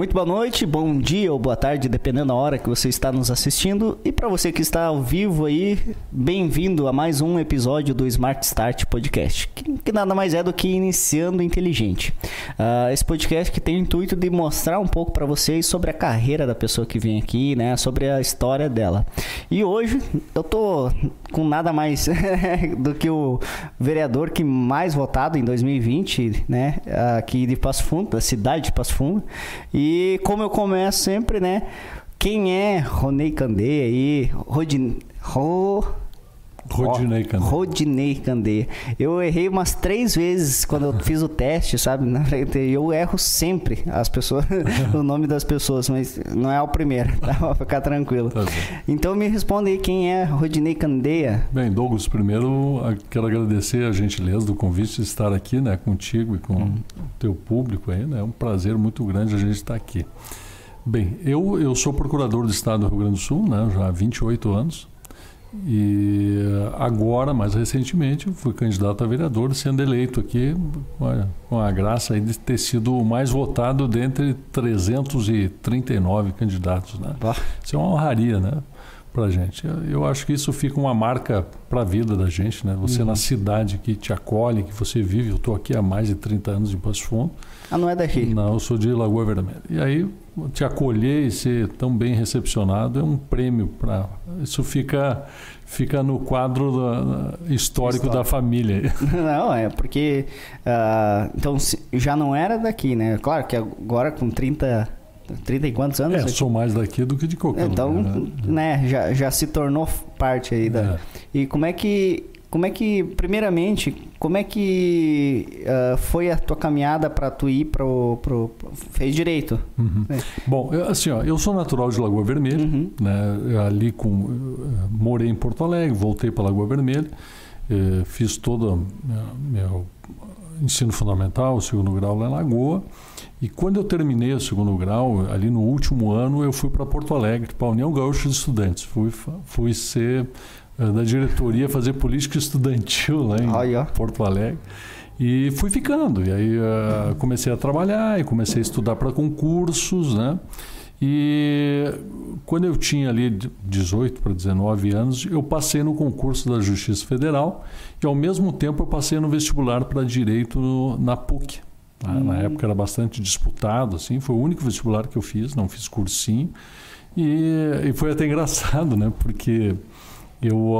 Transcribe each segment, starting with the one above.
Muito boa noite, bom dia ou boa tarde, dependendo da hora que você está nos assistindo. E para você que está ao vivo aí, bem-vindo a mais um episódio do Smart Start Podcast, que, nada mais é do que Iniciando Inteligente. Uh, esse podcast que tem o intuito de mostrar um pouco para vocês sobre a carreira da pessoa que vem aqui, né, sobre a história dela. E hoje eu tô com nada mais do que o vereador que mais votado em 2020, né, aqui de Passo Fundo, da cidade de Passo Fundo. E como eu começo sempre, né? Quem é Ronei Candeia aí? Rodin... Ro... Rodinei Candeia. Rodinei Candeia. Eu errei umas três vezes quando eu fiz o teste, sabe? Eu erro sempre as pessoas, o nome das pessoas, mas não é o primeiro, tá? Pra ficar tranquilo. Tá então me responde aí quem é Rodinei Candeia. Bem, Douglas, primeiro quero agradecer a gentileza do convite de estar aqui, né, contigo e com hum. o teu público aí, né? É um prazer muito grande a gente estar aqui. Bem, eu, eu sou procurador do Estado do Rio Grande do Sul, né, já há 28 anos. E agora, mais recentemente, fui candidato a vereador, sendo eleito aqui com a, graça de ter sido o mais votado dentre 339 candidatos. Né? Isso é uma honraria, né? Pra gente. Eu, acho que isso fica uma marca para a vida da gente, né? Você uhum. na cidade que te acolhe, que você vive. Eu estou aqui há mais de 30 anos em Passo Fundo. Ah, não é daqui? Não, eu sou de Lagoa Vermelha. E aí, te acolher e ser tão bem recepcionado é um prêmio para. Isso fica, fica no quadro da, histórico História. da família. Não, é porque. Uh, então, já não era daqui, né? Claro que agora com 30. 30 e quantos anos? É, sou mais daqui do que de qualquer então, lugar. Então, né? né, já, já se tornou parte aí da. É. E como é que como é que, primeiramente, como é que uh, foi a tua caminhada para tu ir para o... Fez direito. Uhum. É. Bom, eu, assim, ó, eu sou natural de Lagoa Vermelha, uhum. né? ali com... morei em Porto Alegre, voltei para Lagoa Vermelha, eh, fiz todo meu ensino fundamental, o segundo grau lá em Lagoa, e quando eu terminei o segundo grau, ali no último ano, eu fui para Porto Alegre, para a União Gaúcha de Estudantes. Fui, fui ser da diretoria fazer política estudantil lá em Porto Alegre. E fui ficando. E aí uh, comecei a trabalhar e comecei a estudar para concursos, né? E quando eu tinha ali 18 para 19 anos, eu passei no concurso da Justiça Federal e ao mesmo tempo eu passei no vestibular para direito na PUC. Né? Hum. Na época era bastante disputado, assim, foi o único vestibular que eu fiz, não fiz cursinho. E, e foi até engraçado, né? Porque eu,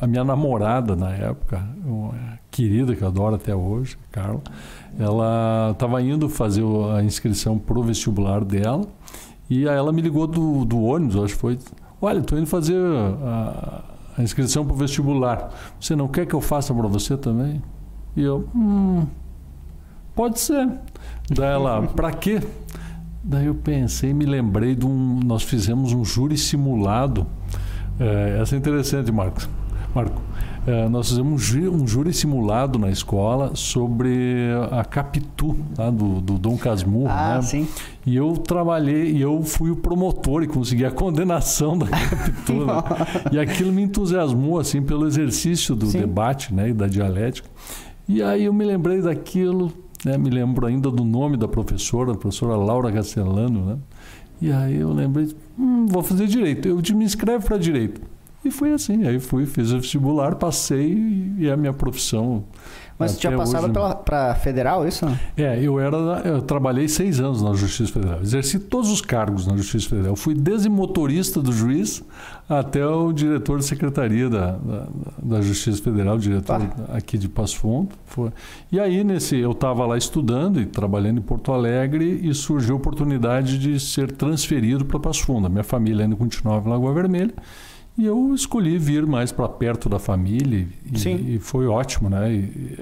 a minha namorada na época, uma querida que eu adoro até hoje, Carla, ela estava indo fazer a inscrição pro vestibular dela e aí ela me ligou do, do ônibus, acho que foi. Olha, estou indo fazer a, a inscrição pro vestibular. Você não quer que eu faça para você também? E eu, hum, pode ser. Daí ela, para quê? Daí eu pensei, me lembrei de um. Nós fizemos um júri simulado é, essa é interessante, Marcos. Marco. É, nós fizemos um júri simulado na escola sobre a Capitu, tá? do, do Dom Casmurro. Ah, né? sim. E eu trabalhei, e eu fui o promotor e consegui a condenação da Capitu. né? E aquilo me entusiasmou assim, pelo exercício do sim. debate né? e da dialética. E aí eu me lembrei daquilo, né? me lembro ainda do nome da professora, a professora Laura Castellano, né? E aí eu lembrei, hum, vou fazer direito. Eu me inscreve para direito. E foi assim. Aí fui, fiz o vestibular, passei e é a minha profissão. Mas você tinha passado para federal, isso? É, eu era, eu trabalhei seis anos na Justiça Federal. Exerci todos os cargos na Justiça Federal. Eu fui desde motorista do juiz até o diretor de secretaria da, da, da Justiça Federal, diretor ah. aqui de Passo Fundo. Foi. E aí nesse, eu estava lá estudando e trabalhando em Porto Alegre e surgiu a oportunidade de ser transferido para Passo Fundo. A minha família ainda continuava em Lagoa Vermelha. E eu escolhi vir mais para perto da família e, e, foi ótimo, né? E,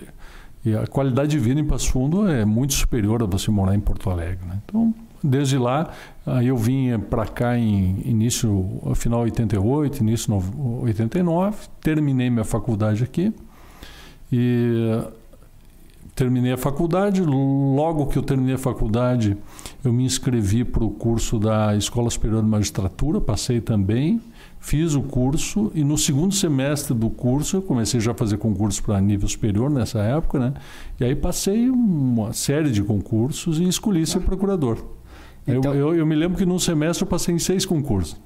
e, a qualidade de vida em Passo Fundo é muito superior a você morar em Porto Alegre, né? Então, desde lá, eu vim para cá em início, final 88, início 89, terminei minha faculdade aqui e terminei a faculdade. Logo que eu terminei a faculdade, eu me inscrevi para o curso da Escola Superior de Magistratura, passei também Fiz o curso e no segundo semestre do curso eu comecei já a fazer concurso para nível superior nessa época, né? E aí passei uma série de concursos e escolhi ser procurador. Então... Eu, eu, eu me lembro que num semestre eu passei em seis concursos.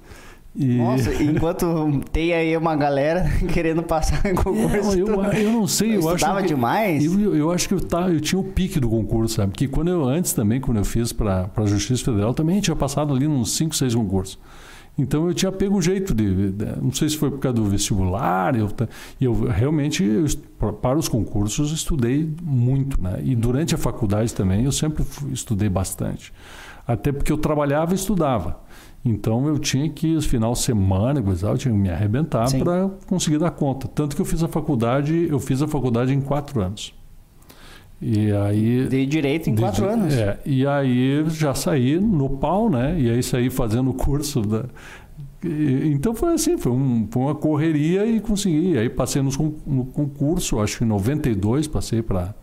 E... Nossa, enquanto tem aí uma galera querendo passar em concurso. É, eu, eu, não sei, eu, eu estudava que, demais. Eu, eu, acho que eu, tá, eu tinha o pique do concurso, sabe? Que quando eu, antes também, quando eu fiz para a Justiça Federal, também tinha passado ali uns 5, 6 concursos. Então eu tinha pego o jeito de, de, Não sei se foi por causa do vestibular, eu, eu realmente, eu, para os concursos, estudei muito, né? E durante a faculdade também, eu sempre estudei bastante. Até porque eu trabalhava e estudava. Então eu tinha que, final de semana, eu tinha que me arrebentar para conseguir dar conta. Tanto que eu fiz a faculdade, eu fiz a faculdade em quatro anos. E aí. De direito em de, quatro anos. É, e aí já saí no pau, né? E aí saí fazendo o curso da. E, então foi assim, foi, um, foi, uma correria e consegui. E aí passei no, no concurso, acho que em 92 passei para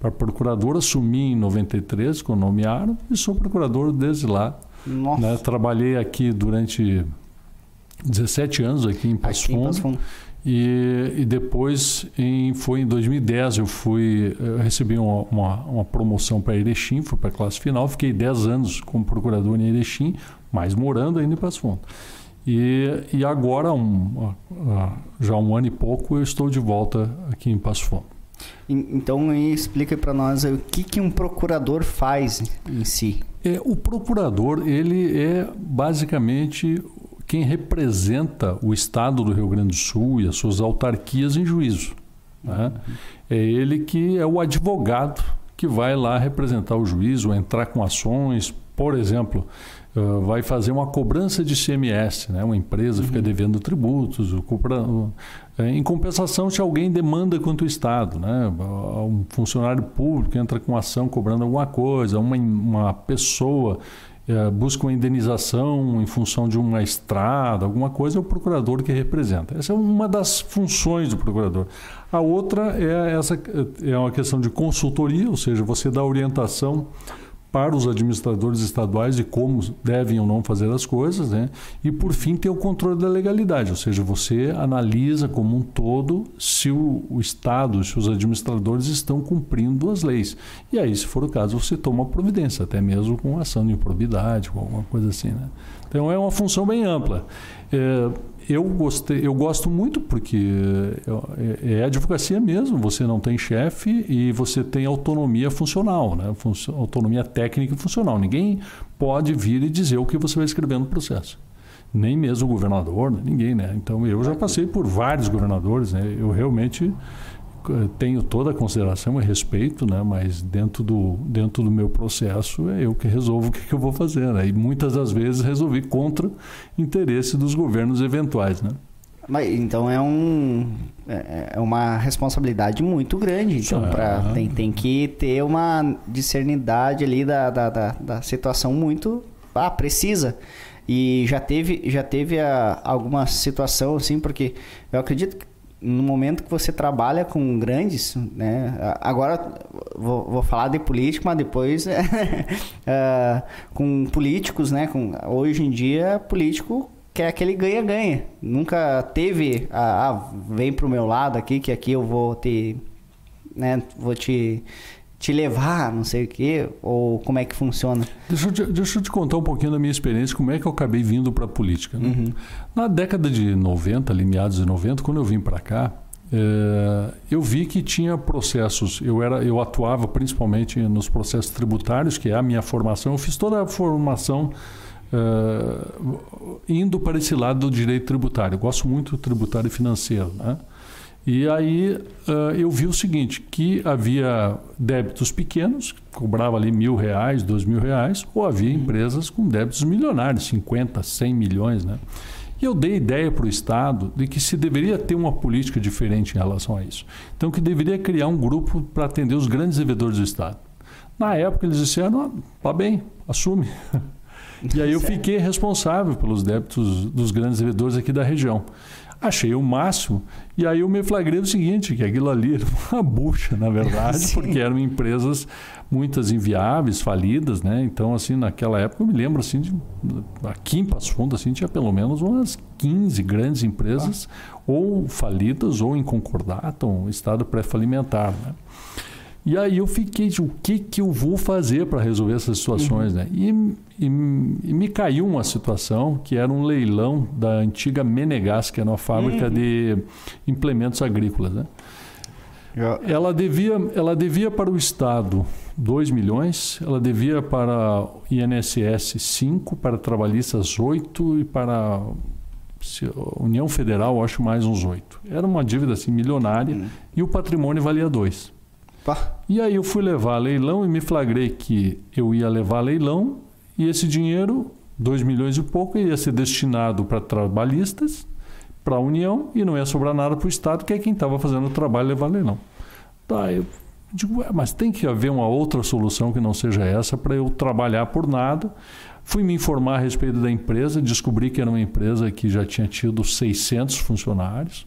para procurador, assumi em 93, quando nomearam, e sou procurador desde lá. Nossa. Né? Trabalhei aqui durante 17 anos aqui em Passo aqui Fundo. Em Passo Fundo. E, e depois, em, foi em 2010, eu fui eu recebi uma, uma, uma promoção para Erechim, fui para a classe final, fiquei 10 anos como procurador em Erechim, mas morando ainda em Passo Fundo. E, e agora, um, já um ano e pouco, eu estou de volta aqui em Passo Fundo. Então, explica para nós o que, que um procurador faz em si. É, o procurador, ele é basicamente quem representa o Estado do Rio Grande do Sul e as suas autarquias em juízo. Né? É ele que é o advogado que vai lá representar o juízo, entrar com ações, por exemplo, uh, vai fazer uma cobrança de CMS, né? uma empresa fica uhum. devendo tributos, o, é, em compensação, se alguém demanda contra o Estado, né? um funcionário público entra com ação cobrando alguma coisa, uma, uma pessoa é, busca uma indenização em função de uma estrada, alguma coisa, é o procurador que representa. Essa é uma das funções do procurador. A outra é essa é uma questão de consultoria, ou seja, você dá orientação para os administradores estaduais de como devem ou não fazer as coisas, né? E por fim ter o controle da legalidade, ou seja, você analisa como um todo se o, o Estado, se os administradores estão cumprindo as leis. E aí, se for o caso, você toma providência, até mesmo com ação de improbidade, com alguma coisa assim, né? Então é uma função bem ampla. É, eu gostei, eu gosto muito porque é, é, advocacia mesmo. Você não tem chefe e você tem autonomia funcional, né? autonomia técnica e funcional. Ninguém pode vir e dizer o que você vai escrever no processo. Nem mesmo o governador, ninguém, né? Então eu já passei por vários governadores, né? Eu realmente tenho toda a consideração e respeito, né? mas dentro do, dentro do meu processo é eu que resolvo o que, que eu vou fazer. Né? E muitas das vezes resolvi contra interesse dos governos eventuais. Né? Mas, então é, um, é, é uma responsabilidade muito grande. Então, ah. pra, tem, tem que ter uma discernidade ali da, da, da, da situação muito ah, precisa. E já teve, já teve a, alguma situação assim, porque eu acredito que no momento que você trabalha com grandes, né? Agora vou, vou falar de político, mas depois uh, com políticos, né? Com, hoje em dia, político quer aquele ganha-ganha. Nunca teve, ah, ah, vem pro meu lado aqui, que aqui eu vou te, né? Vou te te levar, não sei o quê, ou como é que funciona? Deixa eu, te, deixa eu te contar um pouquinho da minha experiência, como é que eu acabei vindo para a política. Né? Uhum. Na década de 90, ali meados de 90, quando eu vim para cá, é, eu vi que tinha processos, eu, era, eu atuava principalmente nos processos tributários, que é a minha formação, eu fiz toda a formação é, indo para esse lado do direito tributário. Eu gosto muito do tributário e financeiro, né? E aí uh, eu vi o seguinte, que havia débitos pequenos, cobrava ali mil reais, dois mil reais, ou havia uhum. empresas com débitos milionários, 50, 100 milhões, né? E eu dei ideia para o Estado de que se deveria ter uma política diferente em relação a isso. Então, que deveria criar um grupo para atender os grandes devedores do Estado. Na época, eles disseram, ah, tá bem, assume. E aí eu fiquei responsável pelos débitos dos grandes devedores aqui da região. Achei o máximo. E aí eu me flagrei o seguinte, que aquilo ali era uma bucha, na verdade, Sim. porque eram empresas muitas inviáveis, falidas, né? Então, assim, naquela época eu me lembro, assim, de, aqui em Passo Fundo, assim, tinha pelo menos umas 15 grandes empresas ah. ou falidas ou em concordato, um estado pré-falimentar, né? E aí eu fiquei de o que, que eu vou fazer para resolver essas situações, uhum. né? E, e, e, me caiu uma situação que era um leilão da antiga Menegas, que era uma fábrica uhum. de implementos agrícolas, né? Ela devia, ela devia para o Estado 2 milhões, ela devia para o INSS 5, para trabalhistas 8 e para a União Federal, acho mais uns 8. Era uma dívida assim milionária uhum. e o patrimônio valia 2. E aí eu fui levar a leilão e me flagrei que eu ia levar a leilão e esse dinheiro, 2 milhões e pouco, ia ser destinado para trabalhistas, para a União e não ia sobrar nada para o Estado, que é quem estava fazendo o trabalho levar leilão. Tá, eu digo, mas tem que haver uma outra solução que não seja essa para eu trabalhar por nada. Fui me informar a respeito da empresa, descobri que era uma empresa que já tinha tido 600 funcionários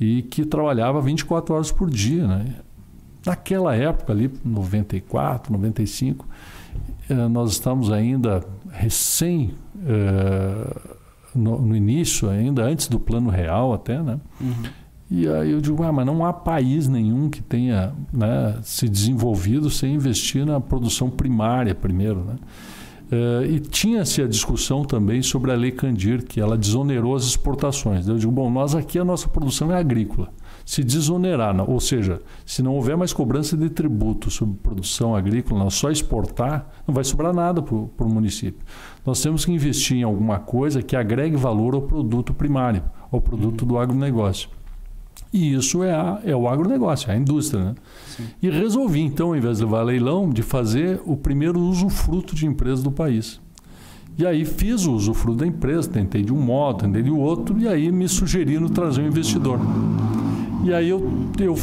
e que trabalhava 24 horas por dia, né? Naquela época ali, 94, 95, eh, nós estamos ainda recém eh, no, no, início, ainda antes do plano real até, né? Uhum. E aí eu digo, ah, mas não há país nenhum que tenha né, se desenvolvido sem investir na produção primária primeiro, né? Uh, e tinha-se a discussão também sobre a Lei Candir, que ela desonerou as exportações. Eu digo, bom, nós aqui a nossa produção é agrícola se desonerar, ou seja, se não houver mais cobrança de tributo sobre produção agrícola, só exportar, não vai sobrar nada para o município. Nós temos que investir em alguma coisa que agregue valor ao produto primário, ao produto do agronegócio. E isso é, a, é o agronegócio, é a indústria. Né? E resolvi, então, ao invés de levar leilão, de fazer o primeiro usufruto de empresa do país. E aí fiz o usufruto da empresa, tentei de um modo, tentei de outro, e aí me sugeriram trazer um investidor. E aí eu, eu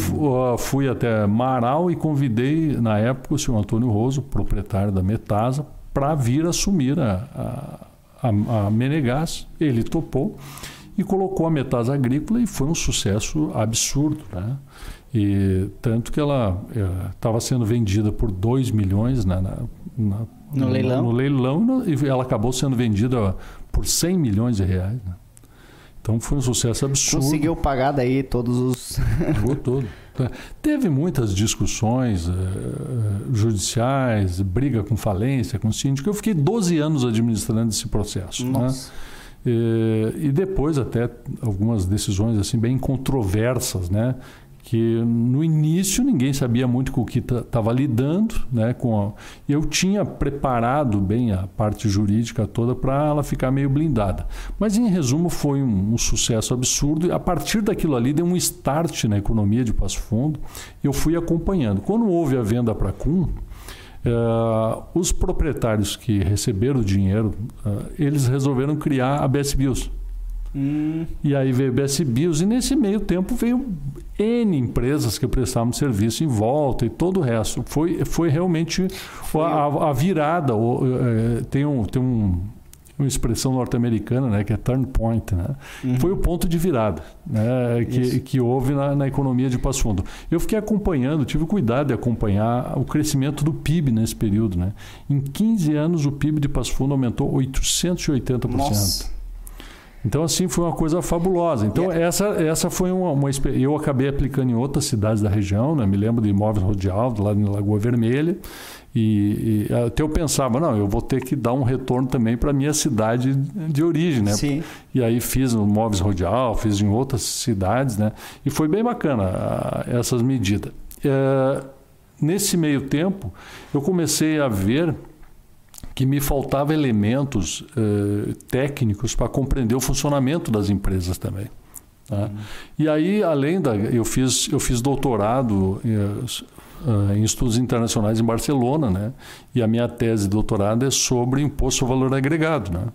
fui até Marau e convidei, na época, o senhor Antônio Roso, proprietário da Metasa, para vir assumir a, a, a, Menegás. Ele topou e colocou a Metasa Agrícola e foi um sucesso absurdo. Né? E tanto que ela estava sendo vendida por 2 milhões na, na, na, no, leilão. no leilão e ela acabou sendo vendida por 100 milhões de reais. Né? Então foi um sucesso absurdo. Conseguiu pagar daí todos os. Pagou todo. Teve muitas discussões uh, judiciais, briga com falência, com síndico. Eu fiquei 12 anos administrando esse processo. Né? Nossa. Né? E, e depois até algumas decisões assim bem controversas, né? Que no início ninguém sabia muito com o que estava lidando, né? Com a... eu tinha preparado bem a parte jurídica toda para ela ficar meio blindada. Mas em resumo foi um, um, sucesso absurdo e a partir daquilo ali deu um start na economia de Passo Fundo. Eu fui acompanhando. Quando houve a venda para Cum, Uh, os proprietários que receberam o dinheiro, uh, eles resolveram criar a BS Bios. Hum. E aí veio BS Bios e nesse meio tempo veio N empresas que prestavam serviço em volta e todo o resto. Foi, foi realmente foi. A, a, virada. O, é, tem um, tem um, uma expressão norte-americana né, que é turn point. Né? Uhum. Foi o ponto de virada né, que, que houve na, na, economia de Passo Fundo. Eu fiquei acompanhando, tive cuidado de acompanhar o crescimento do PIB nesse período. Né? Em 15 anos, o PIB de Passo Fundo aumentou 880%. Nossa. Então, assim, foi uma coisa fabulosa. Então, yeah. essa, essa foi uma, uma Eu acabei aplicando em outras cidades da região, né? me lembro de Imóveis Rodialdo, lá em Lagoa Vermelha. E, e, até eu pensava, não, eu vou ter que dar um retorno também para a minha cidade de origem, né? Sim. E aí fiz no Móveis Rodial, fiz em outras cidades, né? E foi bem bacana a, essas medidas. É, nesse meio tempo, eu comecei a ver que me faltava elementos eh, técnicos para compreender o funcionamento das empresas também. Uhum. E aí, além da. Eu fiz, eu fiz doutorado em, eh, em estudos internacionais em Barcelona, né? E a minha tese de doutorado é sobre imposto ao valor agregado, né?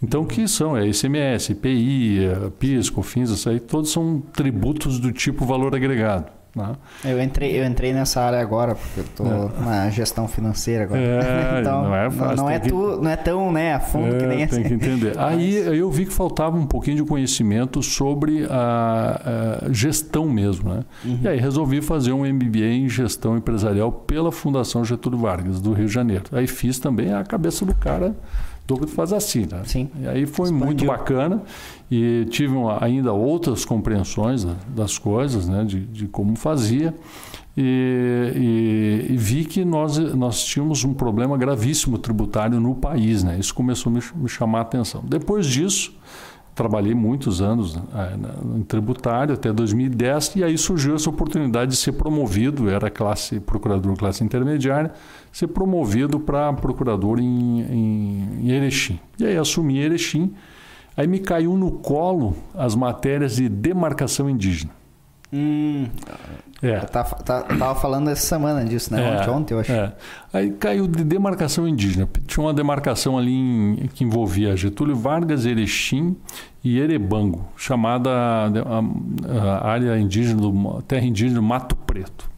Então, o que são? É ICMS, eh, PIS, COFINS, isso aí, todos são tributos do tipo valor agregado. Né? Eu, entrei, eu entrei nessa área agora, porque eu estou é. na gestão financeira agora. É, então, não é fácil. Não, é, que... tu, não é tão né, a fundo é, que nem tem assim. Tem que entender. Aí eu vi que faltava um pouquinho de conhecimento sobre a, a gestão mesmo. Né? Uhum. E aí resolvi fazer um MBA em gestão empresarial pela Fundação Getúlio Vargas, do Rio de Janeiro. Aí fiz também a cabeça do cara Douglas faz assim, né? Sim. E aí foi Expandiu. muito bacana e tive ainda outras compreensões né, das coisas, né? De, de como fazia. E, e- e vi que nós, nós tínhamos um problema gravíssimo tributário no país, né? Isso começou a me, me chamar a atenção. Depois disso, trabalhei muitos anos né, na- em tributário até 2010 e aí surgiu essa oportunidade de ser promovido, era classe procurador classe intermediária, ser promovido para procurador em, em, em Erechim. E aí assumi Erechim, aí me caiu no colo as matérias de demarcação indígena. Hum, É. eu tava, tava falando essa semana disso, né? É, Ontem, eu acho. é. Aí caiu de demarcação indígena. Tinha uma demarcação ali em- que envolvia Getúlio Vargas, Erechim e Erebango, chamada a, a área indígena, do, terra indígena do Mato Preto.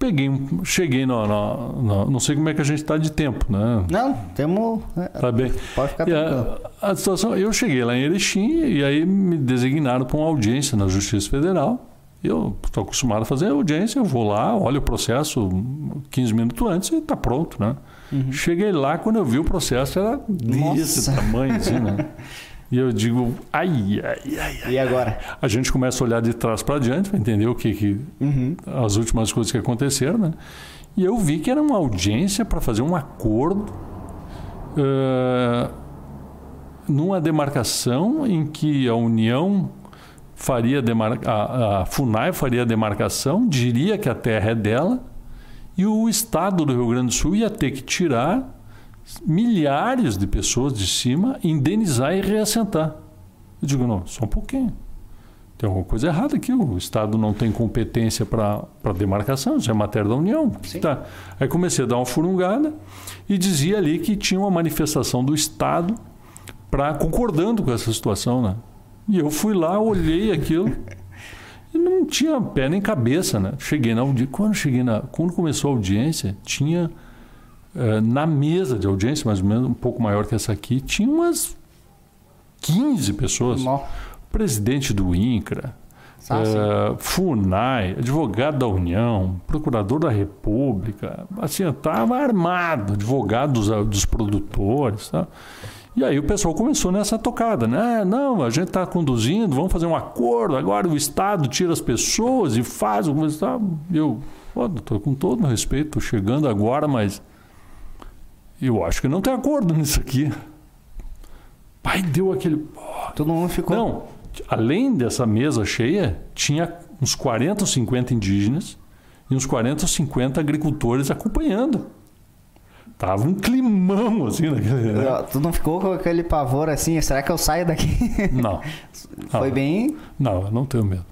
Peguei, cheguei no, no- no- Não sei como é que a gente está de tempo, né? Não, temos. é, Tá bem. Pode ficar tranquilo. a, a situação, eu cheguei lá em Erechim e aí me designaram para uma audiência na Justiça Federal. Eu estou acostumado a fazer audiência, eu vou lá, olho o processo 15 minutos antes e está pronto, né? Uhum. Cheguei lá, quando eu vi o processo, era desse Nossa. tamanho, assim, né? E eu digo, ai, ai, ai, ai. E agora? A gente começa a olhar de trás para diante para entender o que, que Uhum. as últimas coisas que aconteceram, né? E eu vi que era uma audiência para fazer um acordo eh, numa demarcação em que a União faria a, a Funai faria a demarcação, diria que a terra é dela e o Estado do Rio Grande do Sul ia ter que tirar milhares de pessoas de cima, indenizar e reassentar. Eu digo, não, só um pouquinho. Tem alguma coisa errada aqui. O Estado não tem competência para demarcação, isso é matéria da União. Sim. Tá. Aí comecei a dar uma furungada e dizia ali que tinha uma manifestação do Estado para concordando com essa situação, né? E eu fui lá, olhei aquilo e não tinha pé nem cabeça, né? Cheguei na audiência. Quando cheguei na, quando começou a audiência, tinha eh, na mesa de audiência, mais ou menos um pouco maior que essa aqui, tinha umas 15 pessoas Nó. presidente do INCRA, Ah, eh, FUNAI, advogado da União, procurador da República, assim, estava armado, advogado dos, dos produtores. Tá? E aí o pessoal começou nessa tocada, né? Não, a gente está conduzindo, vamos fazer um acordo, agora o Estado tira as pessoas e faz o tá? Eu, pô, doutor, com todo o meu respeito, estou chegando agora, mas eu acho que não tem acordo nisso aqui. Pai, deu aquele. Todo mundo ficou. Não, além dessa mesa cheia, tinha uns 40 ou 50 indígenas e uns 40 ou 50 agricultores acompanhando. Tava um climão assim naquele. né? Tu não ficou com aquele pavor assim? Será que eu saio daqui? Não, Foi Ah. bem. não, eu não tenho medo.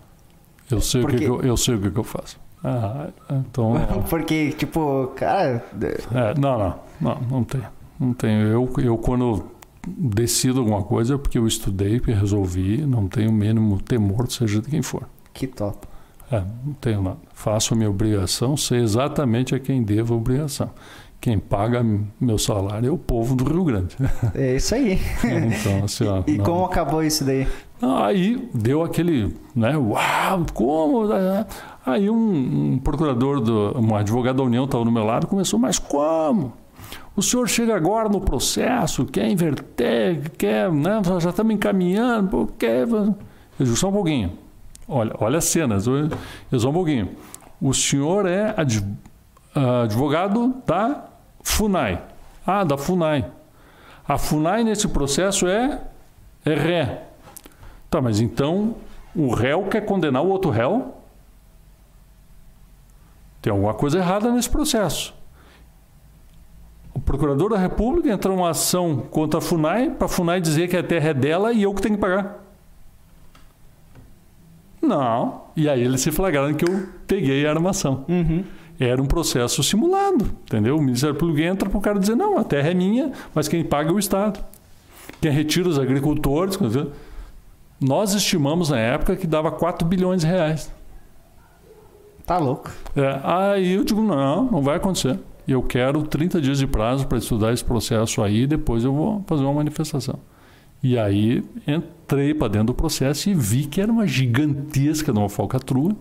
Eu sei, o que, Porque- que eu, eu sei o que, que eu faço. Ah, então. Porque, tipo, cara. É, não, não, não, não tenho. Não tenho. Eu, eu quando decido alguma coisa é porque eu estudei, porque resolvi, não tenho o mínimo temor, seja de quem for. Que top. É, não tenho nada. Faço a minha obrigação, sei exatamente a quem devo a obrigação. Quem paga meu salário é o povo do Rio Grande. É isso aí. Então, assim, ó, E não- como acabou isso daí? Aí deu aquele, né? Uau, como? Aí um, um procurador, do, um advogado da União estava do meu lado começou, mas como? O senhor chega agora no processo, quer inverter, quer, né? Já estamos encaminhando, quer. Eu digo, só um pouquinho. Olha, olha as cenas, eu, só um pouquinho. O senhor é adv- advogado da FUNAI. Ah, da FUNAI. A FUNAI nesse processo é, é ré. Tá, mas então o réu quer condenar o outro réu? Tem alguma coisa errada nesse processo. O procurador da República entra numa ação contra a FUNAI para a FUNAI dizer que a terra é dela e eu que tenho que pagar. Não. E aí eles se flagraram que eu peguei a armação. Uhum. Era um processo simulado, entendeu? O Ministério Público entra para o cara dizer, não, a terra é minha, mas quem paga é o Estado. Quem retira os agricultores. Nós estimamos na época que dava 4 bilhões de reais. Tá louco. É, aí eu digo, não, não vai acontecer. Eu quero 30 dias de prazo para estudar esse processo aí, depois eu vou fazer uma manifestação. E aí entrei para dentro do processo e vi que era uma gigantesca de uma falcatrua.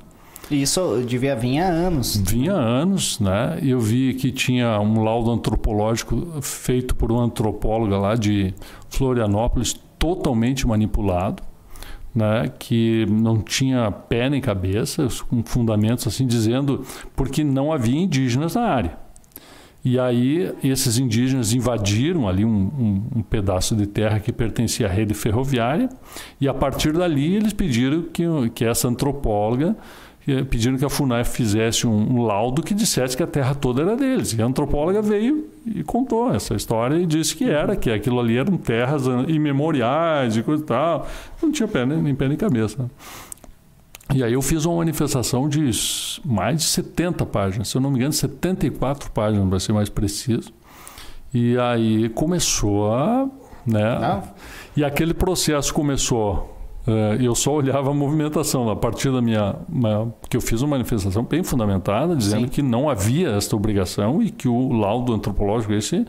Isso devia vir há anos. Vinha há anos, né? Eu vi que tinha um laudo antropológico feito por um antropólogo lá de Florianópolis, totalmente manipulado, né? Que não tinha pé nem cabeça, com fundamentos assim dizendo porque não havia indígenas na área. E aí esses indígenas invadiram ali um, um, um, pedaço de terra que pertencia à rede ferroviária e a partir dali eles pediram que, que essa antropóloga pediram que a FUNAI fizesse um, um, laudo que dissesse que a terra toda era deles. E a antropóloga veio e contou essa história e disse que era, que aquilo ali eram terras imemoriais e coisa e tal. Não tinha pé nem, nem pé nem cabeça. E aí eu fiz uma manifestação de mais de 70 páginas, se eu não me engano, 74 páginas, para ser mais preciso. E aí começou a. Né? Não. E aquele processo começou. Uh, eu só olhava a movimentação. A partir da minha. Que eu fiz uma manifestação bem fundamentada, dizendo Sim. que não havia esta obrigação e que o laudo antropológico esse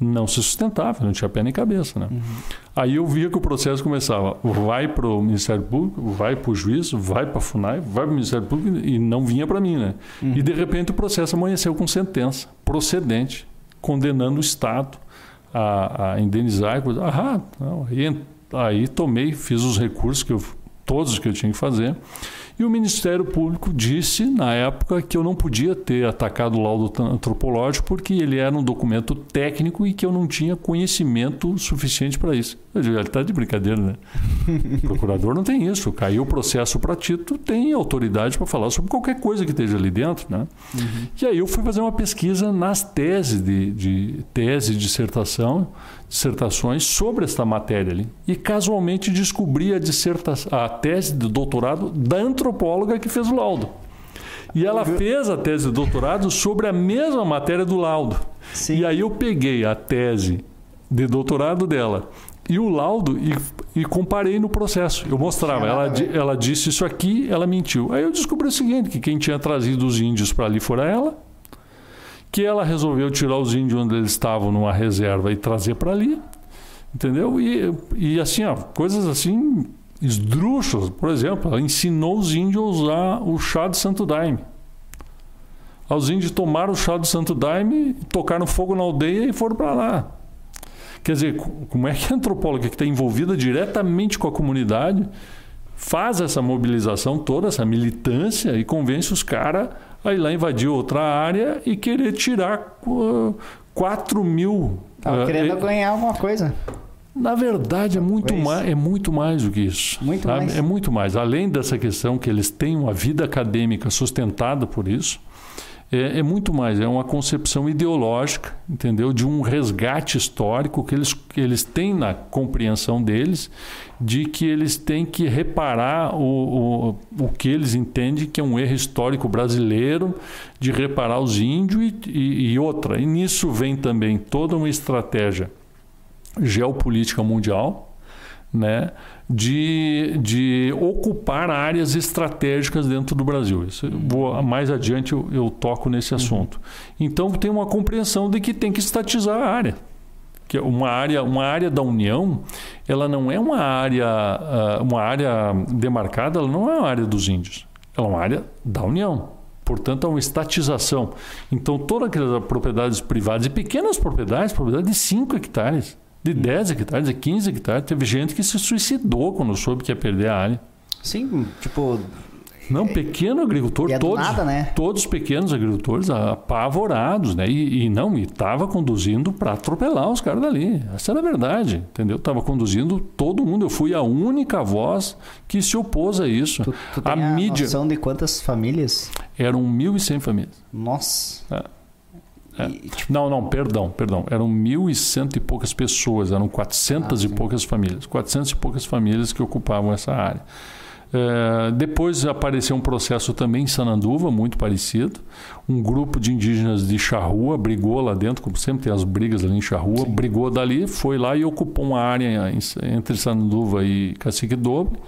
não se sustentava, não tinha pé nem cabeça. Né? Uhum. Aí eu via que o processo começava, vai para o Ministério Público, vai para o juiz, vai para a FUNAI, vai para o Ministério Público e não vinha para mim. Né? Uhum. E de repente o processo amanheceu com sentença procedente, condenando o Estado a, a indenizar. Ah, não, aí, aí tomei, fiz os recursos, que eu, todos que eu tinha que fazer. E o Ministério Público disse, na época, que eu não podia ter atacado o laudo antropológico porque ele era um documento técnico e que eu não tinha conhecimento suficiente para isso. Ele está de brincadeira, né? O procurador não tem isso. Caiu o processo para Tito, tem autoridade para falar sobre qualquer coisa que esteja ali dentro, né? Uhum. E aí eu fui fazer uma pesquisa nas teses de, de tese, dissertação, dissertações sobre esta matéria ali. E casualmente descobri a, dissertação, a tese de doutorado da antropóloga que fez o laudo. E ela fez a tese de doutorado sobre a mesma matéria do laudo. Sim. E aí eu peguei a tese de doutorado dela e o laudo e, e comparei no processo. Eu mostrava, ela, ela disse isso aqui, ela mentiu. Aí eu descobri o seguinte, que quem tinha trazido os índios para ali fora ela, que ela resolveu tirar os índios onde eles estavam numa reserva e trazer para ali, entendeu? E, e assim, ó, coisas assim esdrúxulas. Por exemplo, ela ensinou os índios a usar o chá de Santo Daime. Os índios tomaram o chá de Santo Daime, tocaram fogo na aldeia e foram para lá. Quer dizer, como é que a antropóloga que está envolvida diretamente com a comunidade faz essa mobilização toda, essa militância e convence os caras a ir lá invadir outra área e querer tirar uh, 4 mil. Estava uh, querendo ganhar alguma coisa. Na verdade, é muito, mais, é muito mais do que isso. Muito mais. É muito mais. Além dessa questão que eles têm uma vida acadêmica sustentada por isso, é, é, muito mais, é uma concepção ideológica, entendeu? De um resgate histórico que eles, que eles têm na compreensão deles, de que eles têm que reparar o, o, o que eles entendem que é um erro histórico brasileiro, de reparar os índios e, e, e outra. E nisso vem também toda uma estratégia geopolítica mundial, né? De, de ocupar áreas estratégicas dentro do Brasil. Isso, vou, mais adiante eu, eu toco nesse uhum. assunto. Então tem uma compreensão de que tem que estatizar a área. Que uma área, uma área da União, ela não é uma área, ah, uma área demarcada, ela não é uma área dos índios. Ela é uma área da União. Portanto, é uma estatização. Então, todas aquelas propriedades privadas e pequenas propriedades, propriedades de 5 hectares, de 10 hectares, de 15 hectares. Teve gente que se suicidou quando soube que ia perder a área. Sim, tipo. Não, pequeno agricultor, é todos, nada, né? todos pequenos agricultores apavorados, né? E, e não, e estava conduzindo para atropelar os caras dali. Essa era a verdade, entendeu? Estava conduzindo todo mundo. Eu fui a única voz que se opôs a isso. Tu, tu a, a mídia. noção de quantas famílias? Eram 1.100 famílias. Nossa. É. É. E, tipo... Não, não, perdão, perdão. Eram mil e cento e poucas pessoas, eram quatrocentas ah, e poucas famílias. Quatrocentas e poucas famílias que ocupavam essa área. É, depois apareceu um processo também em Sananduva, muito parecido. Um grupo de indígenas de Charrua brigou lá dentro, como sempre tem as brigas ali em Charrua, Sim. brigou dali, foi lá e ocupou uma área entre Sananduva e Cacique Dobre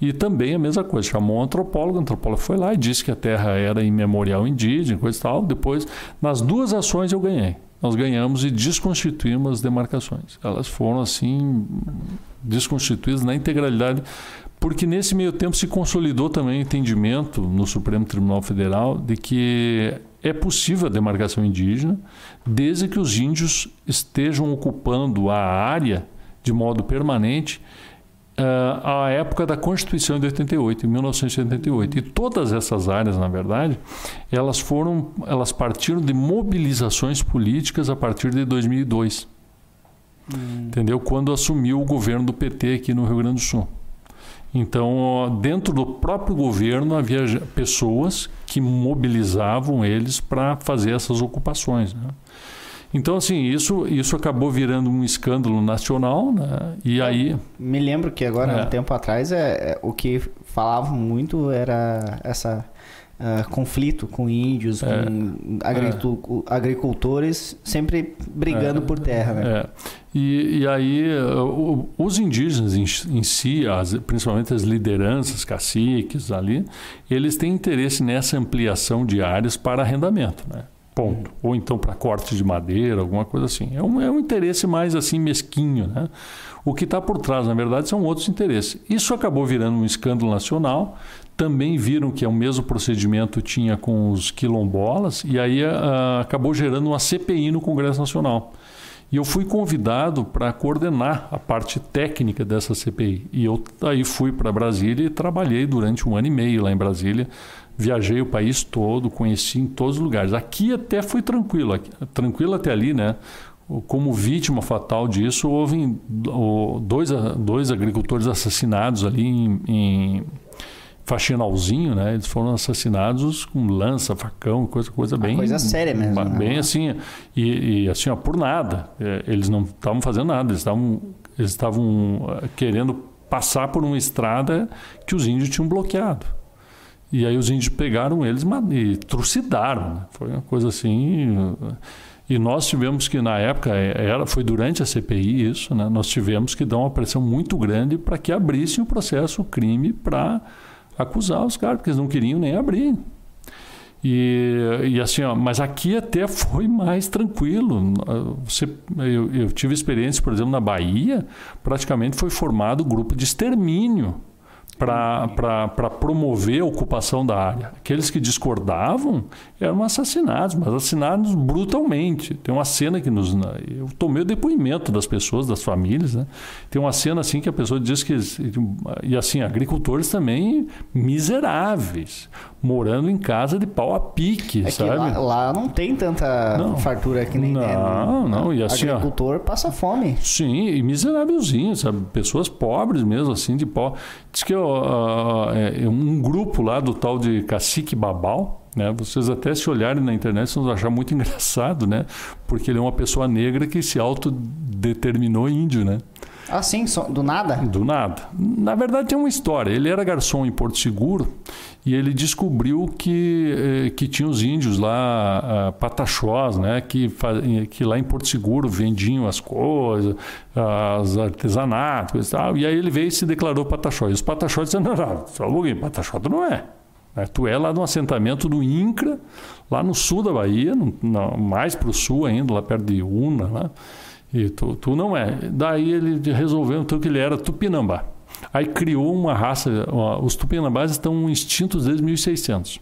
e também a mesma coisa, chamou um antropólogo, o antropólogo foi lá e disse que a terra era imemorial indígena, coisa e tal. Depois, nas duas ações eu ganhei. Nós ganhamos e desconstituímos as demarcações. Elas foram assim desconstituídas na integralidade porque nesse meio tempo se consolidou também o entendimento no Supremo Tribunal Federal de que é possível a demarcação indígena desde que os índios estejam ocupando a área de modo permanente à época da Constituição de 88, em 1988. E todas essas áreas, na verdade, elas foram, elas partiram de mobilizações políticas a partir de 2002. Hum. Entendeu? Quando assumiu o governo do PT aqui no Rio Grande do Sul. Então, dentro do próprio governo havia pessoas que mobilizavam eles para fazer essas ocupações. Né? Então, assim, isso, isso acabou virando um escândalo nacional, né? E aí... Me lembro que agora, é. um tempo atrás, é, é, o que falavam muito era essa... Uh, conflito com índios, é, com é. agricultores, sempre brigando é, por terra. Né? É. E, e, aí, os indígenas em, em si, as, principalmente as lideranças, caciques ali, eles têm interesse nessa ampliação de áreas para arrendamento. Né? Ponto. Ou então para corte de madeira, alguma coisa assim. É um, é um interesse mais assim mesquinho. Né? O que está por trás, na verdade, são outros interesses. Isso acabou virando um escândalo nacional. Também viram que é o mesmo procedimento tinha com os quilombolas, e aí uh, acabou gerando uma CPI no Congresso Nacional. E eu fui convidado para coordenar a parte técnica dessa CPI. E eu aí fui para Brasília e trabalhei durante um ano e meio lá em Brasília, viajei o país todo, conheci em todos os lugares. Aqui até foi tranquilo, aqui, tranquilo até ali, né? Como vítima fatal disso, houve dois, dois agricultores assassinados ali em, em faxinalzinho, né? Eles foram assassinados com lança, facão, coisa, coisa bem. Coisa séria mesmo. Né? Bem assim. E, e, assim, ó, por nada. É, eles não estavam fazendo nada, eles estavam eles estavam eh, querendo passar por uma estrada que os índios tinham bloqueado. E aí os índios pegaram eles e trucidaram. Né? Foi uma coisa assim. E nós tivemos que, na época, é, era, foi durante a CPI isso, né? nós tivemos que dar uma pressão muito grande para que abrissem o processo, o crime, para acusar os caras, porque eles não queriam nem abrir. E, e assim, ó, mas aqui até foi mais tranquilo. Você, eu, eu tive experiência, por exemplo, na Bahia, praticamente foi formado grupo de extermínio para promover a ocupação da área. Aqueles que discordavam eram assassinados, mas assassinados brutalmente. Tem uma cena que nos. Eu tomei o depoimento das pessoas, das famílias, né? Tem uma cena assim que a pessoa diz que. E assim, agricultores também miseráveis morando em casa de pau a pique, é sabe? Lá, lá, não tem tanta não, fartura que nem Não, né? não. E assim, agricultor ó, passa fome. Sim, e miserávelzinho, sabe? Pessoas pobres mesmo, assim, de pau. Diz que ó, é, um grupo lá do tal de Cacique Babal, né? Vocês até se olharem na internet vocês vão achar muito engraçado, né? Porque ele é uma pessoa negra que se autodeterminou índio, né? Assim, do nada? Do nada. Na verdade, tem uma história. Ele era garçom em Porto Seguro e ele descobriu que, eh, que tinha os índios lá, pataxós, né? Que, que lá em Porto Seguro vendiam as coisas, as artesanatos e tal. E aí ele veio e se declarou pataxó. E os pataxós disseram, não, não, só um pouquinho, pataxó tu não é. Né? Tu é lá no assentamento do INCRA, lá no sul da Bahia, no, mais para o sul ainda, lá perto de Una, lá. E tu, tu não é. Daí ele resolveu então que ele era tupinambá. Aí criou uma raça, os tupinambás estão extintos desde 1600.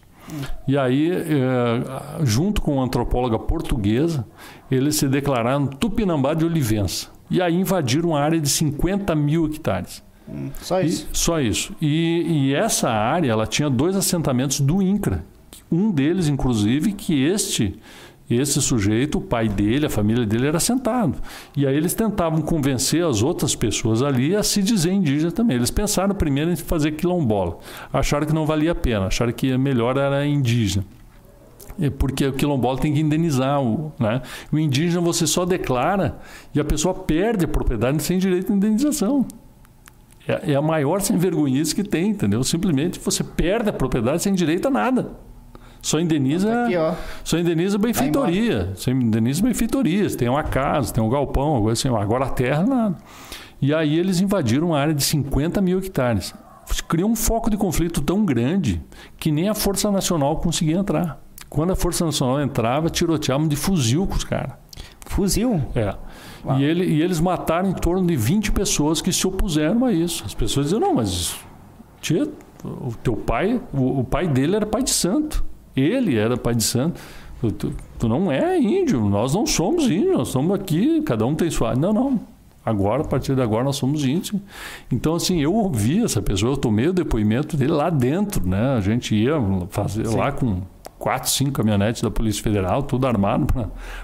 E aí, é, junto com uma antropóloga portuguesa, eles se declararam Tupinambá de Olivença. E aí invadiram uma área de 50 mil hectares. Hum, só isso? E, só isso. E, e, essa área, ela tinha dois assentamentos do INCRA. Um deles, inclusive, que este esse sujeito, o pai dele, a família dele era sentado. E aí eles tentavam convencer as outras pessoas ali a se dizer indígena também. Eles pensaram primeiro em fazer quilombola. Acharam que não valia a pena, acharam que melhor era indígena. Porque o quilombola tem que indenizar o, né? o indígena você só declara e a pessoa perde a propriedade sem direito de indenização. É, é a maior sem vergonhice que tem, entendeu? Simplesmente você perde a propriedade sem direito a nada. Só indeniza, aqui, só indeniza benfeitoria. Só indeniza benfeitorias. Tem uma casa, tem um galpão, agora, assim, agora a terra, nada. E aí eles invadiram uma área de 50 mil hectares. Criou um foco de conflito tão grande que nem a Força Nacional conseguia entrar. Quando a Força Nacional entrava, tiroteavam de fuzil com os caras. Fuzil? É. E, ele, e, eles mataram em torno de 20 pessoas que se opuseram a isso. As pessoas diziam, não, mas Tia, o teu pai, o, o, pai dele era pai de santo. Ele era pai de santo. Tu, tu, não é índio, nós não somos índios, nós estamos aqui, cada um tem sua. Não, não. Agora, a partir de agora, nós somos índios. Então, assim, eu ouvi essa pessoa, eu tomei o depoimento dele lá dentro, né? A gente ia fazer Sim. lá com quatro, cinco caminhonetes da Polícia Federal, tudo armado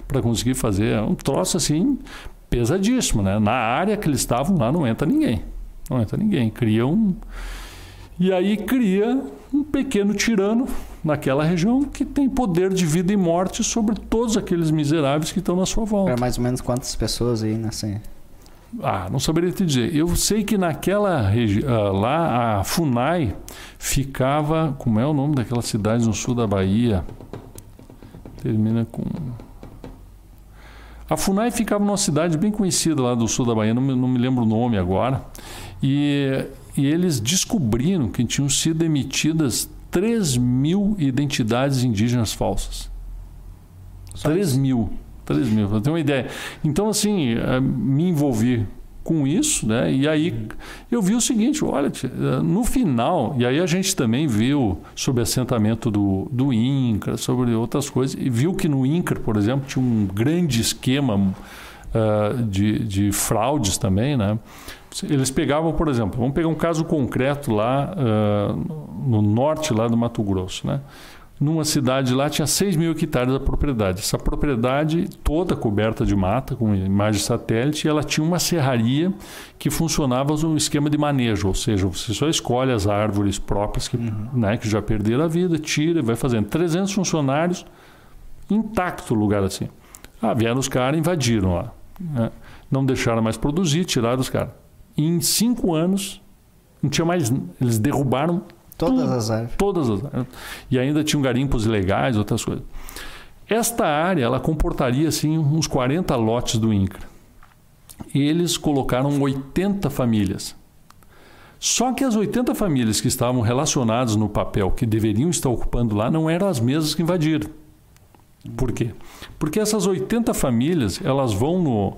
para conseguir fazer. É um troço assim pesadíssimo, né? Na área que eles estavam lá não entra ninguém. Não entra ninguém. Cria um. E aí cria um pequeno tirano naquela região que tem poder de vida e morte sobre todos aqueles miseráveis que estão na sua volta. É mais ou menos quantas pessoas aí nessa. Ah, não saberia te dizer. Eu sei que naquela região, uh, lá a Funai ficava, como é o nome daquela cidade no sul da Bahia? Termina com a Funai ficava numa cidade bem conhecida lá do sul da Bahia, não me, não me lembro o nome agora, e, e eles descobriram que tinham sido emitidas 3 mil identidades indígenas falsas. Só 3 isso? mil. 3 mil, para ter uma ideia. Então, assim, eh, me envolvi com isso, né? E aí eu vi o seguinte, olha, no final, e aí a gente também viu sobre assentamento do, do INCRA, sobre outras coisas, e viu que no INCRA, por exemplo, tinha um grande esquema uh, de, de fraudes também, né? Eles pegavam, por exemplo, vamos pegar um caso concreto lá uh, no norte lá do Mato Grosso, né? numa cidade lá tinha 6 mil hectares da propriedade. Essa propriedade toda coberta de mata, com imagem satélite, e ela tinha uma serraria que funcionava no esquema de manejo, ou seja, você só escolhe as árvores próprias que, uhum. né, que já perderam a vida, tira e vai fazendo. 300 funcionários, intacto o lugar assim. Ah, vieram os caras invadiram lá. Né? Não deixaram mais produzir, tiraram os caras. Em cinco anos, não tinha mais. Eles derrubaram Todas tudo, as árvores. Todas as árvores. E ainda tinham garimpos ilegais, outras coisas. Esta área, ela comportaria assim uns 40 lotes do INCRA. E eles colocaram 80 famílias. Só que as 80 famílias que estavam relacionadas no papel, que deveriam estar ocupando lá, não eram as mesmas que invadiram. Por quê? Porque essas 80 famílias, elas vão no,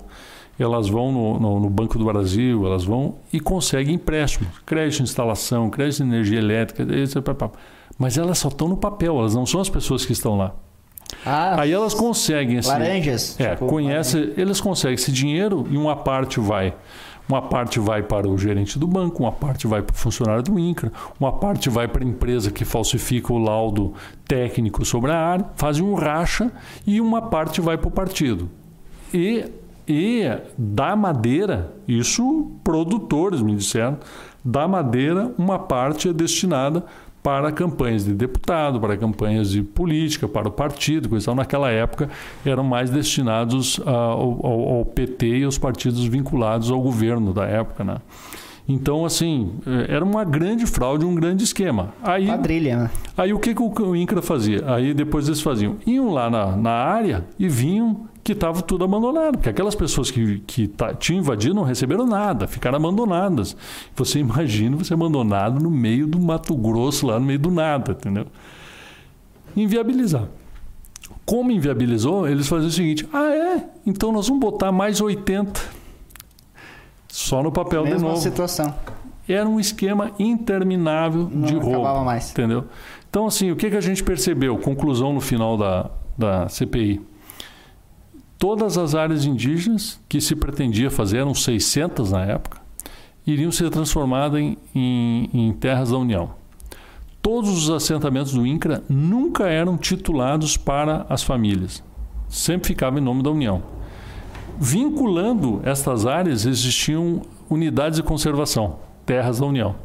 elas vão no, no, no, Banco do Brasil, elas vão e conseguem empréstimo, crédito de instalação, crédito de energia elétrica, mas elas só estão no papel, elas não são as pessoas que estão lá. Ah, Aí elas conseguem esse, laranjas. É, tipo, conhece, laranja. eles conseguem esse dinheiro e uma parte vai uma parte vai para o gerente do banco, uma parte vai para o funcionário do INCRA, uma parte vai para a empresa que falsifica o laudo técnico sobre a área, fazem um racha e uma parte vai para o partido. E e da madeira, isso produtores me disseram, da madeira uma parte é destinada para campanhas de deputado, para campanhas de política, para o partido, coisa tal. Naquela época eram mais destinados ao, ao, ao, PT e aos partidos vinculados ao governo da época, né? Então, assim, é, era uma grande fraude, um grande esquema. Aí, Quadrilha, né? Aí o que, que o INCRA fazia? Aí depois eles faziam, iam lá na, na área e vinham que estava tudo abandonado, porque aquelas pessoas que, que tá, tinham invadido não receberam nada, ficaram abandonadas. Você imagina você abandonado no meio do Mato Grosso, lá no meio do nada, entendeu? Inviabilizar. Como inviabilizou, eles faziam o seguinte: ah, é? Então nós vamos botar mais 80. Só no papel Mesma de novo. situação. Era um esquema interminável não de roubo. Acabava mais. Entendeu? Então, assim, o que, que a gente percebeu? Conclusão no final da, da CPI todas as áreas indígenas que se pretendia fazer, eram 600 na época, iriam ser transformadas em, em, em terras da União. Todos os assentamentos do INCRA nunca eram titulados para as famílias, sempre ficava em nome da União. Vinculando estas áreas existiam unidades de conservação, terras da União,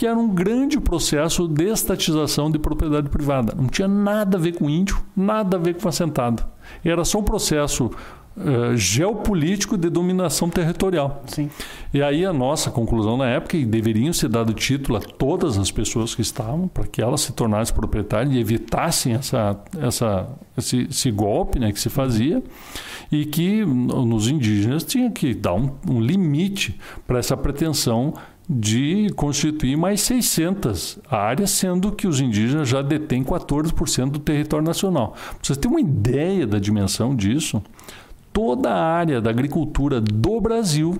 que era um grande processo de estatização de propriedade privada. Não tinha nada a ver com índio, nada a ver com assentado. Era só um processo uh, geopolítico de dominação territorial. Sim. E aí a nossa conclusão na época que deveriam ser dado título a todas as pessoas que estavam para que elas se tornassem proprietárias e evitassem essa, essa, esse, esse golpe né, que se fazia e que nos indígenas tinha que dar um, um limite para essa pretensão de constituir mais 600 áreas, sendo que os indígenas já detêm 14% do território nacional. Para vocês terem uma ideia da dimensão disso, toda a área da agricultura do Brasil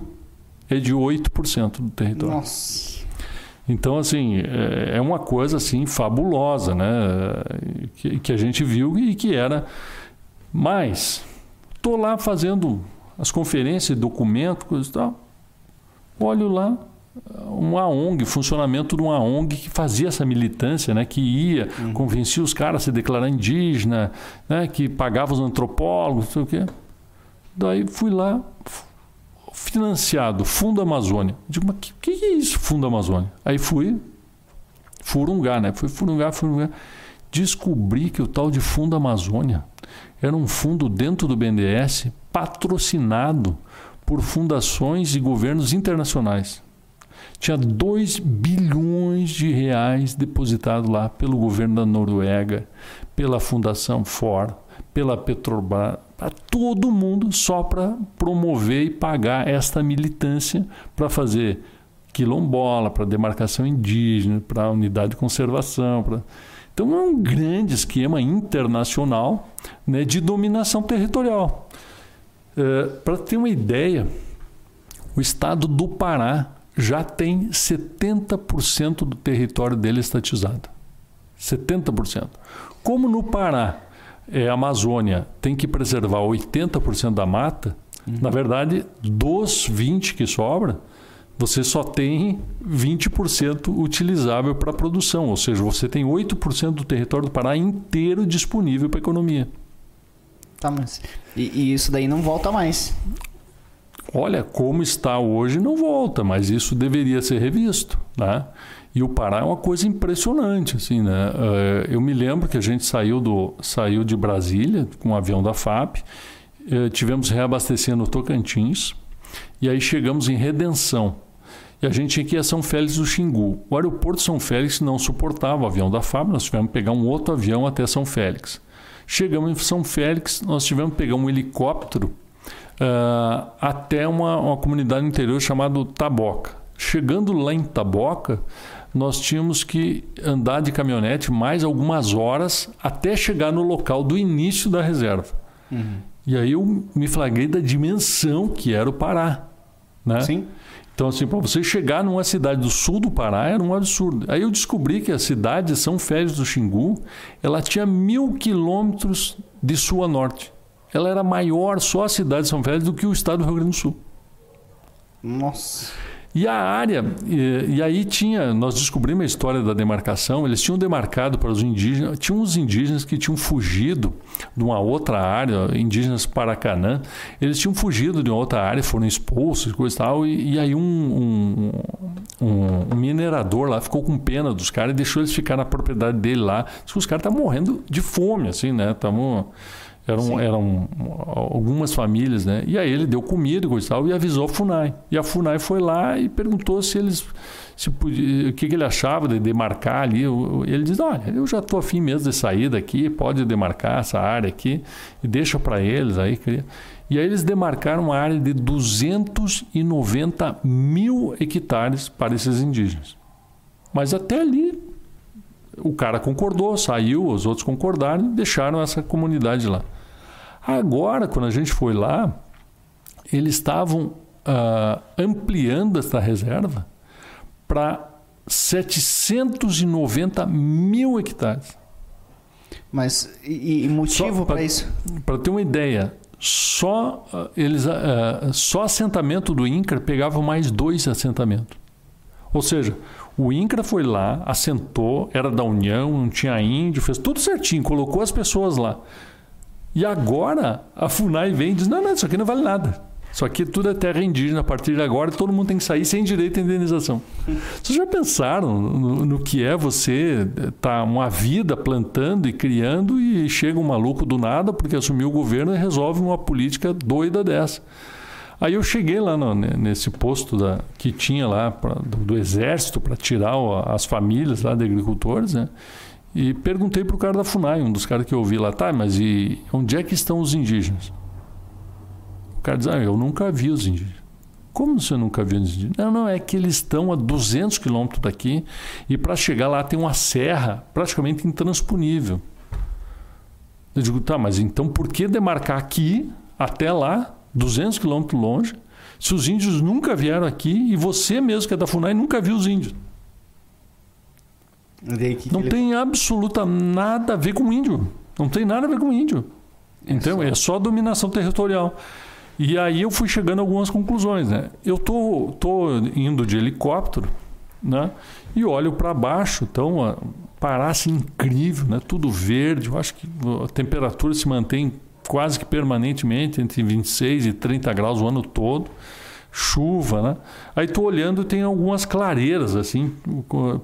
é de 8% do território. Nossa. Então, assim, é, é uma coisa assim fabulosa, né? Que, que a gente viu e que era. Mas, estou lá fazendo as conferências, documentos, coisas e tal. Olho lá, uma ONG, funcionamento de uma ONG que fazia essa militância, né, que ia, uhum. convencia os caras a se declarar indígena, né, que pagava os antropólogos, não sei o quê. Daí fui lá, financiado, Fundo Amazônia. Digo, mas o que, que, é isso, Fundo Amazônia? Aí fui furungar, né? Fui furungar, furungar. Descobri que o tal de Fundo Amazônia era um fundo dentro do BNDES patrocinado por fundações e governos internacionais. Tinha 2 bilhões de reais depositados lá pelo governo da Noruega, pela Fundação Ford, pela Petrobras, para todo mundo só para promover e pagar esta militância para fazer quilombola, para demarcação indígena, para unidade de conservação. Então é um grande esquema internacional né, de dominação territorial. É, para ter uma ideia, o estado do Pará já tem 70% do território dele estatizado. 70%. Como no Pará é, Amazônia tem que preservar 80% da mata, uhum. na verdade, dos 20 que sobra, você só tem 20% utilizável para produção, ou seja, você tem 8% do território do Pará inteiro disponível para a economia. Tá, mas e, e, isso daí não volta mais? Olha, como está hoje não volta, mas isso deveria ser revisto, né? E o Pará é uma coisa impressionante, assim, né? Eh, eu me lembro que a gente saiu, do, saiu de Brasília com um avião da FAP, eh, tivemos reabastecendo Tocantins, e aí chegamos em Redenção. E a gente tinha que ir a São Félix do Xingu. O aeroporto de São Félix não suportava o avião da FAP, nós tivemos que pegar um outro avião até São Félix. Chegamos em São Félix, nós tivemos que pegar um helicóptero uh, até uma, uma comunidade interior chamada Taboca. Chegando lá em Taboca, nós tínhamos que andar de caminhonete mais algumas horas até chegar no local do início da reserva. Uhum. E aí eu me flagrei da dimensão que era o Pará. Né? Sim. Então, assim, para você chegar numa cidade do sul do Pará era um absurdo. Aí eu descobri que a cidade de São Félix do Xingu, ela tinha mil quilômetros de sul a norte. Ela era maior só a cidade de São Félix do que o estado do Rio Grande do Sul. Nossa. E a área, e, e, aí tinha, nós descobrimos a história da demarcação, eles tinham demarcado para os indígenas, tinham uns indígenas que tinham fugido de uma outra área, indígenas Paracanã, eles tinham fugido de uma outra área, foram expulsos, coisa e tal, e, e aí um, um, um, minerador lá ficou com pena dos caras e deixou eles ficar na propriedade dele lá. Os caras estavam morrendo de fome, assim, né? Estavam eram, eram algumas famílias, né? E aí ele deu comida e tal e avisou a FUNAI. E a FUNAI foi lá e perguntou se eles se podia, o que, que ele achava de demarcar ali. Ele diz: Olha, eu já estou afim mesmo de sair daqui, pode demarcar essa área aqui e deixa para eles aí. E aí eles demarcaram uma área de 290 mil hectares para esses indígenas. Mas até ali o cara concordou, saiu, os outros concordaram e deixaram essa comunidade lá. Agora, quando a gente foi lá, eles estavam uh, ampliando essa reserva para 790 mil hectares. Mas e, e motivo para isso? Para ter uma ideia, só uh, eles, uh, só assentamento do INCRA pegava mais dois assentamentos. Ou seja, o INCRA foi lá, assentou, era da União, não tinha índio, fez tudo certinho, colocou as pessoas lá. E agora a FUNAI vem e diz: não, não, isso aqui não vale nada. Isso aqui tudo é terra indígena. A partir de agora, todo mundo tem que sair sem direito à indenização. Vocês já pensaram no, no que é você estar tá uma vida plantando e criando e chega um maluco do nada porque assumiu o governo e resolve uma política doida dessa? Aí eu cheguei lá no, nesse posto da, que tinha lá pra, do, do, exército para tirar o, as famílias lá de agricultores, né? E perguntei para o cara da FUNAI, um dos caras que eu ouvi lá, tá, mas e onde é que estão os indígenas? O cara diz, ah, eu nunca vi os indígenas. Como você nunca viu os indígenas? Não, não, é que eles estão a 200 quilômetros daqui e para chegar lá tem uma serra praticamente intransponível. Eu digo, tá, mas então por que demarcar aqui até lá 200 quilômetros longe, se os índios nunca vieram aqui e você mesmo que é da FUNAI nunca viu os índios. Que não que tem ele... absoluta nada a ver com índio. Não tem nada a ver com índio. É então, só... é só dominação territorial. E aí eu fui chegando a algumas conclusões, né? Eu tô, tô indo de helicóptero, né? E olho para baixo, então Pará incrível, né? Tudo verde. Eu acho que a temperatura se mantém quase que permanentemente entre 26 e 30 graus o ano todo. Chuva, né? Aí tô olhando tem algumas clareiras assim,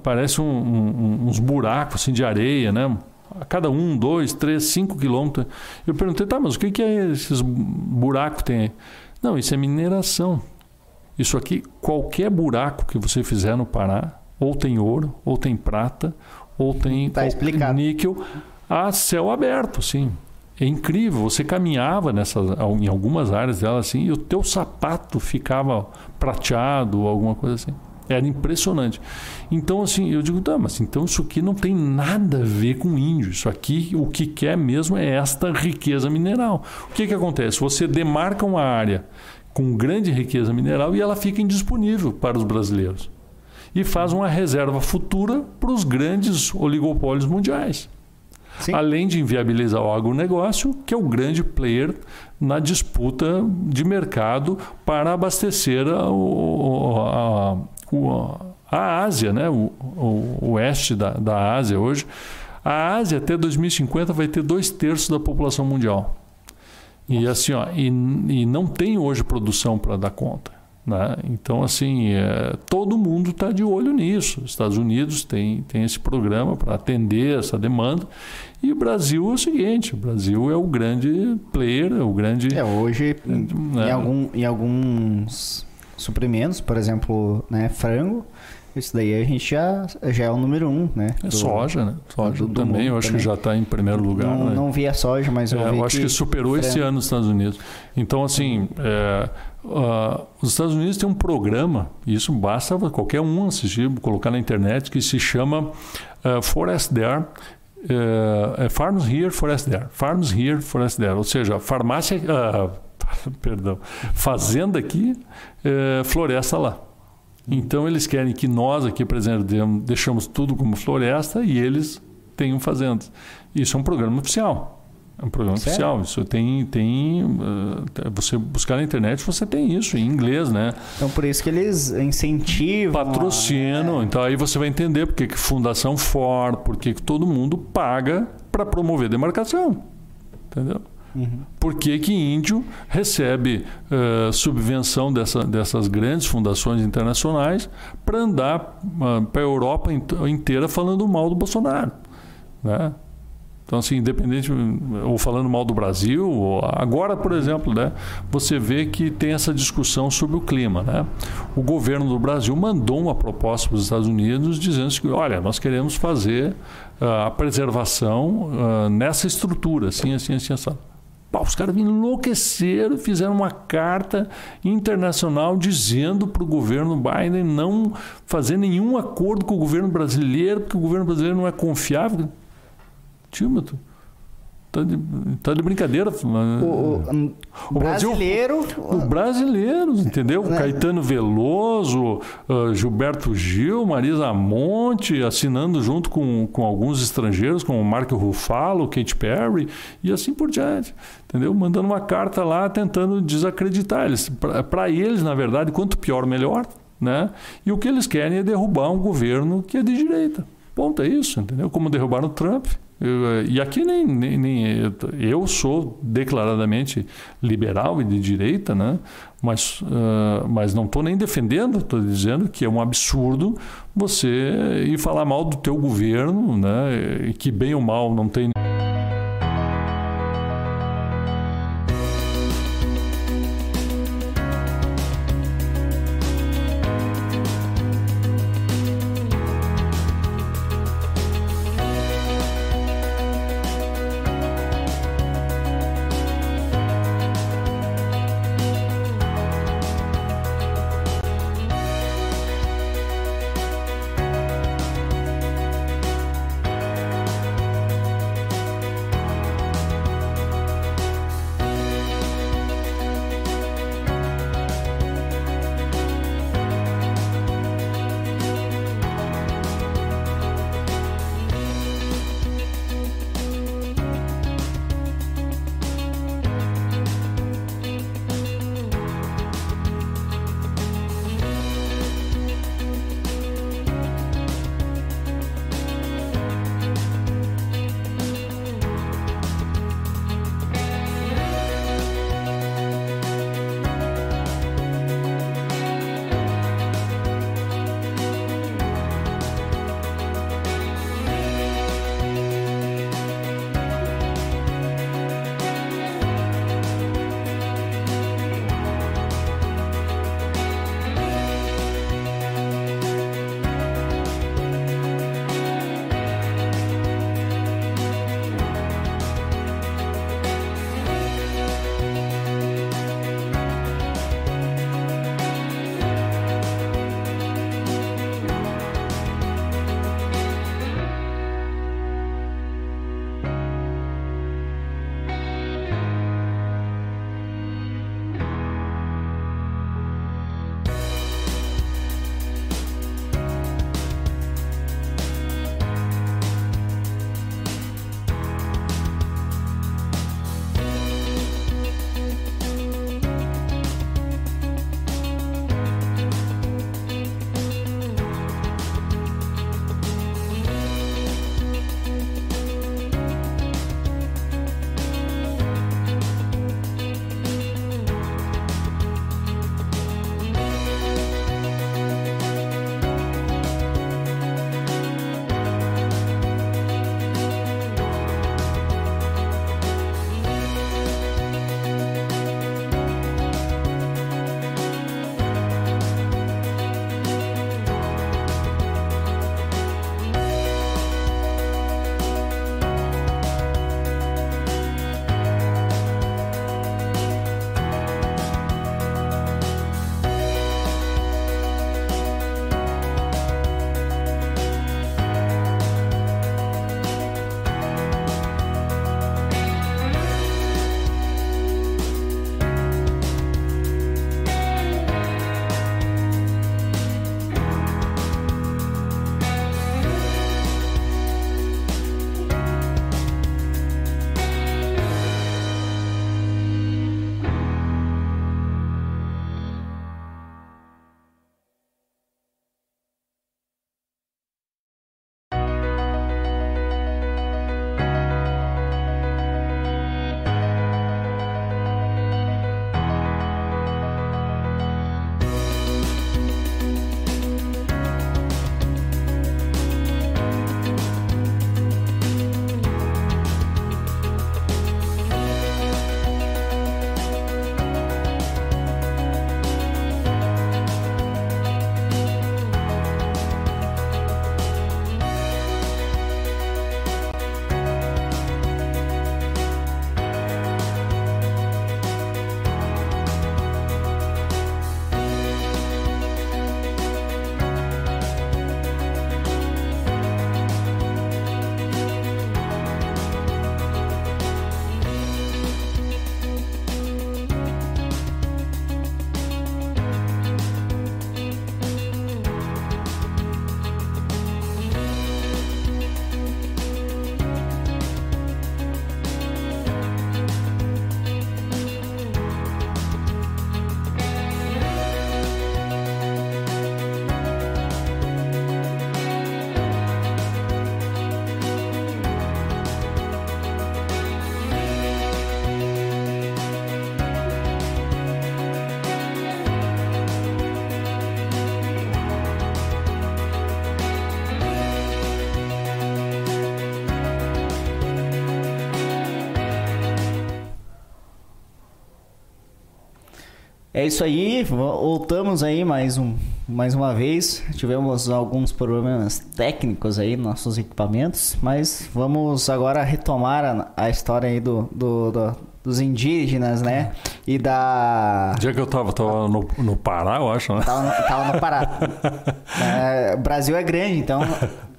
parece um, um, uns buracos assim de areia, né? a cada um, dois, três, cinco quilômetros. Eu perguntei, tá, mas o que, que é esses buracos tem aí? Não, isso é mineração. Isso aqui, qualquer buraco que você fizer no Pará, ou tem ouro, ou tem prata, ou tem tá níquel, a céu aberto, sim. É incrível. Você caminhava nessas, em algumas áreas dela assim, e o teu sapato ficava prateado ou alguma coisa assim. Era impressionante. Então, assim, eu digo, tá, mas então isso aqui não tem nada a ver com índio. Isso aqui, o que quer mesmo é esta riqueza mineral. O que, que acontece? Você demarca uma área com grande riqueza mineral e ela fica indisponível para os brasileiros. E faz uma reserva futura para os grandes oligopólios mundiais. Sim. Além de inviabilizar o agronegócio, que é o grande player na disputa de mercado para abastecer a, a, a Ásia, né? o, o oeste da, da Ásia hoje. A Ásia até 2050 vai ter dois terços da população mundial. E assim, ó, e, e não tem hoje produção para dar conta. Né? Então, assim, é, todo mundo está de olho nisso. Os Estados Unidos tem, tem esse programa para atender essa demanda. E o Brasil é o seguinte: o Brasil é o grande player, é o grande. É, hoje, né? em, algum, em alguns suprimentos, por exemplo, né, frango. Isso daí a gente já, já é o número um, né? É do, soja, né? Soja do, do também, eu acho também. que já está em primeiro lugar. Não, né? não vi a soja, mas eu, é, eu acho que, que superou frango. esse ano nos Estados Unidos. Então, assim, é, uh, os Estados Unidos têm um programa, isso basta qualquer um assistir, colocar na internet, que se chama uh, Forest There, uh, Farms Here, Forest There. Farms Here, Forest There. Ou seja, farmácia, uh, perdão, fazenda aqui, é, floresta lá. Então eles querem que nós aqui, por exemplo, deixamos tudo como floresta e eles tenham fazendas. Isso é um programa oficial. É um programa Sério? oficial. Isso tem, tem. Uh, você buscar na internet, você tem isso em inglês, né? Então por isso que eles incentivam. Patrocinam. A... Então aí você vai entender porque que Fundação Ford, porque que todo mundo paga para promover demarcação. Entendeu? Uhum. Por que, que índio recebe uh, subvenção dessa, dessas grandes fundações internacionais para andar uh, para a Europa inteira falando mal do Bolsonaro? Né? Então, assim, independente, ou falando mal do Brasil, agora, por exemplo, né, você vê que tem essa discussão sobre o clima. Né? O governo do Brasil mandou uma proposta para os Estados Unidos dizendo que, olha, nós queremos fazer uh, a preservação uh, nessa estrutura, assim, assim, assim, assim. Pá, os caras enlouqueceram, fizeram uma carta internacional dizendo para o governo Biden não fazer nenhum acordo com o governo brasileiro, porque o governo brasileiro não é confiável. Tímato. Tá de, tá de brincadeira. O, o, o brasileiro. Brasil, o brasileiro, entendeu? Né? Caetano Veloso, uh, Gilberto Gil, Marisa Monte, assinando junto com, com alguns estrangeiros, como Marco Ruffalo, Kate Perry, e assim por diante. Entendeu? Mandando uma carta lá tentando desacreditar eles. Para eles, na verdade, quanto pior, melhor. Né? E o que eles querem é derrubar um governo que é de direita. Ponto, é isso, entendeu? Como derrubaram o Trump, eu, e aqui nem, nem, nem, eu sou declaradamente liberal e de direita, né? mas, uh, mas não estou nem defendendo, estou dizendo que é um absurdo você ir falar mal do teu governo, né? e que bem ou mal não tem É isso aí, voltamos aí mais, um, mais uma vez. Tivemos alguns problemas técnicos aí nos nossos equipamentos, mas vamos agora retomar a, a história aí do, do, do, dos indígenas, né? E da. O dia que eu tava, tava no, no Pará, eu acho, né? Tava no, tava no Pará. é, o Brasil é grande, então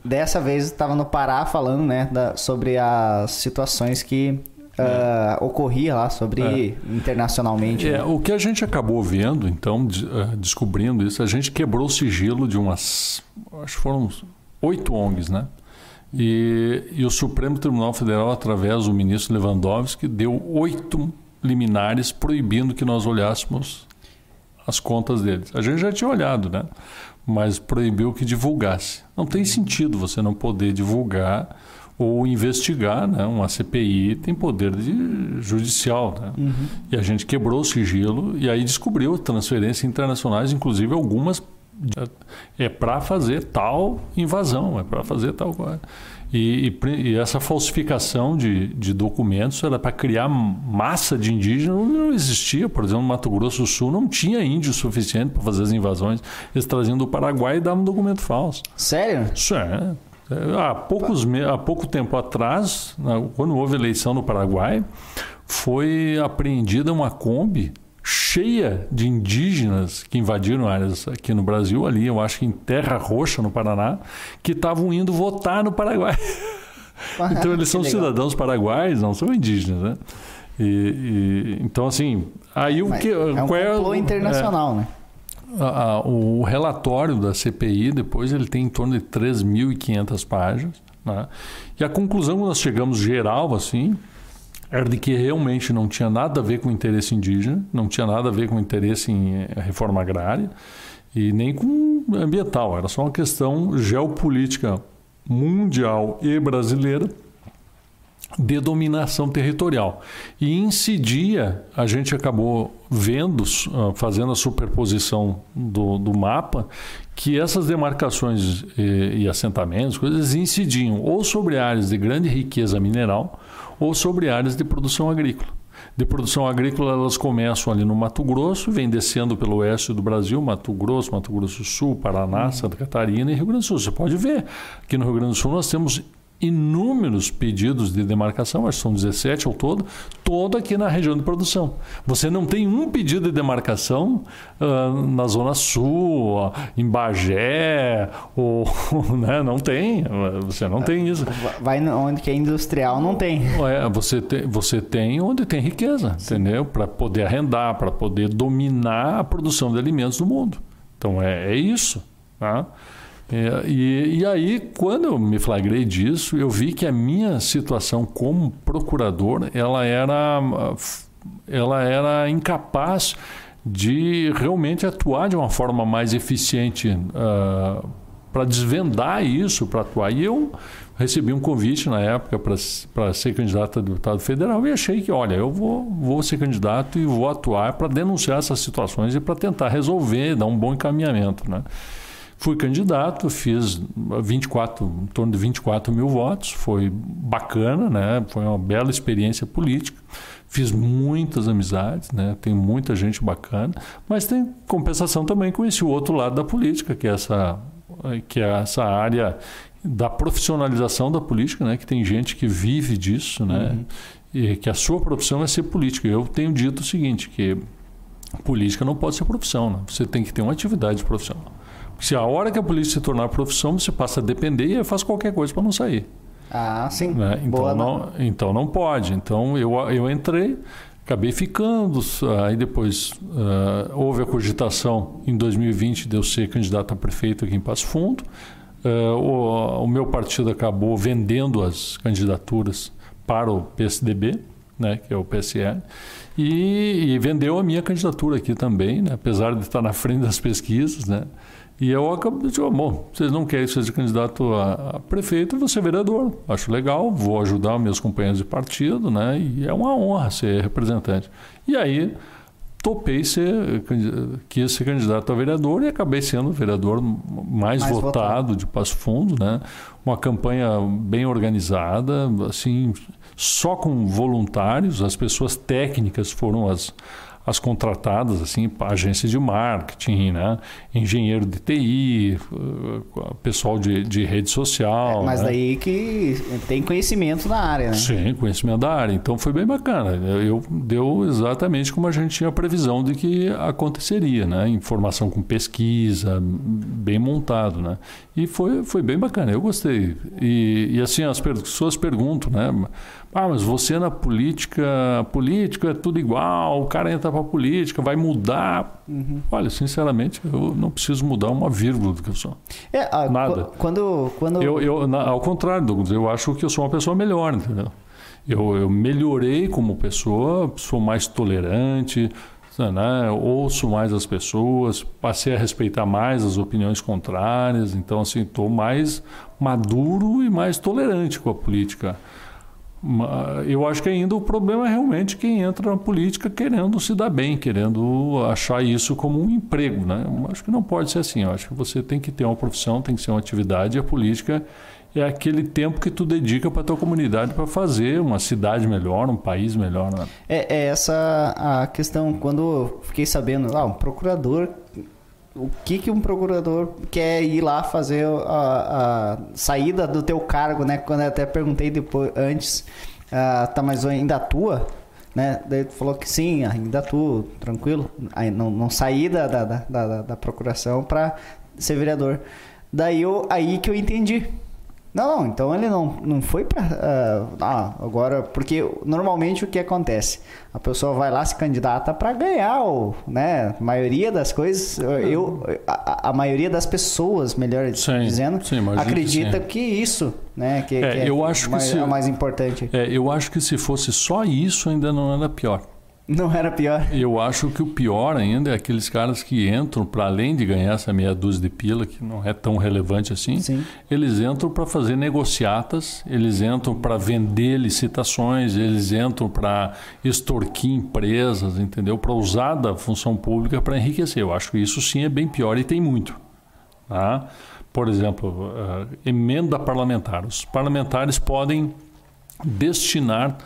dessa vez estava no Pará falando, né, da, sobre as situações que uh, ocorria lá sobre é. internacionalmente. É, né? O que a gente acabou vendo, então, de, uh, descobrindo isso, a gente quebrou o sigilo de umas, acho que foram oito ONGs, né? E, e o Supremo Tribunal Federal, através do ministro Lewandowski, deu oito liminares proibindo que nós olhássemos as contas deles. A gente já tinha olhado, né? Mas proibiu que divulgasse. Não tem sentido você não poder divulgar ou investigar, né? Uma CPI tem poder de judicial, né? Uhum. E a gente quebrou o sigilo e aí descobriu transferências internacionais, inclusive algumas é para fazer tal invasão, é para fazer tal coisa. E, e, e, essa falsificação de, de documentos era para criar massa de indígenas, não existia. Por exemplo, no Mato Grosso do Sul não tinha índio suficiente para fazer as invasões. Eles traziam do Paraguai e davam um documento falso. Sério? Isso é. Há, poucos, há pouco tempo atrás, quando houve eleição no Paraguai, foi apreendida uma Kombi cheia de indígenas que invadiram áreas aqui no Brasil, ali, eu acho que em Terra Roxa, no Paraná, que estavam indo votar no Paraguai. Ah, então eles são cidadãos paraguaios, não são indígenas, né? E, e, então, assim, aí o que. É um qual é, internacional, é, né? A, o relatório da CPI, depois, ele tem em torno de 3.500 páginas. Né? E a conclusão que nós chegamos geral, assim, era de que realmente não tinha nada a ver com o interesse indígena, não tinha nada a ver com o interesse em eh, reforma agrária e nem com ambiental. Era só uma questão geopolítica mundial e brasileira de dominação territorial. E incidia, a gente acabou vendo, ah, fazendo a superposição do, do mapa, que essas demarcações e, e assentamentos, coisas incidiam ou sobre áreas de grande riqueza mineral ou sobre áreas de produção agrícola. De produção agrícola, elas começam ali no Mato Grosso, vem descendo pelo oeste do Brasil, Mato Grosso, Mato Grosso do Sul, Paraná, uhum. Santa Catarina e Rio Grande do Sul. Você pode ver, aqui no Rio Grande do Sul nós temos inúmeros pedidos de demarcação, acho que são 17 ao todo, todo aqui na região de produção. Você não tem um pedido de demarcação uh, na Zona Sul, em Bagé, ou, né? não tem. Você não tem isso. Vai onde que é industrial, não tem. É, você, tem você tem onde tem riqueza, Sim. entendeu? Para poder arrendar, para poder dominar a produção de alimentos no mundo. Então é, é isso. Tá? É, e, e aí, quando eu me flagrei disso, eu vi que a minha situação como procurador, ela era, ela era incapaz de realmente atuar de uma forma mais eficiente uh, ah, para desvendar isso, para atuar. E eu recebi um convite na época para ser candidato a deputado federal e achei que, olha, eu vou, vou ser candidato e vou atuar para denunciar essas situações e para tentar resolver, dar um bom encaminhamento. Né? Fui candidato, fiz 24, em torno de 24 mil votos, foi bacana, né? foi uma bela experiência política. Fiz muitas amizades, né? tem muita gente bacana, mas tem compensação também com esse outro lado da política, que é essa, que é essa área da profissionalização da política, né? que tem gente que vive disso, né? Uhum. e que a sua profissão é ser política. Eu tenho dito o seguinte, que política não pode ser profissão, né? você tem que ter uma atividade profissional. Se a hora que a polícia se tornar profissão, você passa a depender e faz qualquer coisa para não sair. Ah, sim. Né? Então, Boa, não, não, então não pode. Então eu, eu entrei, acabei ficando, aí depois uh, houve a cogitação em 2020 de eu ser candidato a prefeito aqui em Passo Fundo. Uh, o, o, meu partido acabou vendendo as candidaturas para o PSDB, né, que é o PSL, e, e vendeu a minha candidatura aqui também, né, apesar de estar na frente das pesquisas, né, e eu acabo de dizer, bom, vocês não querem ser candidato a, a prefeito, ser vereador. Acho legal, vou ajudar meus companheiros de partido, né? E é uma honra ser representante. E aí topei ser, quis ser candidato a vereador e acabei sendo o vereador mais, mais votado, votado, de Passo Fundo, né? Uma campanha bem organizada, assim, só com voluntários, as pessoas técnicas foram as as contratadas, assim, agência de marketing, né? engenheiro de TI, uh, pessoal de, de rede social. É, mas né? daí que tem conhecimento na área, né? Sim, conhecimento da área. Então foi bem bacana. Eu deu exatamente como a gente tinha previsão de que aconteceria, né? Informação com pesquisa, bem montado, né? E foi, foi bem bacana. Eu gostei. E, e assim as pessoas perguntam, né? Ah, mas você na política, política é tudo igual, o cara entra para a política, vai mudar. Uhum. Olha, sinceramente, eu não preciso mudar uma vírgula do que eu sou. É, a, Nada. Quando, quando... Eu, eu, na, ao contrário, Douglas, eu acho que eu sou uma pessoa melhor, entendeu? Eu, eu melhorei como pessoa, sou mais tolerante, né? ouço mais as pessoas, passei a respeitar mais as opiniões contrárias, então assim estou mais maduro e mais tolerante com a política. Eu acho que ainda o problema é realmente quem entra na política querendo se dar bem, querendo achar isso como um emprego. Né? Eu acho que não pode ser assim. Eu acho que você tem que ter uma profissão, tem que ser uma atividade. E a política é aquele tempo que tu dedica para tua comunidade para fazer uma cidade melhor, um país melhor. Né? É, é, essa a questão. Quando eu fiquei sabendo, ah, um procurador o que, que um procurador quer ir lá fazer a, a saída do teu cargo, né? Quando eu até perguntei depois, antes, uh, tá, mas ainda atua? Né? Daí tu falou que sim, ainda atuo, tranquilo. Aí não, não saí da, da, da, da, da procuração para ser vereador. Daí eu, aí que eu entendi. Não, então ele não, não foi para. Uh, ah, ah, agora. Porque normalmente o que acontece? A pessoa vai lá, se candidata para ganhar, né? A maioria das coisas. Eu, a, a maioria das pessoas, melhor sim, dizendo, sim, acredita que, que, isso, né? Que, é, que é, eu acho mais, que se, é o mais importante. É, eu acho que se fosse só isso, ainda não era pior. Não era pior. Eu acho que o pior ainda é aqueles caras que entram para além de ganhar essa meia dúzia de pila, que não é tão relevante assim, Sim. eles entram para fazer negociatas, eles entram para vender licitações, eles entram para extorquir empresas, entendeu? Para usar da função pública para enriquecer. Eu acho que isso sim é bem pior e tem muito. Tá? Por exemplo, uh, emenda parlamentar. Os parlamentares podem destinar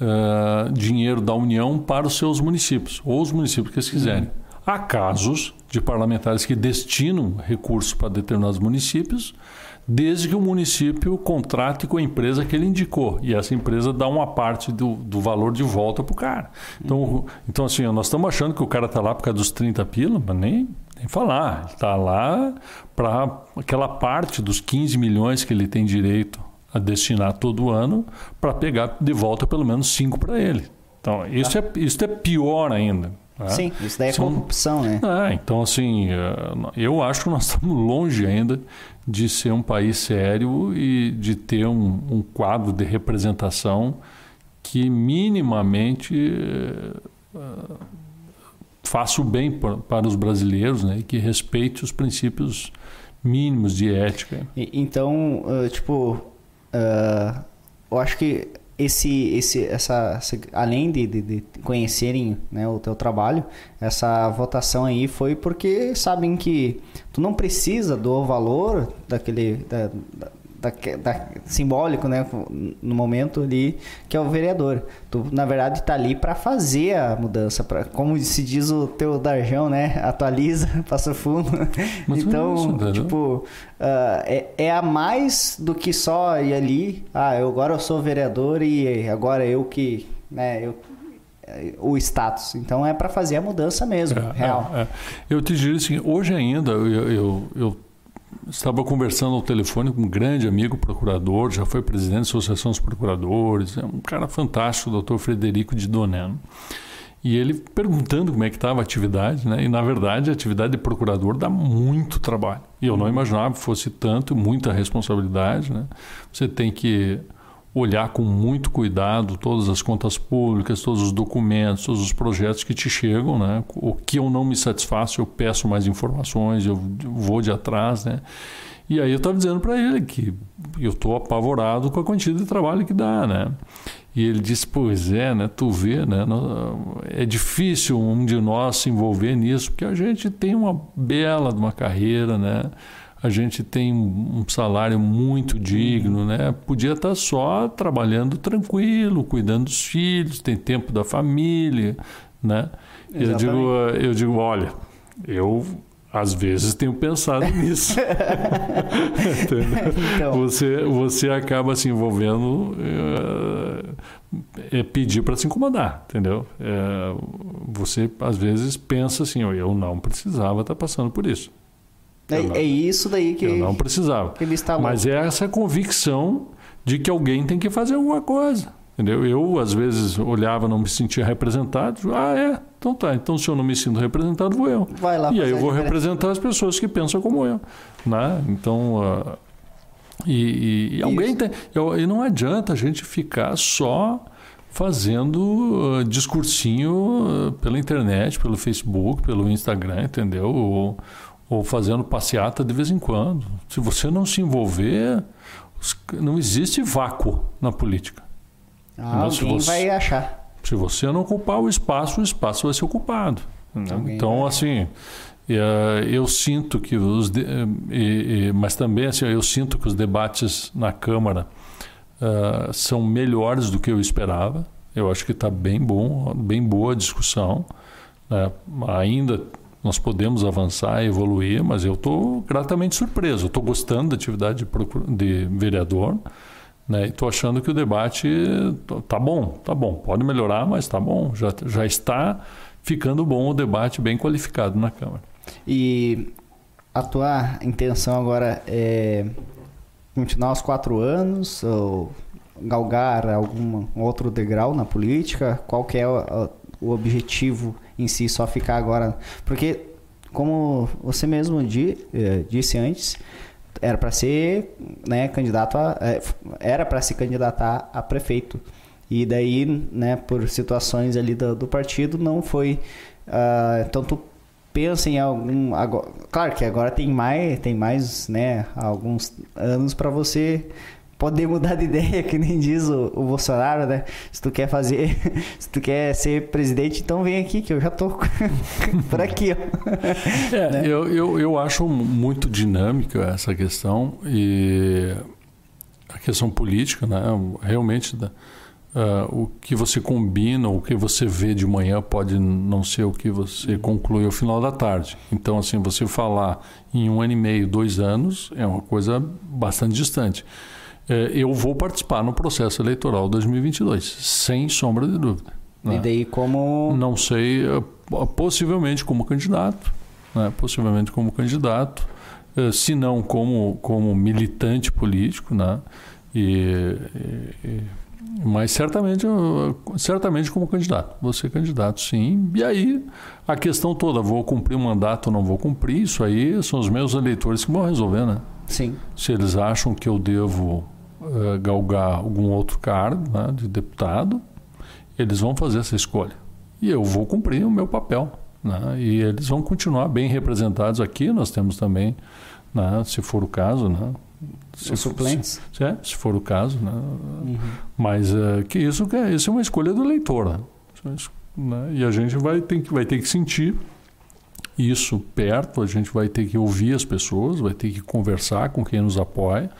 uh, dinheiro da União para os seus municípios, ou os municípios que eles quiserem. Uhum. Há casos de parlamentares que destinam recursos para determinados municípios, desde que o município contrate com a empresa que ele indicou. E essa empresa dá uma parte do, do valor de volta para o cara. Então, uhum. então, assim, nós estamos achando que o cara está lá por causa dos 30 pila, mas nem, nem falar. Ele está lá para aquela parte dos 15 milhões que ele tem direito a destinar todo ano para pegar de volta pelo menos cinco para ele. Então, isso, ah. é, isso é pior ainda. Né? Sim, isso daí é São... corrupção, né? É, então, assim, eh, eu acho que nós estamos longe ainda de ser um país sério e de ter um, um quadro de representação que minimamente uh, faça o bem para os brasileiros né? e que respeite os princípios mínimos de ética. E, então, uh, tipo, Uh, eu acho que esse, esse, essa, além de, de, de, conhecerem né, o teu trabalho, essa votação aí foi porque sabem que tu não precisa do valor daquele, da, da, da, simbólico, né, no momento ali, que é o vereador. Tu, na verdade, está ali para fazer a mudança, para como se diz o teu Darjão, né, atualiza, passa fundo. Mas então, isso, tipo, uh, é, é a mais do que só ir ali, ah, eu agora eu sou vereador e agora eu que, né, eu o status. Então é para fazer a mudança mesmo, é, real. É, é. Eu te diria assim, hoje ainda eu, eu, eu estava conversando ao telefone com um grande amigo procurador, já foi presidente da Associação dos Procuradores, é um cara fantástico, o doutor Frederico de Doneno. E ele perguntando como é que estava a atividade, né? E na verdade a atividade de procurador dá muito trabalho. E eu não imaginava que fosse tanto, muita responsabilidade, né? Você tem que olhar com muito cuidado todas as contas públicas, todos os documentos, todos os projetos que te chegam, né? O que eu não me satisfaço, eu peço mais informações, eu vou de atrás, né? E aí eu estava dizendo para ele que eu estou apavorado com a quantidade de trabalho que dá, né? E ele disse, pois é, né? Tu vê, né? É difícil um de nós se envolver nisso, porque a gente tem uma bela de uma carreira, né? A gente tem um salário muito digno, né? Podia estar só trabalhando tranquilo, cuidando dos filhos, tem tempo da família, né? Eu digo, eu digo, olha, eu às vezes tenho pensado nisso. então. Você, você acaba se envolvendo é, é pedir para se incomodar, entendeu? É, você às vezes pensa assim, eu não precisava estar tá passando por isso. É, não, é, isso daí que eu não precisava. Mas é essa convicção de que alguém tem que fazer alguma coisa. Entendeu? Eu, às vezes, olhava não me sentia representado. Ah, é? Então tá. Então, se eu não me sinto representado, vou eu. Vai lá e aí eu vou representar as pessoas que pensam como eu. Né? Então, uh, e, e, e alguém tem... E não adianta a gente ficar só fazendo uh, discursinho uh, pela internet, pelo Facebook, pelo Instagram, entendeu? Ou, ou fazendo passeata de vez em quando. Se você não se envolver, não existe vácuo na política. Ah, alguém você, vai achar. Se você não ocupar o espaço, o espaço vai ser ocupado. Então, assim, eh, eu sinto que os. De, eh, mas também, assim, eu sinto que os debates na Câmara uh, são melhores do que eu esperava. Eu acho que está bem bom, bem boa a discussão. Né? Ainda nós podemos avançar, evoluir, mas eu estou gratamente surpreso. Estou gostando da atividade de, de vereador. Né? E estou achando que o debate tá bom, tá bom. Pode melhorar, mas tá bom. Já, já está ficando bom o debate, bem qualificado na Câmara. E a tua intenção agora é continuar os quatro anos ou galgar algum outro degrau na política? Qual que é o, o objetivo em si? Só ficar agora... Porque, como você mesmo eh, disse antes era para ser né, candidato a, é, era para se candidatar a prefeito e daí né por situações ali do, do partido não foi uh, então tu pensa em algum agora, claro que agora tem mais tem mais né alguns anos para você poder mudar de ideia, que nem diz o, o, Bolsonaro, né? Se tu quer fazer, se tu quer ser presidente, então vem aqui que eu já tô por aqui, ó. É, né? eu, eu, eu acho muito dinâmica essa questão e a questão política, né? Realmente Uh, o que você combina, o que você vê de manhã pode não ser o que você conclui ao final da tarde. Então, assim, você falar em um ano e meio, dois anos, é uma coisa bastante distante. É, eu vou participar no processo eleitoral 2022, sem sombra de dúvida. Né? E daí como... Não sei, é, possivelmente como candidato, né? possivelmente como candidato, é, se não como, como militante político, né? E, e, mas certamente, certamente como candidato. Vou ser candidato, sim. E aí, a questão toda, vou cumprir o mandato ou não vou cumprir, isso aí são os meus eleitores que vão resolver, né? Sim. Se eles acham que eu devo uh, galgar algum outro cargo né, de deputado, eles vão fazer essa escolha. E eu vou cumprir o meu papel. Né, e eles vão continuar bem representados aqui. Nós temos também, né, se for o caso, né, se, Os suplentes? Se, é, se for o caso. Né, uhum. Mas uh, que isso, isso é uma escolha do eleitor. Né, né, e a gente vai ter, que, vai ter que sentir isso perto, a gente vai ter que ouvir as pessoas, vai ter que conversar com quem nos apoia.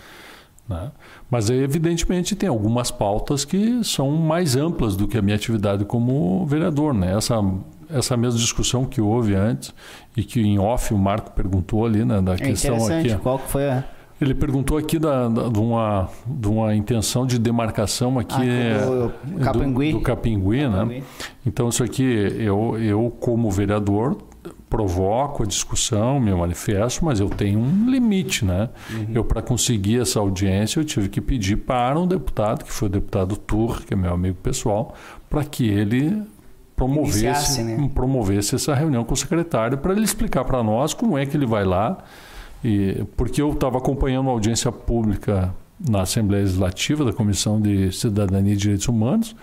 Né? Mas, evidentemente, tem algumas pautas que são mais amplas do que a minha atividade como vereador. Né? Essa, essa mesma discussão que houve antes e que em off o Marco perguntou ali, né, da é questão aqui. Qual que foi a... Ele perguntou aqui da, da, de, uma, de uma intenção de demarcação aqui ah, do, Capingui. do, do Capingui, né? Então isso aqui eu, eu como vereador provoco a discussão, me manifesto, mas eu tenho um limite, né? Uhum. Eu, para conseguir essa audiência, eu tive que pedir para um deputado, que foi o deputado Tur, que é meu amigo pessoal, para que ele promovesse, né? promovesse essa reunião com o secretário, para ele explicar para nós como é que ele vai lá. E, porque eu estava acompanhando uma audiência pública na Assembleia Legislativa da Comissão de Cidadania e Direitos Humanos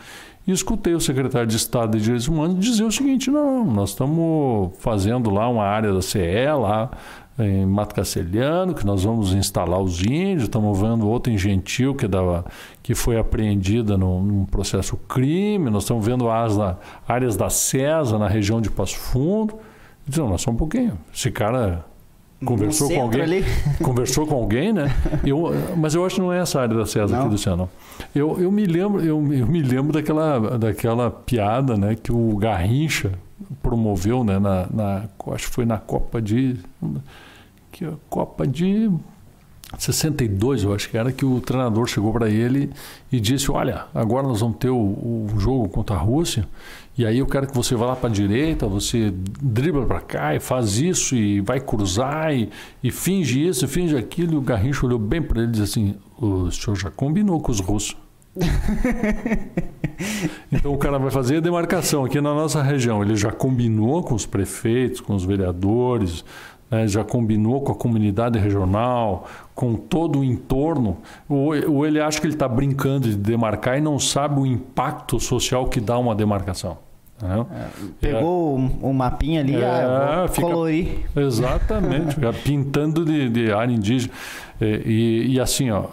e escutei o secretário de Estado de Direitos Humanos dizer o seguinte: não, nós estamos fazendo lá uma área da CE, lá em Mato Castelhano, que nós vamos instalar os índios, estamos vendo outra em Gentil, que, dava, que foi apreendida num, num processo crime, nós estamos vendo as áreas da CESA na região de Passo Fundo. Não, nós só um pouquinho. Esse cara conversou com alguém, ali. conversou com alguém, né? Eu, mas eu acho que não é essa área da César Não? aqui, Luciano. Eu, eu me lembro, eu, eu me lembro daquela, daquela piada, né, que o Garrincha promoveu, né, na, na acho que foi na Copa de que a Copa de 62, eu acho que era que o treinador chegou para ele e disse: Olha, agora nós vamos ter o, o jogo contra a Rússia, e aí eu quero que você vá lá para a direita, você dribla para cá e faz isso, e vai cruzar, e, e finge isso, e finge aquilo. E o Garrincha olhou bem para ele e disse assim: O senhor já combinou com os russos. Então o cara vai fazer a demarcação aqui na nossa região. Ele já combinou com os prefeitos, com os vereadores, né, já combinou com a comunidade regional, com todo o entorno, ou, ou ele acha que ele está brincando de demarcar e não sabe o impacto social que dá uma demarcação. Né? Pegou o, o mapinha ali, É, ah, vou fica- colorir. Exatamente, pintando de, de área indígena. E, e- e assim, ó,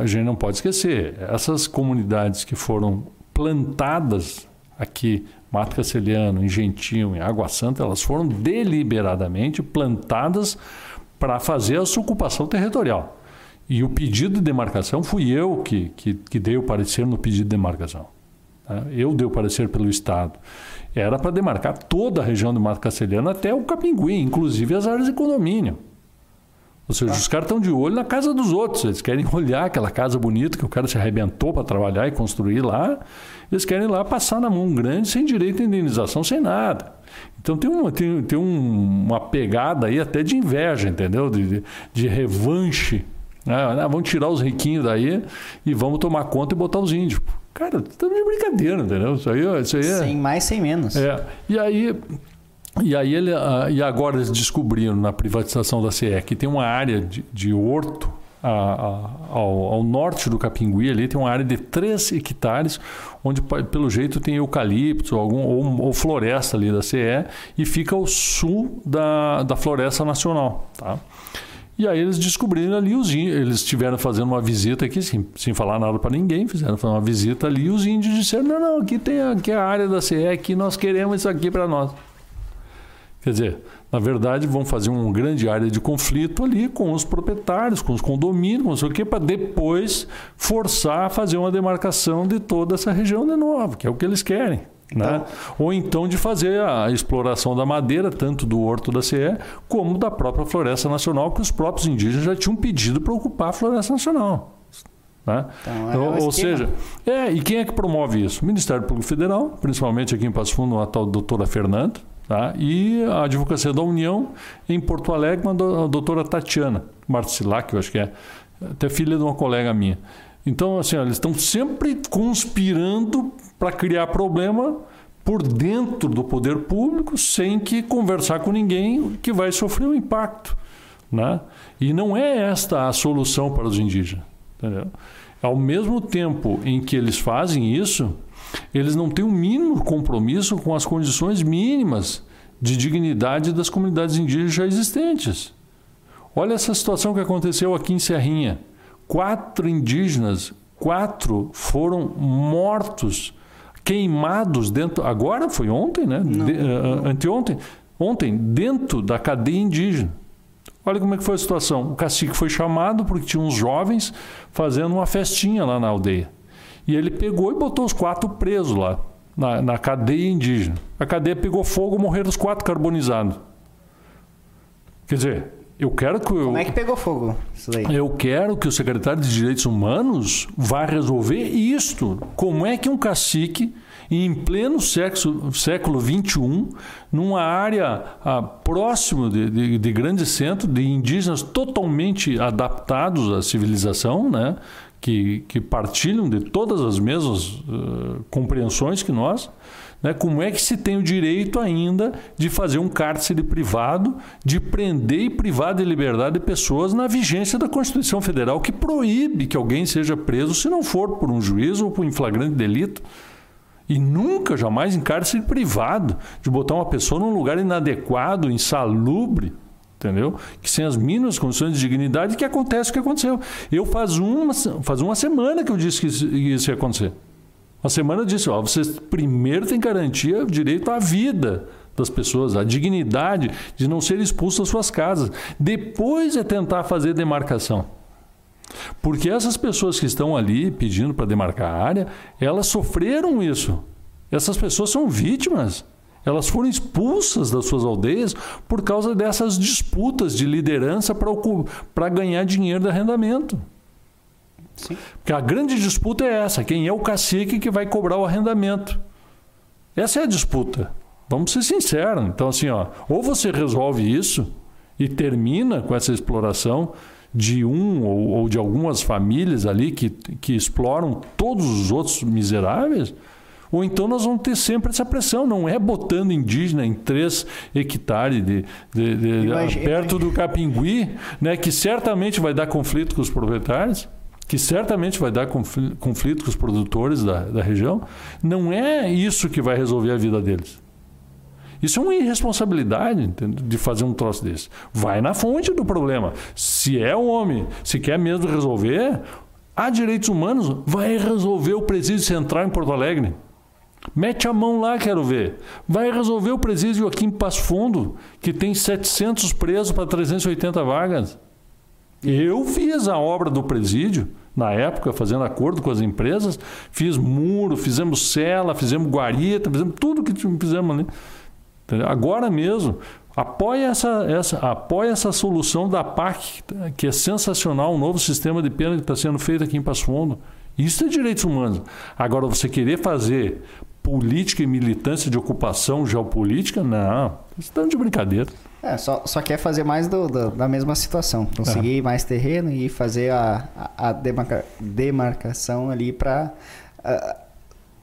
a gente não pode esquecer, essas comunidades que foram plantadas aqui, Mato Caceliano, em Gentil, em Água Santa, elas foram deliberadamente plantadas para fazer essa ocupação territorial. E o pedido de demarcação fui eu que, que, que dei o parecer no pedido de demarcação. Tá? Eu dei o parecer pelo Estado. Era para demarcar toda a região do Mato Castelhano até o Capinguim, inclusive as áreas de condomínio. Ou seja, os caras estão de olho na casa dos outros. Eles querem olhar aquela casa bonita que o cara se arrebentou para trabalhar e construir lá. Eles querem ir lá passar na mão grande sem direito à indenização, sem nada. Então tem uma, tem, tem um- uma pegada aí até de inveja, entendeu? De, de, de revanche. né? Ah, vamos tirar os riquinhos daí e vamos tomar conta e botar os índios. Cara, estamos de brincadeira, entendeu? Isso aí, isso aí é. Sem mais, sem menos. É, e aí, e aí ele, ah, e agora eles descobriram na privatização da CE que tem uma área de, de horto a- a- ao, ao norte do Capingui ali tem uma área de 3 hectares onde pelo jeito tem eucalipto algum, ou, ou floresta ali da CE e fica ao sul da, da floresta nacional, tá? E aí eles descobriram ali os índios, eles estiveram fazendo uma visita aqui, sem, sem falar nada para ninguém, fizeram uma visita ali e os índios disseram, não, não, aqui tem aqui é a área da CE, aqui nós queremos isso aqui para nós. Quer dizer, na verdade, vão fazer uma grande área de conflito ali com os proprietários, com os condomínios, com não sei o quê, para depois forçar a fazer uma demarcação de toda essa região de novo, que é o que eles querem. Né? Ou então de fazer a exploração da madeira, tanto do horto da CE, como da própria Floresta Nacional, que os próprios indígenas já tinham pedido para ocupar a Floresta Nacional. Né? Então, é ou, ou seja, é, e quem é que promove isso? O Ministério Público Federal, principalmente aqui em Passo Fundo, a tal doutora Fernanda, tá? e a Advocacia da União em Porto Alegre, a doutora Tatiana Marcilac, eu acho que é, até filha de uma colega minha. Então, assim, ó, eles estão sempre conspirando para criar problema por dentro do poder público, sem que conversar com ninguém que vai sofrer o impacto. Né? E não é esta a solução para os indígenas. Entendeu? Ao mesmo tempo em que eles fazem isso, eles não têm o mínimo compromisso com as condições mínimas de dignidade das comunidades indígenas já existentes. Olha essa situação que aconteceu aqui em Serrinha. Quatro indígenas, quatro foram mortos, queimados dentro. Agora foi ontem, né? Não, De- eh, anteontem, ontem, dentro da cadeia indígena. Olha como é que foi a situação. O cacique foi chamado porque tinha uns jovens fazendo uma festinha lá na aldeia. E ele pegou e botou os quatro presos lá, na, na cadeia indígena. A cadeia pegou fogo, morreram os quatro carbonizados. Quer dizer, eu quero que eu, Como é que pegou fogo isso daí? eu quero que o secretário de Direitos Humanos vá resolver isto. Como é que um cacique, em pleno sexo- século XXI, numa área ah, próximo de, de, de grande centro, de indígenas totalmente adaptados à civilização, né? que, que partilham de todas as mesmas ah, compreensões que nós, né? Como é que se tem o direito ainda de fazer um cárcere privado, de prender e privar de liberdade pessoas na vigência da Constituição Federal, que proíbe que alguém seja preso se não for por um juiz ou por um flagrante delito? E nunca, jamais em cárcere privado, de botar uma pessoa num lugar inadequado, insalubre, entendeu? Que sem as mínimas condições de dignidade, que acontece o que aconteceu. Eu faz uma, faz uma semana que eu disse que isso ia acontecer. Uma semana disse, ó, vocês primeiro têm que garantir o direito à vida das pessoas, a dignidade de não ser expulso das suas casas. Depois é tentar fazer demarcação. Porque essas pessoas que estão ali pedindo para demarcar a área, elas sofreram isso. Essas pessoas são vítimas. Elas foram expulsas das suas aldeias por causa dessas disputas de liderança para ganhar dinheiro de arrendamento. Sim. Porque a grande disputa é essa: quem é o cacique que vai cobrar o arrendamento? Essa é a disputa. Vamos ser sinceros. Então, assim, ó, ou você resolve isso e termina com essa exploração de um ou, ou de algumas famílias ali que, que exploram todos os outros miseráveis, ou então nós vamos ter sempre essa pressão, não é botando indígena em três hectares de, de, de, perto do Capingui, né, que certamente vai dar conflito com os proprietários, que certamente vai dar conflito com os produtores da, da região. Não é isso que vai resolver a vida deles. Isso é uma irresponsabilidade de fazer um troço desse. Vai na fonte do problema. Se é o homem, se quer mesmo resolver, há direitos humanos, vai resolver o presídio central em Porto Alegre. Mete a mão lá, quero ver. Vai resolver o presídio aqui em Passo Fundo, que tem 700 presos para 380 vagas. Eu fiz a obra do presídio, na época, fazendo acordo com as empresas, fiz muro, fizemos cela, fizemos guarita, fizemos tudo que fizemos ali. Agora mesmo, apoia essa, essa, apoia essa solução da PAC, que é sensacional, um novo sistema de pena que está sendo feito aqui em Passo Fundo. Isso é direitos humanos. Agora, você querer fazer política e militância de ocupação geopolítica, não. Estão de brincadeira. É, só, só quer fazer mais do, do, da mesma situação. Conseguir é. mais terreno e fazer a, a, a demarca, demarcação ali para uh, ah,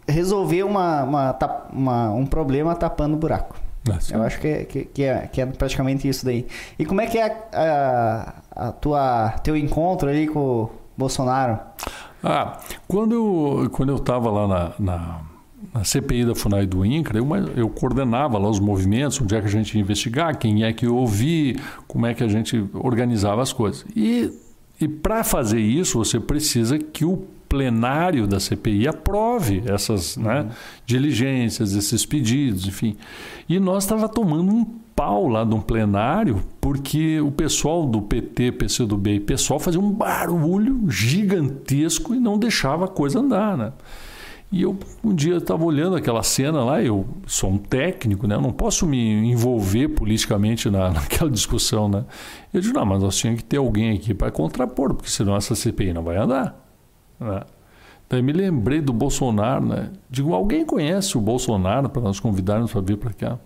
resolver uma, uma, uma, um problema tapando o buraco. É, Eu acho que, que, que, é, que é praticamente isso daí. E como é que é a, a, a tua teu encontro ali com o Bolsonaro? Ah, quando eu, quando eu estava lá na, na, na, CPI da FUNAI do INCRA, eu, eu, coordenava lá os movimentos, onde é que a gente ia investigar, quem é que eu ouvi, como é que a gente organizava as coisas. E, e para fazer isso, você precisa que o plenário da CPI aprove essas né, diligências, esses pedidos, enfim. E nós estava tomando um pau lá de um plenário, porque o pessoal do PT, PCdoB e pessoal fazia um barulho gigantesco e não deixava a coisa andar, né? E eu um dia estava olhando aquela cena lá, eu sou um técnico, né? Eu não posso me envolver politicamente na, naquela discussão, né? Eu disse, não, mas nós tínhamos que ter alguém aqui para contrapor, porque senão essa CPI não vai andar. Né? Daí me lembrei do Bolsonaro, né? Digo, alguém conhece o Bolsonaro para nós convidarmos para vir para cá?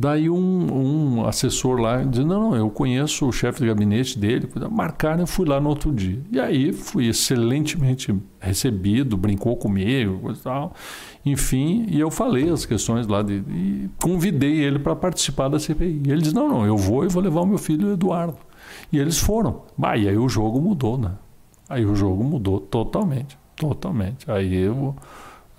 Daí um, um, assessor lá disse, não, não, eu conheço o chefe de gabinete dele. Marcaram, eu fui lá no outro dia. E aí fui excelentemente recebido, brincou comigo, e tal. Enfim, e eu falei as questões lá de, e convidei ele para participar da CPI. E ele disse, não, não, eu vou e vou levar o meu filho Eduardo. E eles foram. Bah, e aí o jogo mudou, né? Aí o jogo mudou totalmente, totalmente. Aí eu,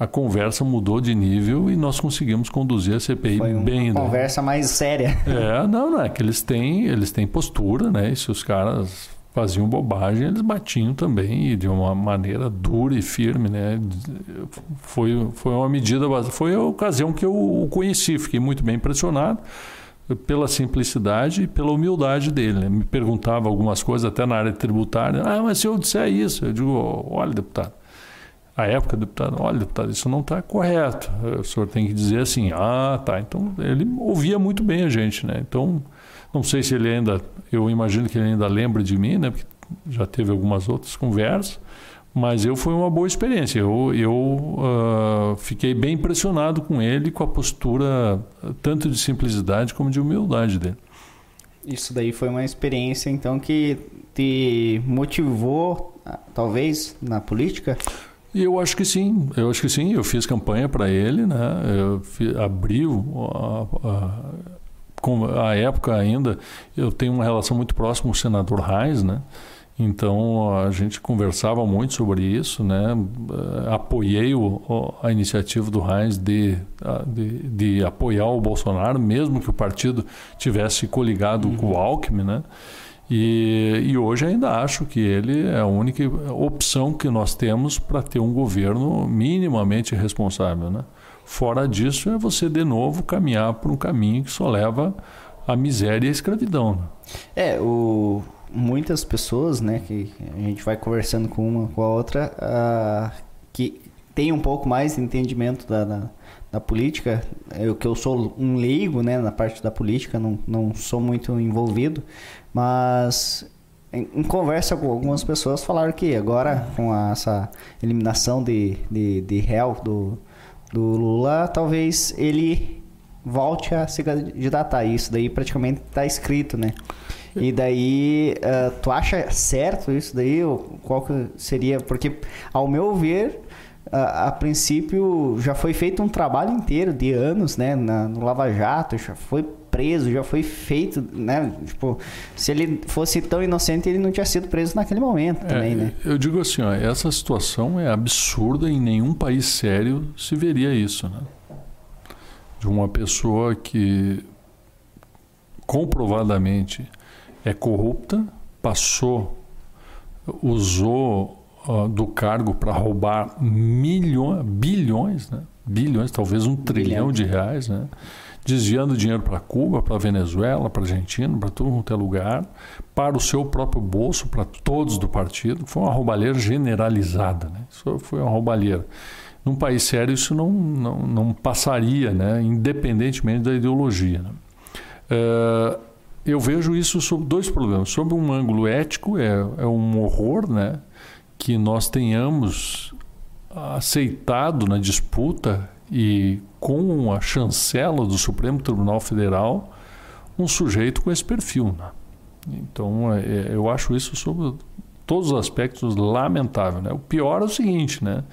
a conversa mudou de nível e nós conseguimos conduzir a CPI Foi uma bem. Uma né? conversa mais séria. É, não, não é que eles têm, eles têm postura, né? E se os caras faziam bobagem, eles batiam também e de uma maneira dura e firme, né? Foi, foi uma medida, foi a ocasião que eu o conheci, fiquei muito bem impressionado pela simplicidade e pela humildade dele. Né? Me perguntava algumas coisas, até na área tributária. Ah, mas se eu disser isso, eu digo, olha, deputado, a época, deputado, olha, deputado, isso não está correto. O senhor tem que dizer assim, ah, tá. Então, ele ouvia muito bem a gente, né? Então, não sei se ele ainda, eu imagino que ele ainda lembra de mim, né? Porque já teve algumas outras conversas. Mas eu foi uma boa experiência. Eu, eu uh, fiquei bem impressionado com ele, com a postura tanto de simplicidade como de humildade dele. Isso daí foi uma experiência, então, que te motivou, ah, talvez, na política? Eu acho que sim, eu acho que sim. Eu fiz campanha para ele, né? Eu fiz, abriu a, a, a época ainda. Eu tenho uma relação muito próxima com o senador Reis, né? Então a gente conversava muito sobre isso, né? Apoiei o, a iniciativa do Reis de, de, de, apoiar o Bolsonaro, mesmo que o partido tivesse coligado uhum. com o Alckmin, né? E, e, hoje ainda acho que ele é a única opção que nós temos para ter um governo minimamente responsável, né? Fora disso, é você de novo caminhar por um caminho que só leva à miséria e à escravidão. Né? É, o, muitas pessoas, né, que a gente vai conversando com uma com a outra, uh, que tem um pouco mais de entendimento da, da, da, política. Eu que eu sou um leigo, né, na parte da política, não, não sou muito envolvido, mas em, em conversa com algumas pessoas falaram que agora com a, essa eliminação de, de, de réu do, do Lula, talvez ele volte a se candidatar. Isso daí praticamente está escrito, né? E daí, uh, tu acha certo isso daí? Ou qual que seria? Porque, ao meu ver, a princípio já foi feito um trabalho inteiro de anos, né? Na, no Lava Jato, já foi preso, já foi feito, né? Tipo, se ele fosse tão inocente, ele não tinha sido preso naquele momento também, é, né? Eu digo assim, ó, essa situação é absurda, em nenhum país sério se veria isso, né? De uma pessoa que comprovadamente é corrupta, passou, usou uh, do cargo para roubar milhões, bilhões, né? bilhões, talvez um trilhão de reais, né? desviando dinheiro para Cuba, para Venezuela, para Argentina, para todo quanto é lugar, para o seu próprio bolso, para todos do partido. Foi uma roubalheira generalizada. Né? Isso foi uma roubalheira. Num país sério, isso não, não, não passaria, né? independentemente da ideologia. Né? Uh, eu vejo isso sob dois problemas. Sob um ângulo ético, é, é um horror né, que nós tenhamos aceitado na disputa e com a chancela do Supremo Tribunal Federal um sujeito com esse perfil. Né? Então, é, é eu acho isso sob todos os aspectos lamentável. Né? O pior é o seguinte, né?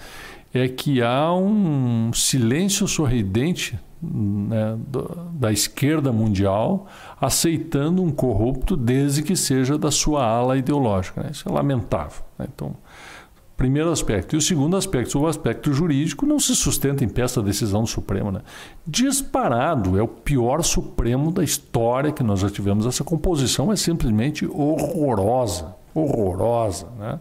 é que há um silêncio sorridente né, da esquerda mundial aceitando um corrupto desde que seja da sua ala ideológica. Né? Isso é lamentável. Né? Então, primeiro aspecto. E o segundo aspecto, o aspecto jurídico, não se sustenta em peça da decisão do Supremo. Né? Disparado, é o pior Supremo da história que nós já tivemos. Essa composição é simplesmente horrorosa, horrorosa. Né?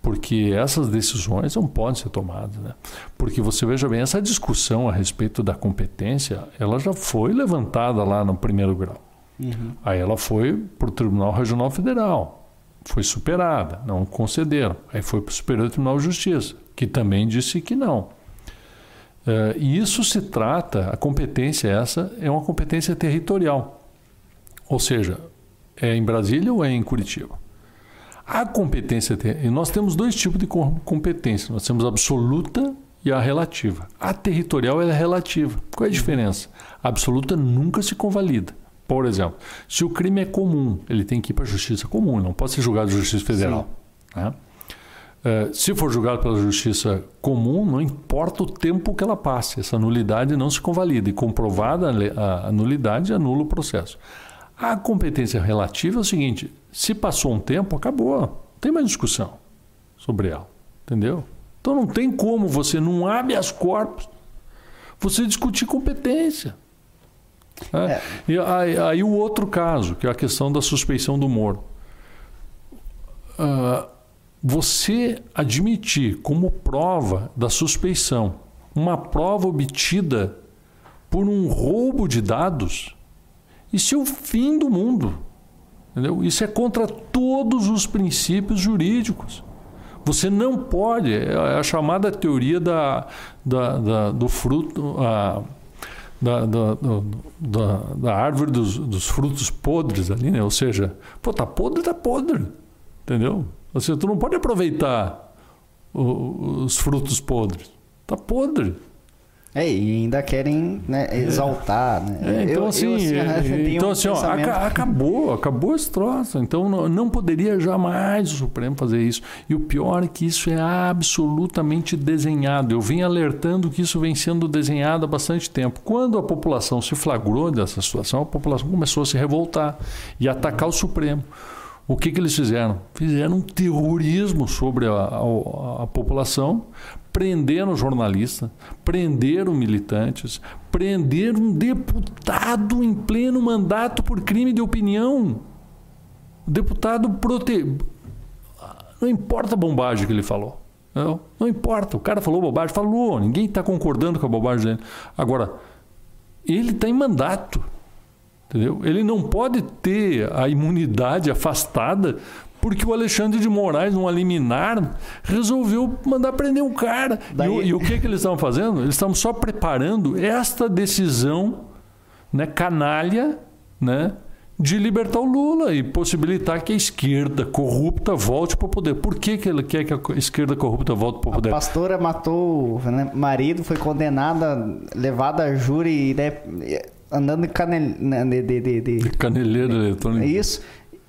porque essas decisões não podem ser tomadas. Né? Porque você veja bem, essa discussão a respeito da competência, ela já foi levantada lá no primeiro grau. Uhum. Aí ela foi para o Tribunal Regional Federal, foi superada, não concederam. Aí foi para o Superior Tribunal de Justiça, que também disse que não. Uh, e isso se trata, a competência essa é uma competência territorial. Ou seja, é em Brasília ou é em Curitiba? A competência, e nós temos dois tipos de competência. Nós temos a absoluta e a relativa. A territorial é relativa. Qual é a diferença? A absoluta nunca se convalida. Por exemplo, se o crime é comum, ele tem que ir para a justiça comum, não pode ser julgado na justiça federal. Né? Uh, se for julgado pela justiça comum, não importa o tempo que ela passe, essa nulidade não se convalida. E comprovada a, a nulidade, anula o processo. A competência relativa é o seguinte: se passou um tempo, acabou. Não tem mais discussão sobre ela. Entendeu? Então não tem como você, num habeas corpus, você discutir competência. Né? É. E aí, aí, o outro caso, que é a questão da suspeição do Moro. Uh, você admitir como prova da suspeição uma prova obtida por um roubo de dados isso é o fim do mundo. Entendeu? Isso é contra todos os princípios jurídicos. Você não pode, é a chamada teoria da, da, da do fruto, a, da, da, da, da, árvore dos, dos, frutos podres ali, né? Ou seja, pô, tá podre, tá podre. Entendeu? Ou seja, tu não pode aproveitar o, os frutos podres. Tá podre. É, e ainda querem né, exaltar, né? É, então, eu, assim, eu, assim, é, então, um assim ó, acabou, acabou esse troço. Então, não, não, poderia jamais o Supremo fazer isso. E o pior é que isso é absolutamente desenhado. Eu vim alertando que isso vem sendo desenhado há bastante tempo. Quando a população se flagrou dessa situação, a população começou a se revoltar e atacar o Supremo. O que, que eles fizeram? Fizeram um terrorismo sobre a, a, a população prenderam jornalistas, prenderam militantes, prenderam um deputado em pleno mandato por crime de opinião. O deputado prote... Não importa a bombagem que ele falou. Não, não importa, o cara falou bobagem, falou, ninguém está concordando com a bobagem dele. Agora, ele está em mandato. Entendeu? Ele não pode ter a imunidade afastada porque o Alexandre de Moraes, num liminar, resolveu mandar prender um cara. Daí... E, o, e o que, que eles estavam fazendo? Eles estavam só preparando esta decisão né, canalha né, de libertar o Lula e possibilitar que a esquerda corrupta volte para o poder. Por que, que ele quer que a esquerda corrupta volte para o poder? A pastora matou o né, marido, foi condenada, levada a júri, né, andando de, canel, né, de, de, de, de caneleira eletrônica. Isso.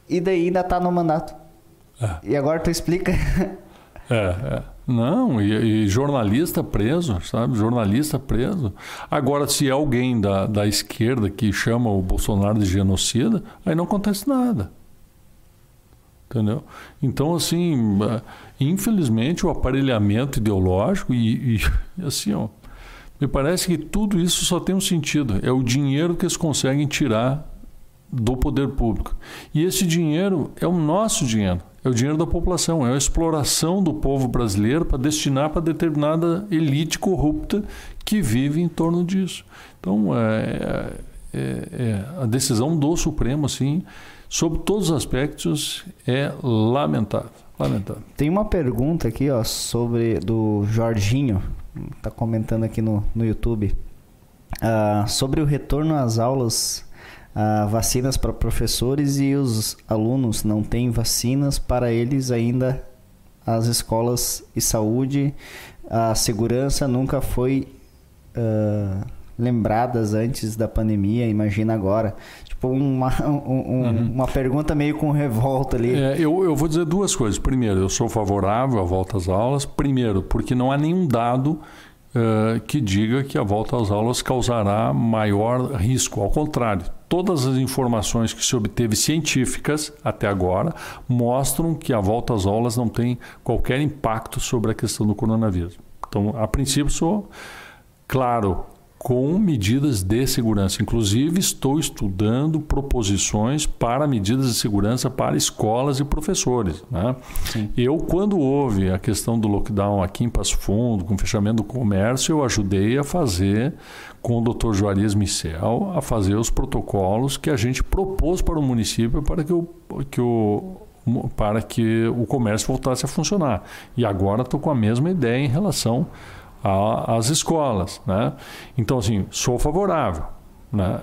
E daí ainda está no mandato. É. E agora tu explica. É, é. Não, e, e, jornalista preso, sabe? Jornalista preso. Agora, se é alguém da, da esquerda que chama o Bolsonaro de genocida, aí não acontece nada. Entendeu? Então, assim, é, infelizmente, o aparelhamento ideológico e, e assim, ó, me parece que tudo isso só tem um sentido. É o dinheiro que eles conseguem tirar do poder público. E esse dinheiro é o nosso dinheiro. É o dinheiro da população, é a exploração do povo brasileiro para destinar para determinada elite corrupta que vive em torno disso. Então, é, é, é, a decisão do Supremo, assim, sobre todos os aspectos, é lamentável. lamentável. Tem uma pergunta aqui ó, sobre do Jorginho, está comentando aqui no, no YouTube, uh, sobre o retorno às aulas uh, vacinas para professores e os alunos não têm vacinas para eles ainda. As escolas e saúde a segurança nunca foi uh, lembradas antes da pandemia imagina agora. Tipo uma, um, uhum. uma pergunta meio com revolta ali. É, eu, eu vou dizer duas coisas. Primeiro eu sou favorável à volta às aulas. Primeiro porque não há nenhum dado uh, que diga que a volta às aulas causará maior risco. Ao contrário, todas as informações que se obteve científicas até agora mostram que a volta às aulas não tem qualquer impacto sobre a questão do coronavírus. Então, a princípio, sou claro com medidas de segurança. Inclusive, estou estudando proposições para medidas de segurança para escolas e professores. Né? Eu, quando houve a questão do lockdown aqui em Passo Fundo, com o fechamento do comércio, eu ajudei a fazer, com o Dr. Juarez Michel, a fazer os protocolos que a gente propôs para o município para que o, que o para que o comércio voltasse a funcionar. E agora estou com a mesma ideia em relação às escolas. Né? Então, assim, sou favorável. Né?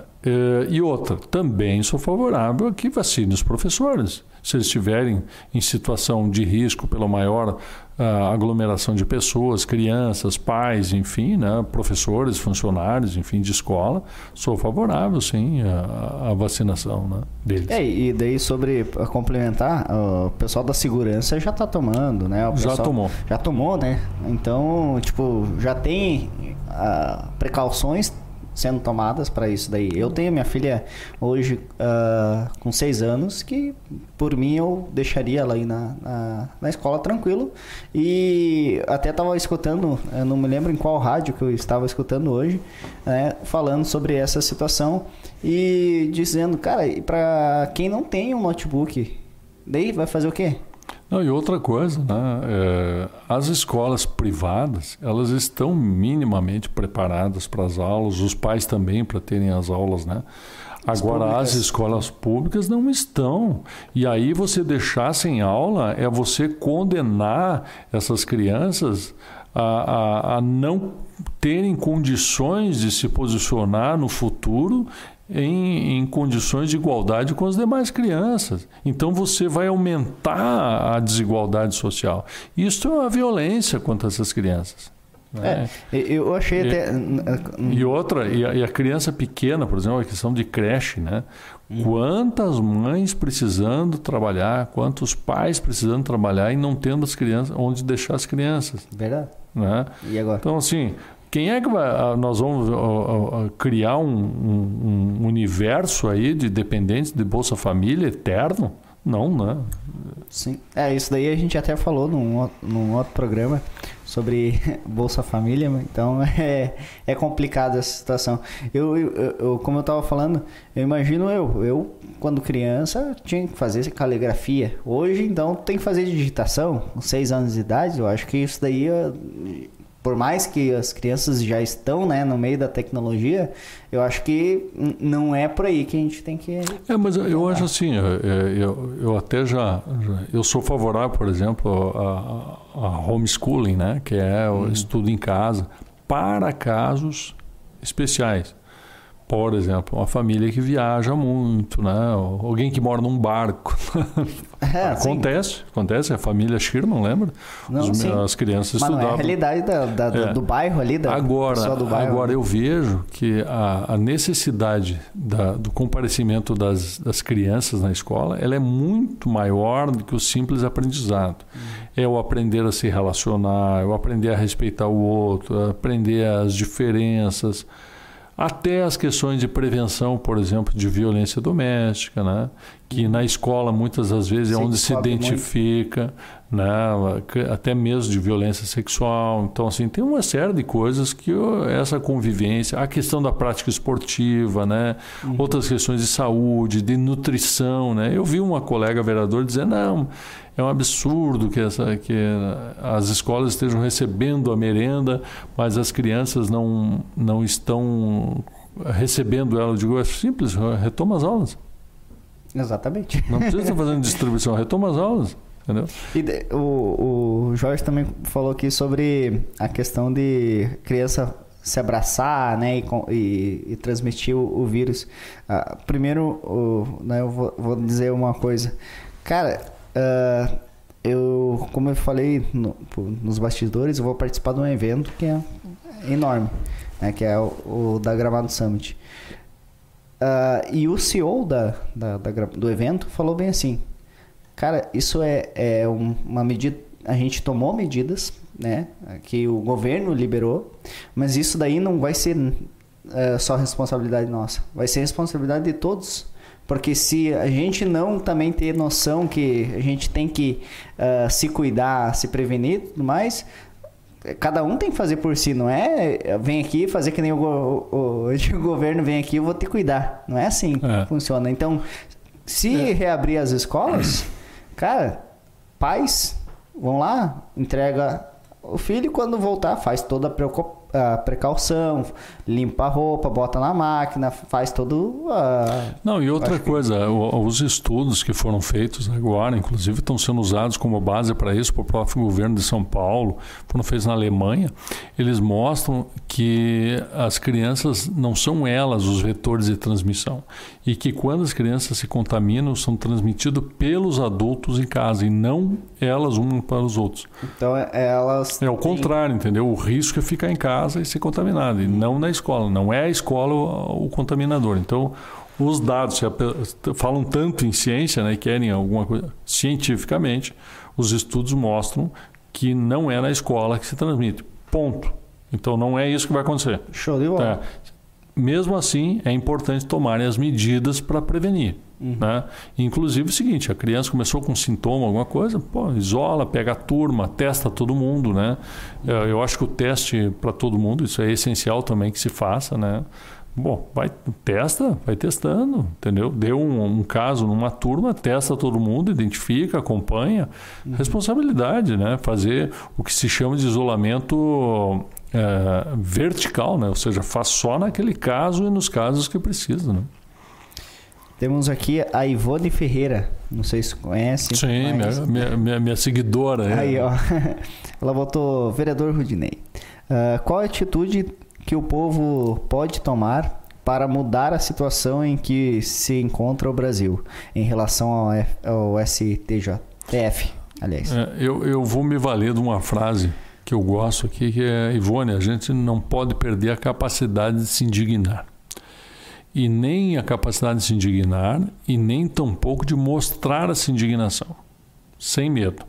E outra, também sou favorável a que vacine os professores. Se eles estiverem em situação de risco pela maior uh, aglomeração de pessoas, crianças, pais, enfim, né? professores, funcionários, enfim, de escola, sou favorável, sim, à, vacinação né? deles. É, e daí sobre complementar, o pessoal da segurança já está tomando, né? já tomou. Já tomou, né? Então, tipo, já tem uh, precauções sendo tomadas para isso daí. Eu tenho minha filha hoje uh, com seis anos, que por mim eu deixaria ela aí na, na, na escola tranquilo. E até estava escutando, não me lembro em qual rádio que eu estava escutando hoje, né, falando sobre essa situação e dizendo, cara, para quem não tem um notebook, daí vai fazer o quê? Não, e outra coisa, né? É, as escolas privadas, elas estão minimamente preparadas para as aulas, os pais também para terem as aulas, né? As Agora, públicas. as escolas públicas não estão. E aí você deixar sem aula é você condenar essas crianças a, a, a não terem condições de se posicionar no futuro em, em, condições de igualdade com as demais crianças. Então você vai aumentar a desigualdade social. Isso é uma violência contra essas crianças. Né? É, eu achei e, até. E outra, e a, e a, criança pequena, por exemplo, a questão de creche, né? Hum. Quantas mães precisando trabalhar, quantos pais precisando trabalhar e não tendo as crianças onde deixar as crianças. Verdade. Né? E agora? Então, assim, quem é que vai, nós vamos criar um, um, um, universo aí de dependentes de Bolsa Família eterno? Não, né? Sim. É, isso daí a gente até falou num, num outro programa sobre Bolsa Família, então é, é complicada essa situação. Eu, eu, eu como eu estava falando, eu imagino eu, eu quando criança, tinha que fazer caligrafia. Hoje, então, tem que fazer digitação. Com seis anos de idade, eu acho que isso daí por mais que as crianças já estão né, no meio da tecnologia, eu acho que não é por aí que a gente tem que. É, mas eu, eu acho assim, eu, eu, eu até já, já, Eu sou favorável, por exemplo, a, a homeschooling, né, que é o hum. estudo em casa, para casos especiais. Por exemplo, uma família que viaja muito, né? Alguém que mora num barco. É, acontece, sim. acontece. A família Sherman, lembra? Não, Os. As crianças Mas estudavam. Não é a realidade da, da, é. do bairro ali, da agora, do bairro. Agora eu vejo que a, a necessidade da, do comparecimento das, das crianças na escola ela é muito maior do que o simples aprendizado. Hum. É o aprender a se relacionar, é o aprender a respeitar o outro, aprender as diferenças até as questões de prevenção, por exemplo, de violência doméstica, né? que na escola muitas das vezes é onde se identifica, né? até mesmo de violência sexual. Então, assim, tem uma série de coisas que essa convivência, a questão da prática esportiva, né? Uhum. outras questões de saúde, de nutrição. Né? Eu vi uma colega vereadora dizer, não, é um absurdo que, essa, que as escolas estejam recebendo a merenda, mas as crianças não, não estão recebendo ela. Eu digo, é simples, retoma as aulas. Exatamente. Não precisa estar fazendo distribuição, retoma as aulas. Entendeu? E o, o Jorge também falou aqui sobre a questão de criança se abraçar né, e, e, e transmitir o, o vírus. Ah, primeiro, o, né, eu vou, vou, dizer uma coisa. Cara, Uh, eu, como eu falei no, nos bastidores, eu vou participar de um evento que é enorme, né, que é o, o da Gramado Summit. Uh, e o CEO da, da, da, do evento falou bem assim, cara, isso é, é uma medida, a gente tomou medidas, né, que o governo liberou, mas isso daí não vai ser uh, só responsabilidade nossa, vai ser responsabilidade de todos porque se a gente não também ter noção que a gente tem que uh, se cuidar, se prevenir e tudo mais, cada um tem que fazer por si, não é vem aqui fazer que nem o, o, o governo vem aqui, eu vou te cuidar. Não é assim é. que funciona. Então, se é. reabrir as escolas, cara, pais vão lá, entrega o filho quando voltar faz toda a preocupação a precaução, limpa a roupa, bota na máquina, faz todo. Uh, Não, e outra coisa, que... os estudos que foram feitos agora, inclusive, estão sendo usados como base para isso, para o próprio governo de São Paulo, foram feitos na Alemanha, eles mostram que as crianças não são elas os vetores de transmissão. E que quando as crianças se contaminam, são transmitidos pelos adultos em casa e não elas um para os outros. Então elas. É o contrário, entendeu? O risco é ficar em casa casa e ser contaminado, e não na escola. Não é a escola o, o contaminador. Então, os dados falam tanto em ciência, né, querem alguma coisa cientificamente, os estudos mostram que não é na escola que se transmite. Ponto. Então não é isso que vai acontecer. Show de bola. É. Mesmo assim, é importante tomarem as medidas para prevenir. Uhum. Né? Inclusive o seguinte, a criança começou com sintoma, alguma coisa, pô, isola, pega a turma, testa todo mundo, né? Eu, acho que o teste para todo mundo, isso é essencial também que se faça, né? Bom, vai, testa, vai testando, entendeu? Deu um, um, caso numa turma, testa todo mundo, identifica, acompanha. Uhum. Responsabilidade, né? Fazer o que se chama de isolamento é, vertical, né? Ou seja, faz só naquele caso e nos casos que precisa, né? Temos aqui a Ivone Ferreira. Não sei se conhece. Sim, mas... minha, minha, minha, seguidora. É. Aí, ó. Ela botou vereador Rudinei. Uh, qual a atitude que o povo pode tomar para mudar a situação em que se encontra o Brasil em relação ao, F, ao STJF, aliás? É, eu, eu vou me valer de uma frase que eu gosto aqui, que é Ivone, a gente não pode perder a capacidade de se indignar e nem a capacidade de se indignar e nem tampouco de mostrar essa indignação, sem medo.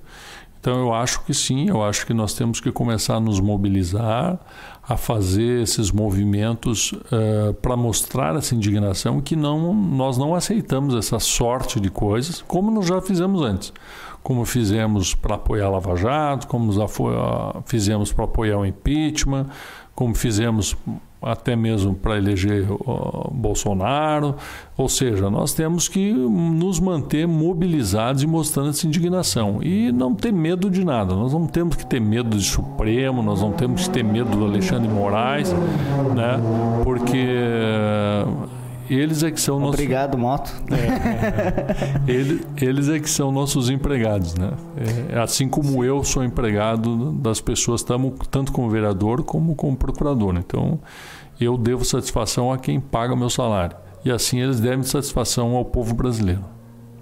Então eu acho que sim, eu acho que nós temos que começar a nos mobilizar, a fazer esses movimentos uh, para mostrar essa indignação que não, nós não aceitamos essa sorte de coisas, como nós já fizemos antes. Como fizemos para apoiar a Lava Jato, como fizemos para apoiar o impeachment, como fizemos até mesmo para eleger Bolsonaro. Ou seja, nós temos que nos manter mobilizados e mostrando essa indignação. E não ter medo de nada. Nós não temos que ter medo do Supremo, nós não temos que ter medo do Alexandre Moraes, né? porque eles é que são nossos. Obrigado, moto. É, eles, eles é que são nossos empregados, né? É, assim como eu sou empregado das pessoas, tamo, tanto como vereador como como procurador. Então, eu devo satisfação a quem paga meu salário. E assim eles devem satisfação ao povo brasileiro.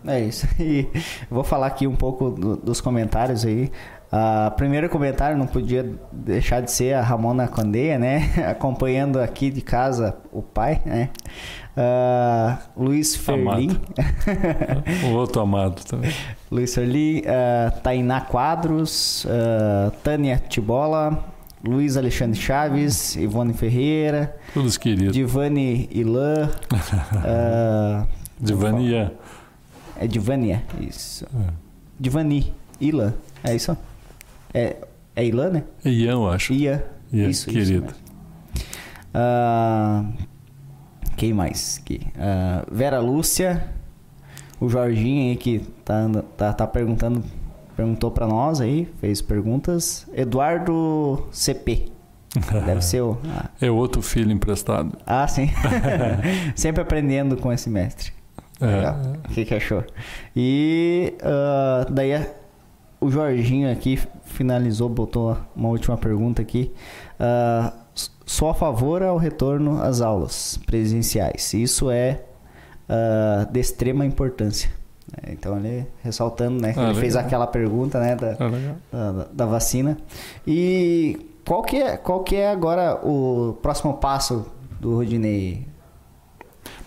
É isso. E vou falar aqui um pouco do, dos comentários aí. Uh, primeiro comentário não podia deixar de ser a Ramona Condeia, né? Acompanhando aqui de casa o pai, né? Uh, Luiz Ferlin. o outro amado também. Luiz Ferlin, uh, Tainá Quadros, uh, Tânia Tibola, Luiz Alexandre Chaves, Ivone Ferreira. Todos queridos. Divani Ilan. uh, Divania. É Divania, isso. É. Divani Ilan, é isso? É, é Ilan, né? Ian, eu acho. Ian. Ian, isso, querido. Isso quem mais? Aqui? Uh, Vera Lúcia. O Jorginho aí que tá, tá, tá perguntando perguntou para nós aí, fez perguntas. Eduardo CP. Deve ser o. Ah. É outro filho emprestado. Ah, sim. Sempre aprendendo com esse mestre. É. O que, que achou? E uh, daí o Jorginho aqui finalizou, botou uma última pergunta aqui. Uh, sou a favor ao retorno às aulas presenciais. Isso é uh, de extrema importância. É, então ele ressaltando, né? Ah, ele fez aquela pergunta, né? Da, ah, da, da, vacina. E qual que, é, qual que é agora o próximo passo do Rodinei?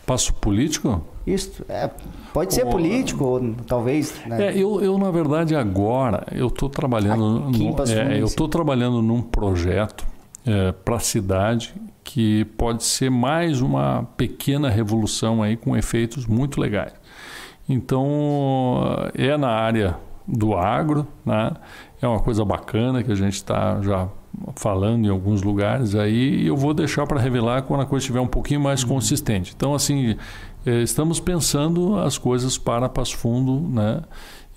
Passo político? Isso, é, pode ser político, ou talvez. Né? É, eu, eu, na verdade, agora eu estou trabalhando. No, é, eu estou trabalhando num projeto é, para a cidade que pode ser mais uma pequena revolução aí com efeitos muito legais. Então, é na área do agro, né? é uma coisa bacana que a gente está já falando em alguns lugares aí e eu vou deixar para revelar quando a coisa estiver um pouquinho mais uhum. consistente. Então, assim, é, estamos pensando as coisas para Passo Fundo, né?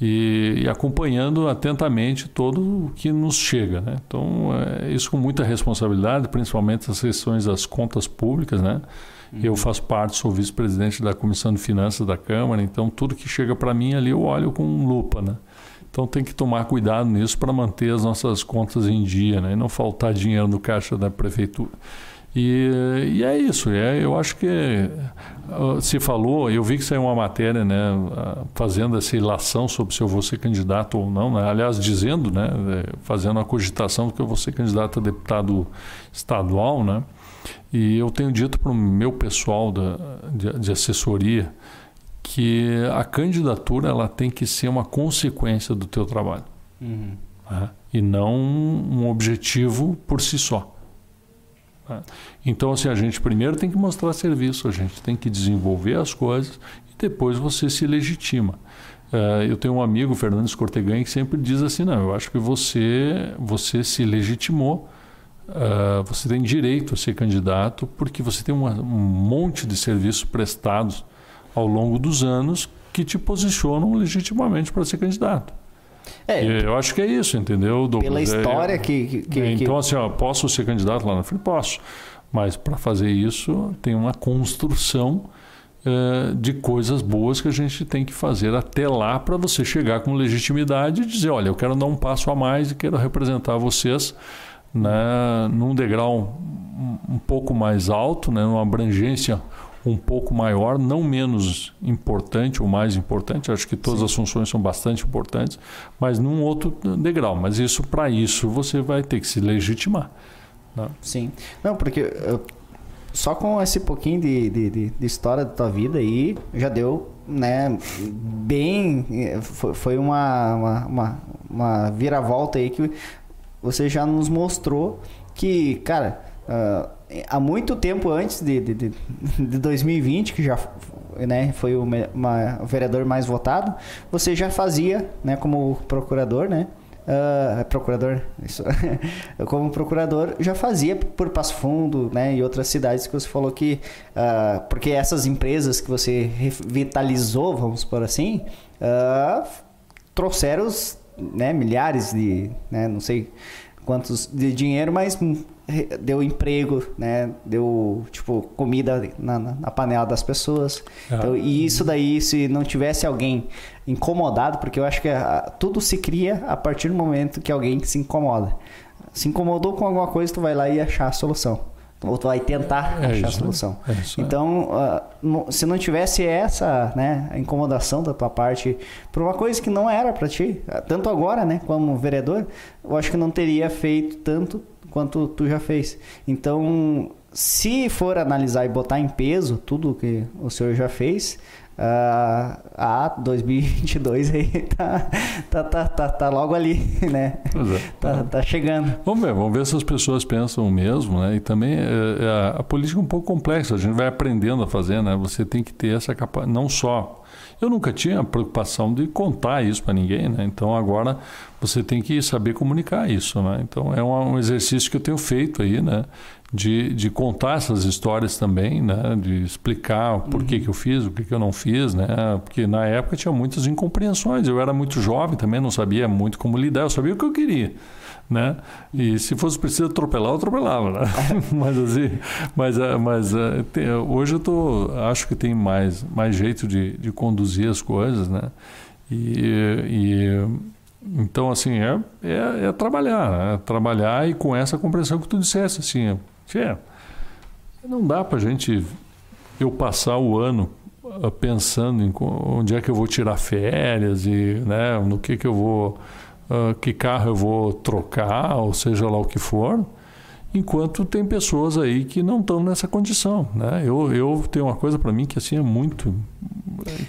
E, e, acompanhando atentamente todo o que nos chega. Né? Então, é, isso com muita responsabilidade, principalmente as questões das contas públicas, né? Uhum. Eu faço parte, sou vice-presidente da Comissão de Finanças da Câmara, então tudo que chega para mim ali eu olho com lupa, né? Então tem que tomar cuidado nisso para manter as nossas contas em dia, né? E não faltar dinheiro no caixa da prefeitura. E, e é isso. É, eu acho que se falou, eu vi que saiu uma matéria, né, fazendo essa ilação sobre se eu vou ser candidato ou não. Né? Aliás, dizendo, né, é, fazendo a cogitação de que eu vou ser candidato a deputado estadual, né? E eu tenho dito para o meu pessoal da, de, de, assessoria que a candidatura ela tem que ser uma consequência do teu trabalho uhum. né? e não um objetivo por si só. Então, assim, a gente primeiro tem que mostrar serviço, a gente tem que desenvolver as coisas e depois você se legitima. Uh, eu tenho um amigo, Fernandes Cortegan, que sempre diz assim: não, eu acho que você, você se legitimou Uh, você tem direito a ser candidato porque você tem um monte de serviços prestados ao longo dos anos que te posicionam legitimamente para ser candidato. É, eu acho que é isso, entendeu? Douglas? Pela história é, que, que, é, Então, assim, ó, posso ser candidato lá na frente? Posso. Mas para fazer isso, tem uma construção uh, de coisas boas que a gente tem que fazer até lá para você chegar com legitimidade e dizer: olha, eu quero dar um passo a mais e quero representar vocês né, num degrau um, um pouco mais alto, né, numa abrangência um pouco maior, não menos importante ou mais importante, acho que todas Sim. as funções são bastante importantes, mas num outro degrau. Mas isso, para isso, você vai ter que se legitimar. Né? Sim. Não, porque só com esse pouquinho de, de, de, de, história da tua vida aí, já deu, né, bem... Foi, foi uma, uma, uma, uma viravolta aí que você já nos mostrou que, cara, uh, há muito tempo antes de, de, de, de 2020, que já né, foi o uma, o vereador mais votado, você já fazia, né, como procurador, né, Uh, procurador, isso, como procurador, já fazia por Passo Fundo, né, e outras cidades que você falou que, uh, porque essas empresas que você revitalizou, vamos por assim, uh, trouxeram né, milhares de, né, não sei quantos de dinheiro, mas deu emprego, né? Deu, tipo, comida na, na panela das pessoas. Ah. Então, e isso daí, se não tivesse alguém incomodado, porque eu acho que a, tudo se cria a partir do momento que alguém se incomoda. Se incomodou com alguma coisa, tu vai lá e achar a solução. Ou tu vai tentar é achar isso, a solução. É isso, então, uh, se não tivesse essa né, incomodação da tua parte por uma coisa que não era para ti, tanto agora, né, como vereador, eu acho que não teria feito tanto quanto tu já fez. Então, se for analisar e botar em peso tudo que o senhor já fez, uh, a 2022 aí tá, tá, tá, tá, tá logo ali, né? É. Tá, tá chegando. Vamos ver, vamos ver se as pessoas pensam o mesmo, né? E também é, é, a política é um pouco complexa, a gente vai aprendendo a fazer, né? Você tem que ter essa capacidade, não só eu nunca tinha preocupação de contar isso para ninguém, né? Então agora você tem que saber comunicar isso, né? Então é um, exercício que eu tenho feito aí, né? De, de contar essas histórias também, né? De explicar por uhum. que, que eu fiz, o que, que eu não fiz, né? Porque na época tinha muitas incompreensões. Eu era muito jovem também, não sabia muito como lidar. Eu sabia o que eu queria né? E se fosse preciso atropelar, eu atropelava, né? mas assim, mas, eh, mas eh, hoje eu tô, acho que tem mais, mais jeito de, de conduzir as coisas, né? E, e então assim é, é, é trabalhar, né? trabalhar e com essa compreensão que tu disseste assim, é, não dá para gente eu passar o ano eh, pensando em onde é que eu vou tirar férias e né, no que que eu vou uh, que carro eu vou trocar, ou seja lá o que for, enquanto tem pessoas aí que não estão nessa condição. Né? Eu, eu tenho uma coisa para mim que assim é muito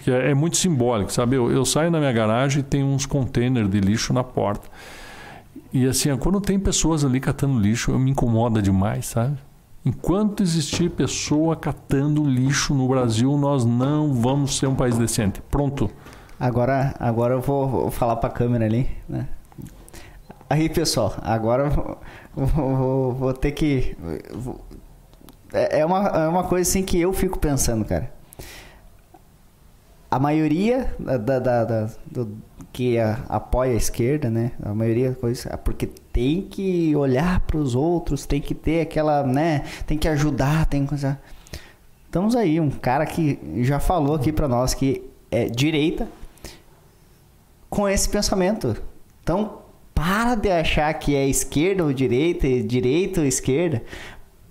que é, é muito simbólico, sabe? Eu, eu, saio na minha garagem e tem uns containers de lixo na porta. E assim, quando tem pessoas ali catando lixo, me incomoda demais, sabe? Enquanto existir pessoa catando lixo no Brasil, nós não vamos ser um país decente. Pronto. Agora, agora eu vou, vou falar para a câmera ali, né? Aí, pessoal, agora vou, vou, vou ter que. Vou, é, é uma, é uma coisa assim que eu fico pensando, cara. A maioria da, da, da, da do, que a, apoia a esquerda, né? A maioria da coisa, é porque tem que olhar para os outros, tem que ter aquela, né? Tem que ajudar, tem coisa. Estamos aí, um cara que já falou aqui para nós que é direita, com esse pensamento. Então, para de achar que é esquerda ou direita, direita ou esquerda.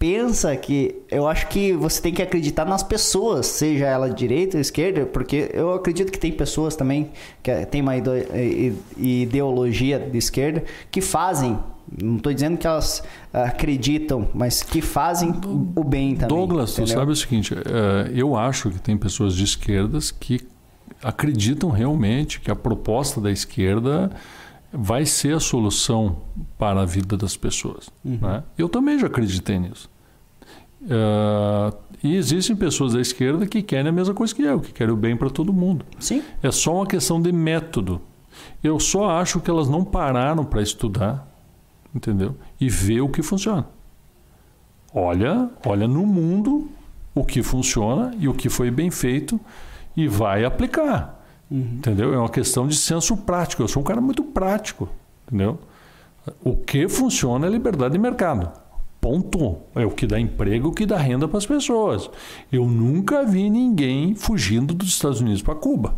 Pensa que eu acho que você tem que acreditar nas pessoas, seja ela direita ou esquerda, porque eu acredito que tem pessoas também que tem uma ideologia de esquerda que fazem não estou dizendo que elas acreditam, mas que fazem o bem também. Douglas, entendeu? tu sabe o seguinte, é, eu acho que tem pessoas de esquerdas que acreditam realmente que a proposta da esquerda vai ser a solução para a vida das pessoas. Uhum. Né? Eu também já acreditei nisso. Uh, e existem pessoas da esquerda que querem a mesma coisa que eu, que querem o bem para todo mundo. Sim. É só uma questão de método. Eu só acho que elas não pararam para estudar, entendeu? E ver o que funciona. Olha, olha no mundo o que funciona e o que foi bem feito e vai aplicar. Uhum. Entendeu? É uma questão de senso prático. Eu sou um cara muito prático. Entendeu? O que funciona é liberdade de mercado. Ponto. É o que dá emprego, o que dá renda para as pessoas. Eu nunca vi ninguém fugindo dos Estados Unidos para Cuba.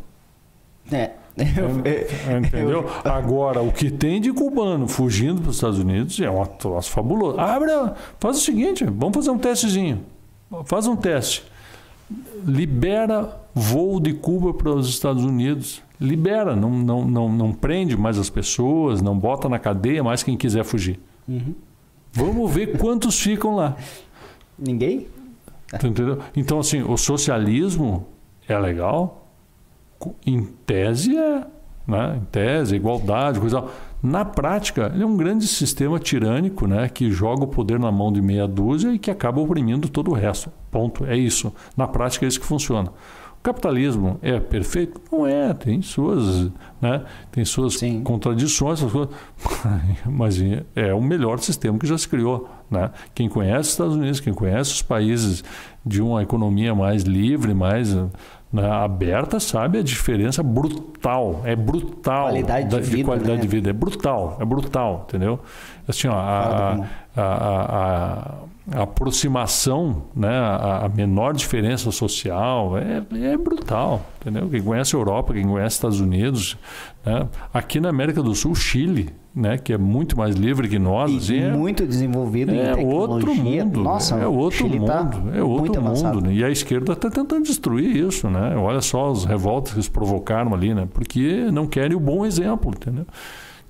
É. Eu, Entendeu? Eu, Agora, o que tem de cubano fugindo para os Estados Unidos é um troço fabuloso. Abre, faz o seguinte: vamos fazer um testezinho. Faz um teste libera voo de Cuba para os Estados Unidos. Libera, não, não, não, não prende mais as pessoas, não bota na cadeia mais quem quiser fugir. Uhum. Vamos ver quantos ficam lá. Ninguém? Entendeu? Então, assim, o socialismo é legal, em tese é, né? em tese, igualdade, coisa. Na prática, ele é um grande sistema tirânico, né? que joga o poder na mão de meia dúzia e que acaba oprimindo todo o resto. Ponto. É isso. Na prática é isso que funciona capitalismo é perfeito? Não é, tem suas, né, tem suas Sim. contradições, mas é o melhor sistema que já se criou. Né? Quem conhece os Estados Unidos, quem conhece os países de uma economia mais livre, mais né, aberta, sabe a diferença brutal, é brutal qualidade da, de, vida, de qualidade né? de vida, é brutal, é brutal, entendeu? Assim, ó, a, a, a, a, aproximação, né, a, menor diferença social é, é brutal, entendeu? Quem conhece a Europa, quem conhece os Estados Unidos, né? aqui na América do Sul, Chile, né, que é muito mais livre que nós, e assim, é muito desenvolvido é em tecnologia. outro mundo, Nossa, é outro Chile mundo, tá é outro mundo. Né? E a esquerda está tentando destruir isso, né? Olha só as revoltas que eles provocaram ali, né? Porque não querem o bom exemplo, entendeu?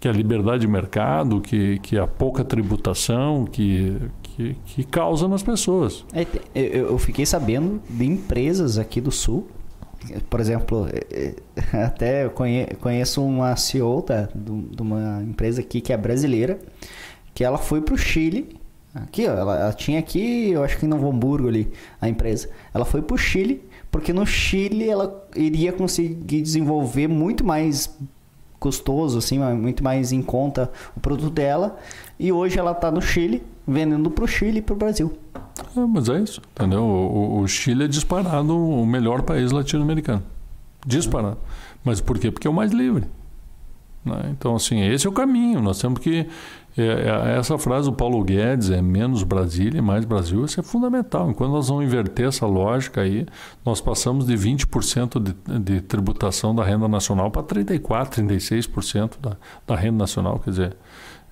Que é a liberdade de mercado, que, que a pouca tributação, que, que, que causa nas pessoas. É, eu fiquei sabendo de empresas aqui do Sul por exemplo, é, é, até conheço uma CEO de uma empresa aqui que é brasileira, que ela foi para o Chile. Aqui, ó, ela, ela, tinha aqui, eu acho que em Novo Hamburgo ali, a empresa. Ela foi para o Chile, porque no Chile ela iria conseguir desenvolver muito mais custoso, assim, muito mais em conta o produto dela. E hoje ela está no Chile, vendendo para o Chile e para o Brasil. É, mas é isso, entendeu? O, o Chile é disparado o melhor país latino-americano. Disparado. Mas por quê? Porque é o mais livre. Né? Então, assim, esse é o caminho. Nós temos que. É, é, essa frase do Paulo Guedes é menos Brasília e mais Brasil, isso é fundamental. Enquanto nós vamos inverter essa lógica aí, nós passamos de 20% de, de tributação da renda nacional para 34%, 36% da, da renda nacional. Quer dizer,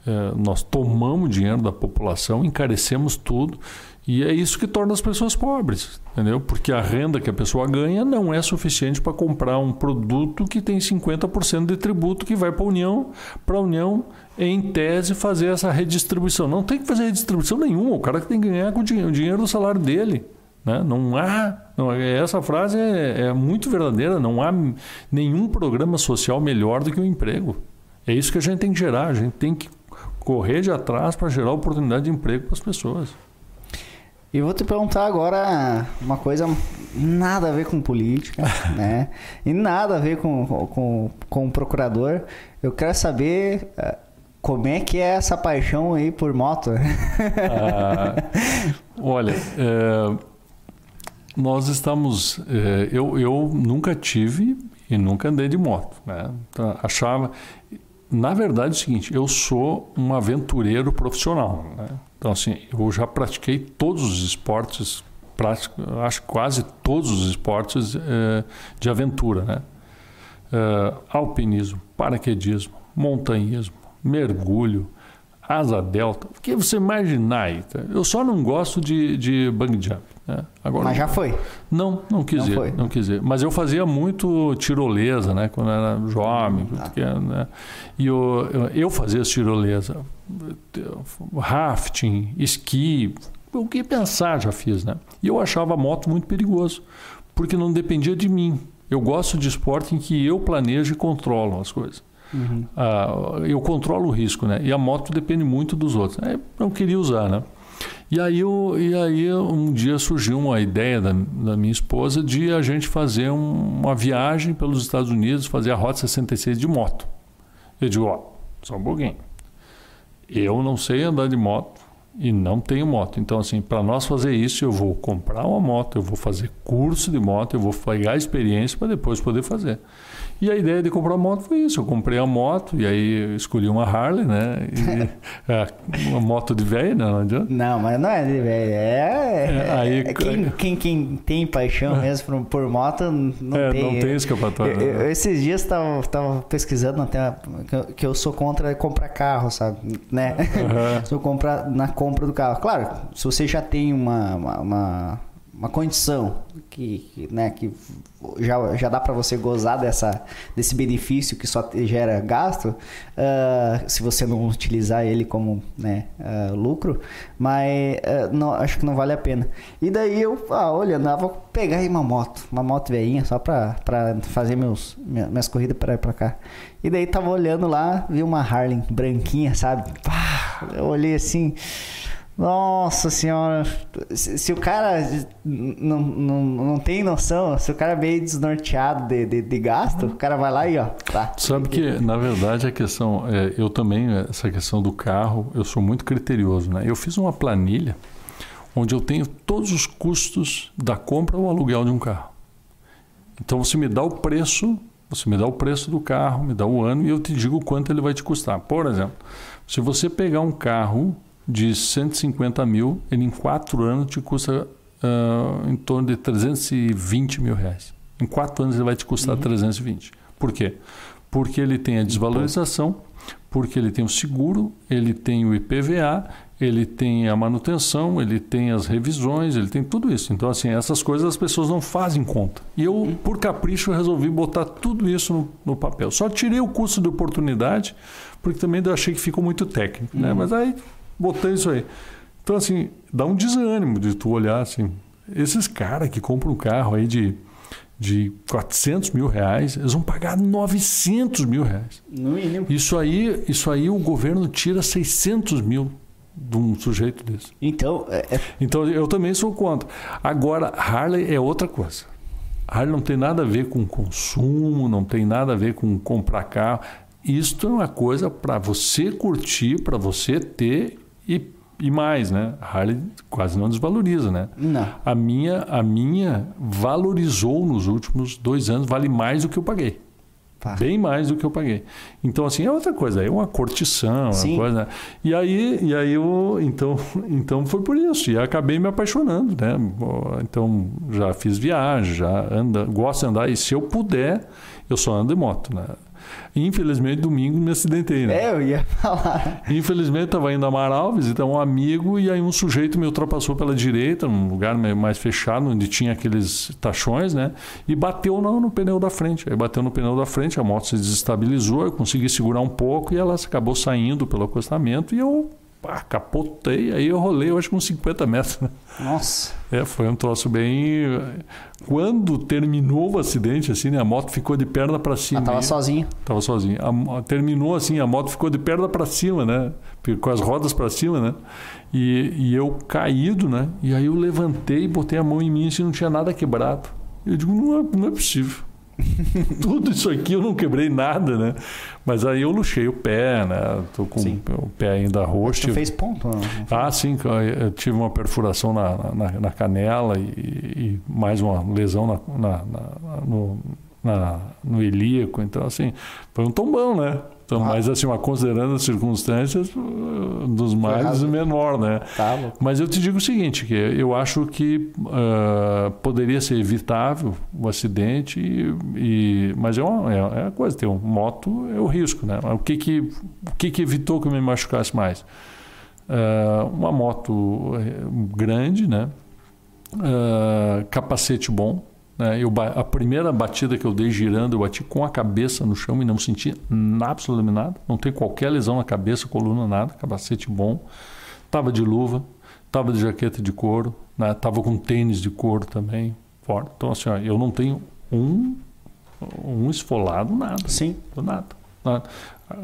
é, nós tomamos dinheiro da população, encarecemos tudo e é isso que torna as pessoas pobres, entendeu? Porque a renda que a pessoa ganha não é suficiente para comprar um produto que tem 50% de tributo que vai para a União, para a União, em tese, fazer essa redistribuição. Não tem que fazer redistribuição nenhuma, o cara que tem que ganhar com o dinheiro do salário dele. Né? Não há. Não, essa frase é, é muito verdadeira. Não há nenhum programa social melhor do que o emprego. É isso que a gente tem que gerar. A gente tem que correr de atrás para gerar oportunidade de emprego para as pessoas. E vou te perguntar agora uma coisa nada a ver com política, né? E nada a ver com, com, com o procurador. Eu quero saber uh, como é que é essa paixão aí por moto. ah, olha, é, nós estamos... É, eu, eu nunca tive e nunca andei de moto, né? Então, achava... Na verdade é o seguinte, eu sou um aventureiro profissional, né? Então, assim, eu já pratiquei todos os esportes, pratico, acho quase todos os esportes é, de aventura, né? É, alpinismo, paraquedismo, montanhismo, mergulho, asa delta, o que você imaginar aí. Tá? Eu só não gosto de, de bang jump. Né? Agora, Mas já foi? Não, não quis não ir, não quis ir. Mas eu fazia muito tirolesa, né? Quando era jovem, ah. né? E eu, eu fazia tirolesa, rafting, esqui, o que pensar já fiz, né? E eu achava a moto muito perigoso, porque não dependia de mim. Eu gosto de esporte em que eu planejo e controlo as coisas. Uhum. Ah, eu controlo o risco, né? E a moto depende muito dos outros. Eu não queria usar, né? E aí, eu, e aí um dia surgiu uma ideia da, da minha esposa de a gente fazer um, uma viagem pelos Estados Unidos, fazer a Rota 66 de moto. Eu digo, ó, só um pouquinho. Eu não sei andar de moto e não tenho moto. Então, assim, para nós fazer isso, eu vou comprar uma moto, eu vou fazer curso de moto, eu vou pegar experiência para depois poder fazer. E a ideia de comprar uma moto foi isso. Eu comprei a moto e aí escolhi uma Harley, né? E, é, uma moto de velho, não, não adianta. Não, mas não é de velho. É, é, aí, é quem, quem, quem, tem paixão mesmo por, por moto não é, tem. Não tem escapatória. Eu, eu, esses dias estava tava pesquisando até que, que eu sou contra comprar carro, sabe? Né? Uhum. sou comprar na compra do carro. Claro, se você já tem uma, uma, uma uma condição que, né, que já, já dá para você gozar dessa, desse benefício que só gera gasto, uh, se você não utilizar ele como né, uh, lucro, mas uh, não, acho que não vale a pena. E daí eu, ah, olha, vou pegar aí uma moto, uma moto veinha só para fazer meus, minhas corridas para para cá. E daí tava olhando lá, vi uma Harley branquinha, sabe? Pá, eu olhei assim. Nossa senhora, se, se o cara não, não, não tem noção, se o cara é meio desnorteado de, de, de, gasto, o cara vai lá e ó, tá. Sabe que, na verdade, a questão, é, eu também, essa questão do carro, eu sou muito criterioso, né? Eu fiz uma planilha onde eu tenho todos os custos da compra ou aluguel de um carro. Então você me dá o preço, você me dá o preço do carro, me dá o ano e eu te digo quanto ele vai te custar. Por exemplo, se você pegar um carro de 150 mil, ele em quatro anos te custa uh, em torno de 320 mil reais. Em quatro anos ele vai te custar uhum. 320. Por quê? Porque ele tem a desvalorização, porque ele tem o seguro, ele tem o IPVA, ele tem a manutenção, ele tem as revisões, ele tem tudo isso. Então, assim, essas coisas as pessoas não fazem conta. E eu, uhum. por capricho, resolvi botar tudo isso no, no, papel. Só tirei o custo de oportunidade, porque também eu achei que ficou muito técnico. Né? Uhum. Mas aí botei isso aí. Então, assim, dá um desânimo de tu olhar assim. Esses caras que compram um carro aí de, de 400 mil reais, eles vão pagar 900 mil reais. No mínimo. Isso aí, isso aí o governo tira 600 mil de um sujeito desse. Então, é... é então eu também sou contra. Agora, Harley é outra coisa. Harley não tem nada a ver com consumo, não tem nada a ver com comprar carro. Isto é uma coisa para você curtir, para você ter e, e mais, né? A Harley quase não desvaloriza, né? Não. A minha, a minha valorizou nos últimos dois anos, vale mais do que eu paguei. Tá. Bem mais do que eu paguei. Então, assim, é outra coisa, é uma curtição, é uma coisa. Né? E aí, e aí eu, então, então foi por isso. E acabei me apaixonando, né? Então, já fiz viagem, já anda, gosto de andar. E se eu puder, eu só ando de moto, né? Infelizmente, domingo me acidentei, né? É, eu ia falar. Infelizmente, estava indo a Amaral visitar um amigo e aí um sujeito me ultrapassou pela direita, num lugar mais fechado, onde tinha aqueles tachões, né? E bateu no, no pneu da frente. Aí bateu no pneu da frente, a moto se desestabilizou, eu consegui segurar um pouco e ela acabou saindo pelo acostamento e eu pá, capotei, aí eu rolei, eu acho com 50 metros. Né? Nossa. É, foi um troço bem. Quando terminou o acidente, assim, né, a moto ficou de perna para cima. Ah, tava sozinho. Tava sozinho. A, terminou assim, a moto ficou de perna para cima, né? Com as rodas para cima, né? E, e eu caído, né? E aí eu levantei, botei a mão em mim e assim, não tinha nada quebrado. Eu digo, não é, não é possível. Tudo isso aqui eu não quebrei nada, né? Mas aí eu luxei o pé, né? Tô com sim. o pé ainda roxo. Você fez ponto? Não? Ah, sim. Eu tive uma perfuração na, na, na canela e, e, mais uma lesão na, na, no, no ilíaco. Então, assim, foi um tombão, né? Então, ah. Mas assim, considerando as circunstâncias, uh, dos mais menor, né? Tá, mas eu te digo o seguinte, que eu acho que uh, poderia ser evitável o acidente, e, e mas é uma, é, é coisa, ter uma moto é o risco, né? O que que, o que, que evitou que eu me machucasse mais? Uh, uma moto eh, grande, né? Uh, capacete bom, né? Eu, a primeira batida que eu dei girando, eu bati com a cabeça no chão e não senti absolutamente nada. Não tem qualquer lesão na cabeça, coluna, nada. Capacete bom. Tava de luva, tava de jaqueta de couro, né? tava com tênis de couro também, forte. Então, assim, ó, eu não tenho um, um esfolado, nada. Sim. Nada. nada.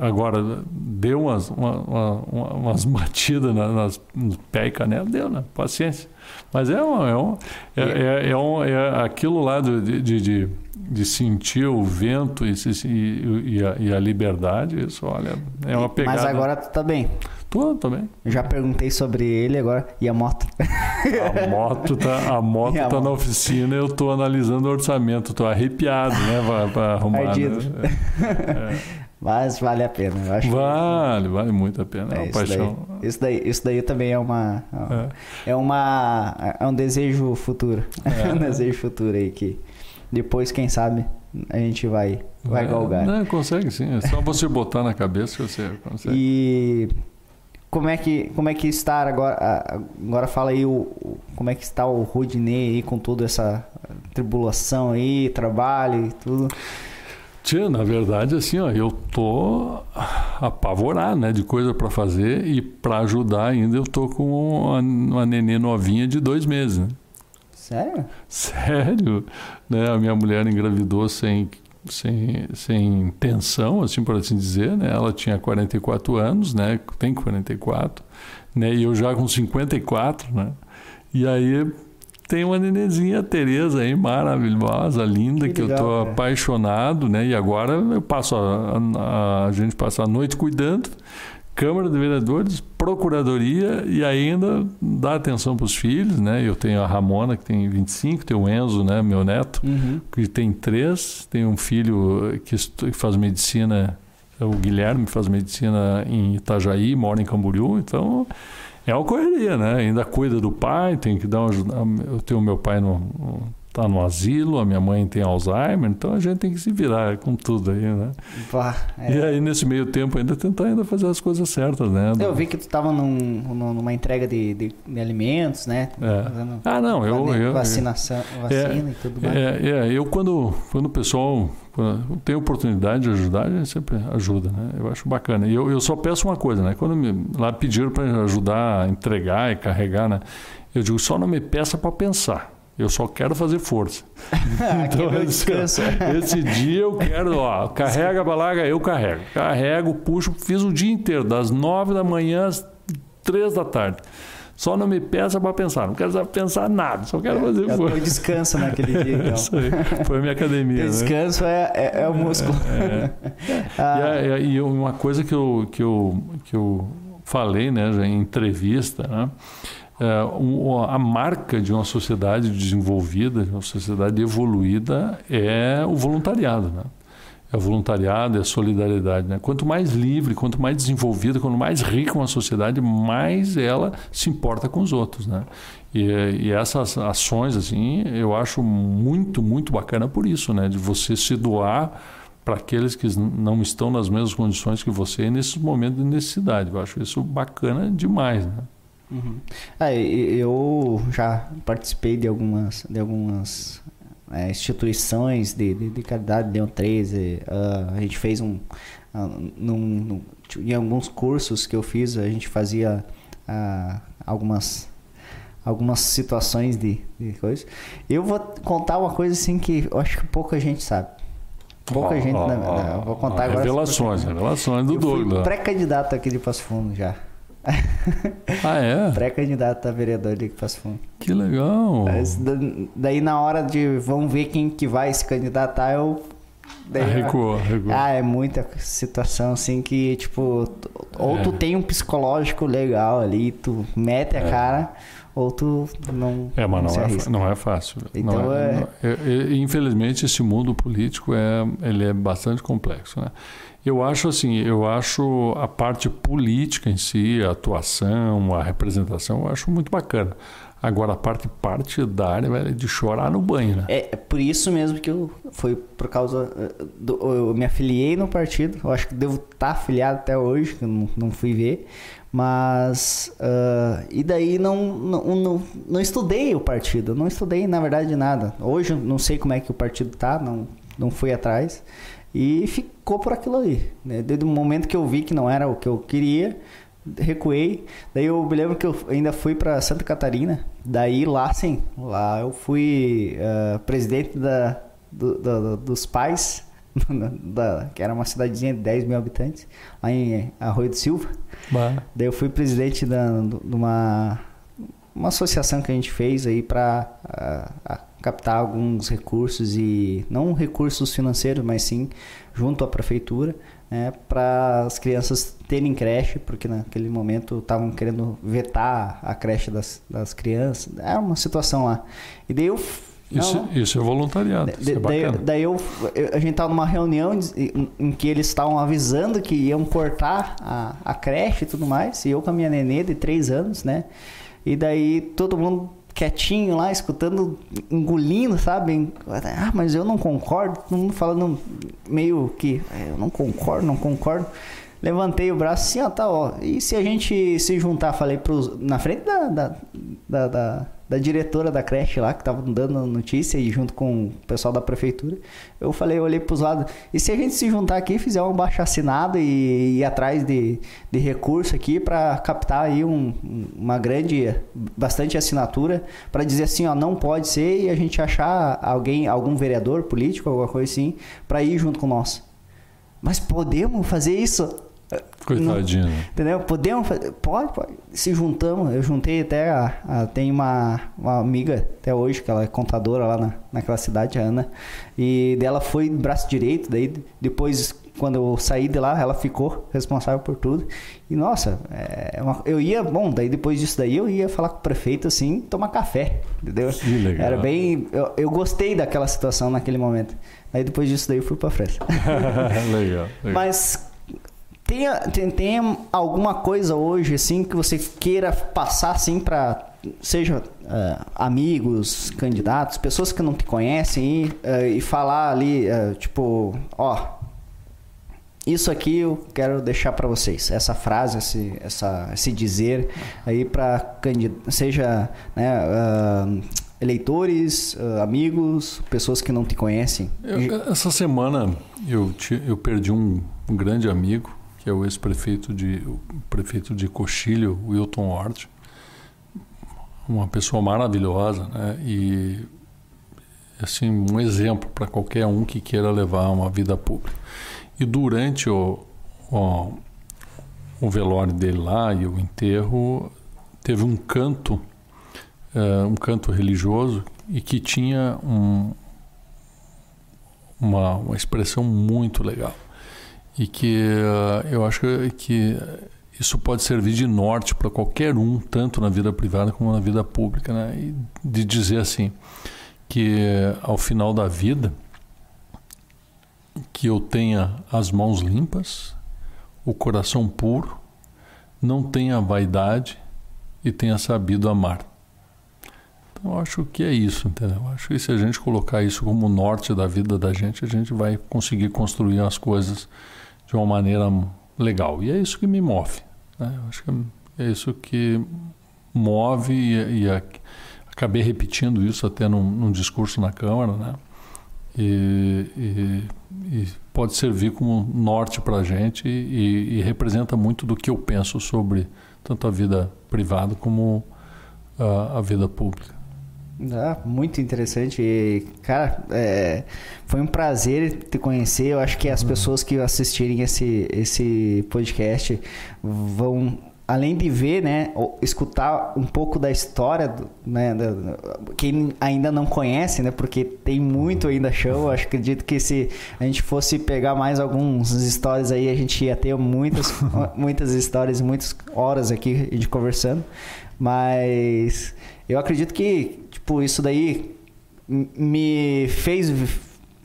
Agora, deu umas, uma, uma, umas batidas nas, nos pés e canela, deu, né? Paciência. Mas é, um, é, um, é, é, é, um, é aquilo lá de, de, de, de, sentir o vento e, e, e, a, e, a, liberdade, isso, olha, é uma pegada. Mas agora tu tá bem. Tô, tô bem. Eu já perguntei sobre ele agora. E a moto? A moto tá, a moto tá moto? na oficina eu tô analisando o orçamento. Tô arrepiado, né? Pra, pra arrumar. Ardido. Né? É. Mas vale a pena, eu acho. Vale, que... vale muito a pena. É, é uma isso paixão. Daí, isso, daí, isso daí também é uma. É, é uma. É um desejo futuro. É. um desejo futuro aí que depois, quem sabe, a gente vai, vai é, galgar. Não, consegue sim. É só você botar na cabeça que você consegue. E como é que como é que está agora agora fala aí o, como é que está o Rodinei aí com toda essa tribulação aí trabalho e tudo Na verdade assim ó eu tô apavorado né de coisa para fazer e para ajudar ainda eu tô com uma, uma nenê novinha de dois meses né? sério sério né a minha mulher engravidou sem sem, sem pensão, assim por assim dizer, né? Ela tinha 44 anos, né? Tem 44, né? E eu já com 54, né? E aí tem uma nenezinha, a Tereza aí, maravilhosa, linda, que, que legal, eu tô apaixonado, né? E agora eu passo a, a, a gente passa a noite cuidando Câmara de Vereadores, Procuradoria e ainda dá atenção para os filhos, né? Eu tenho a Ramona, que tem 25, tenho o Enzo, né, meu neto, uhum. que tem três, tenho um filho que faz medicina, o Guilherme faz medicina em Itajaí, mora em Camboriú, então é uma correria, né? Ainda cuida do pai, tem que dar uma, eu tenho meu pai no, está no asilo, a minha mãe tem Alzheimer, então a gente tem que se virar com tudo aí, né? Pá, é. E aí nesse meio tempo ainda tentar ainda fazer as coisas certas, né? Eu vi que tu estava num, numa entrega de, de, de alimentos, né? É. Ah, não, eu, eu vacinação, vacina é, e tudo mais. É, é, eu quando quando o pessoal quando tem oportunidade de ajudar, a gente sempre ajuda, né? Eu acho bacana. E eu, eu só peço uma coisa, né? Quando me, lá pediram para ajudar a entregar e carregar, né? Eu digo, só não me peça para pensar. Eu só quero fazer força. então, é descanso. esse dia eu quero, ó, carrega a balaga, eu carrego. Carrego, puxo, fiz o dia inteiro, das nove da manhã às três da tarde. Só não me peça para pensar, não quero pensar nada, só quero fazer é, força. descanso naquele dia. Então. Isso aí, foi a minha academia. Né? descanso né? é, é, é, o músculo. É, ah. e, e, uma coisa que eu, que eu, que eu falei né, já em entrevista, né? É, a marca de uma sociedade desenvolvida, de uma sociedade evoluída, é o voluntariado. Né? É o voluntariado, é a solidariedade. Né? Quanto mais livre, quanto mais desenvolvida, quanto mais rica uma sociedade, mais ela se importa com os outros. Né? E, e essas ações, assim, eu acho muito, muito bacana por isso, né? de você se doar para aqueles que não estão nas mesmas condições que você nesses momentos de necessidade. Eu acho isso bacana demais. Né? Uhum. Ah, eu já participei de algumas, de algumas é, instituições de, de, de caridade, Leão 13. Uh, a gente fez um. Uh, num, num, em alguns cursos que eu fiz, a gente fazia uh, algumas algumas situações de, de coisas. Eu vou contar uma coisa assim que eu acho que pouca gente sabe. Pouca oh, gente. Oh, né, vou contar oh, agora. Revelações, revelações do doido. Pré-candidato aqui de Passo Fundo já. Ah, é? Pré-candidato a vereador de Passo Fundo. Que legal. Mas, daí na hora de vamos ver quem que vai se candidatar, eu Daí, ah, recuou, recuou. Ah, é muita situação assim que, tipo, ou é. tu tem um psicológico legal ali, tu mete a é. cara, ou tu não. É, mas não, não, é, não é fácil. Então não é, é... Infelizmente, esse mundo político é, ele é bastante complexo, né? Eu acho assim, eu acho a parte política em si, a atuação, a representação, eu acho muito bacana. Agora a parte partidária é de chorar no banho, né? É, é por isso mesmo que eu foi por causa eh, do, eu me afiliei no partido. Eu acho que devo estar afiliado até hoje, que não, não fui ver. Mas uh, e daí não, não, não, não estudei o partido, não estudei na verdade nada. Hoje não sei como é que o partido tá, não não fui atrás. E ficou por aquilo ali. Né? Desde o momento que eu vi que não era o que eu queria, recuei. Daí eu me lembro que eu ainda fui para Santa Catarina. Daí lá sim, lá eu fui uh, presidente da, do, do, dos pais, da, que era uma cidadezinha de 10 mil habitantes, lá em Arroio do Silva. Bah. Daí eu fui presidente da, de uma, uma associação que a gente fez aí para captar alguns recursos e não recursos financeiros, mas sim junto à prefeitura, né, para as crianças terem creche, porque naquele momento estavam querendo vetar a creche das, das crianças. É uma situação lá. E daí eu isso, isso, é voluntariado. De, é daí, daí eu, a gente estava numa reunião em, em que eles estavam avisando que iam cortar a, a creche e tudo mais, e eu com a minha nenê de três anos, né? E daí todo mundo quietinho lá, escutando, engolindo, sabe? Ah, mas eu não concordo. Todo mundo falando meio que, é, eu não concordo, não concordo. levantei o braço assim, ó, tá, ó. E se a gente se juntar, falei pros, na frente da, da, da, da da diretora da creche lá, que tava dando notícia, e junto com o pessoal da prefeitura, eu falei, eu olhei pros lados, e se a gente se juntar aqui, fizer um baixo assinado e ir atrás de, de recurso aqui para captar aí um, uma grande, bastante assinatura, para dizer assim, ó, não pode ser, e a gente achar alguém, algum vereador político, alguma coisa assim, para ir junto com nós. Mas podemos fazer isso? Coitadinho. Não, entendeu? Podemos fazer. Pode, pode. Se juntamos. Eu juntei até. A, a, tem uma, uma amiga até hoje, que ela é contadora lá na, naquela cidade, a Ana. E dela foi braço direito. Daí depois, quando eu saí de lá, ela ficou responsável por tudo. E nossa, é uma, eu ia. Bom, daí depois disso daí eu ia falar com o prefeito assim, tomar café. Entendeu? Que legal. Era bem. Eu, eu gostei daquela situação naquele momento. Aí depois disso daí eu fui pra França. legal, legal. Mas tem, tem, tem, alguma coisa hoje assim que você queira passar assim para seja uh, amigos, candidatos, pessoas que não te conhecem e, uh, e falar ali uh, tipo, ó, isso aqui eu quero deixar para vocês. Essa frase, esse, essa, esse dizer aí para seja né, eleitores, amigos, pessoas que não te conhecem. Eu, essa semana eu, eu perdi um, um grande amigo é o ex-prefeito de o prefeito de Coxilho, Wilton Hort, uma pessoa maravilhosa, né? E assim um exemplo para qualquer um que queira levar uma vida pública. E durante o, o, o velório dele lá e o enterro teve um canto, uh, um canto religioso e que tinha um, uma, uma expressão muito legal e que uh, eu acho que isso pode servir de norte para qualquer um, tanto na vida privada como na vida pública, né? E de dizer assim que ao final da vida que eu tenha as mãos limpas, o coração puro, não tenha vaidade e tenha sabido amar. Então, eu acho que é isso, entendeu? Eu acho que se a gente colocar isso como norte da vida da gente, a gente vai conseguir construir as coisas de uma maneira legal. E é isso que me move. Né? Acho que é isso que move e, e a, acabei repetindo isso até num, num discurso na Câmara, né? E, e, e, pode servir como norte para a gente e, e, representa muito do que eu penso sobre tanto a vida privada como a, a vida pública. Ah, muito interessante. E, cara, é, foi um prazer te conhecer. Eu acho que as uhum. pessoas que assistirem esse, esse podcast vão, além de ver, né, escutar um pouco da história, do, né, quem ainda não conhece, né, porque tem muito ainda show. Eu acho, acredito que se a gente fosse pegar mais algumas histórias aí, a gente ia ter muitas, muitas histórias, muitas horas aqui de conversando. Mas eu acredito que, tipo, isso daí me fez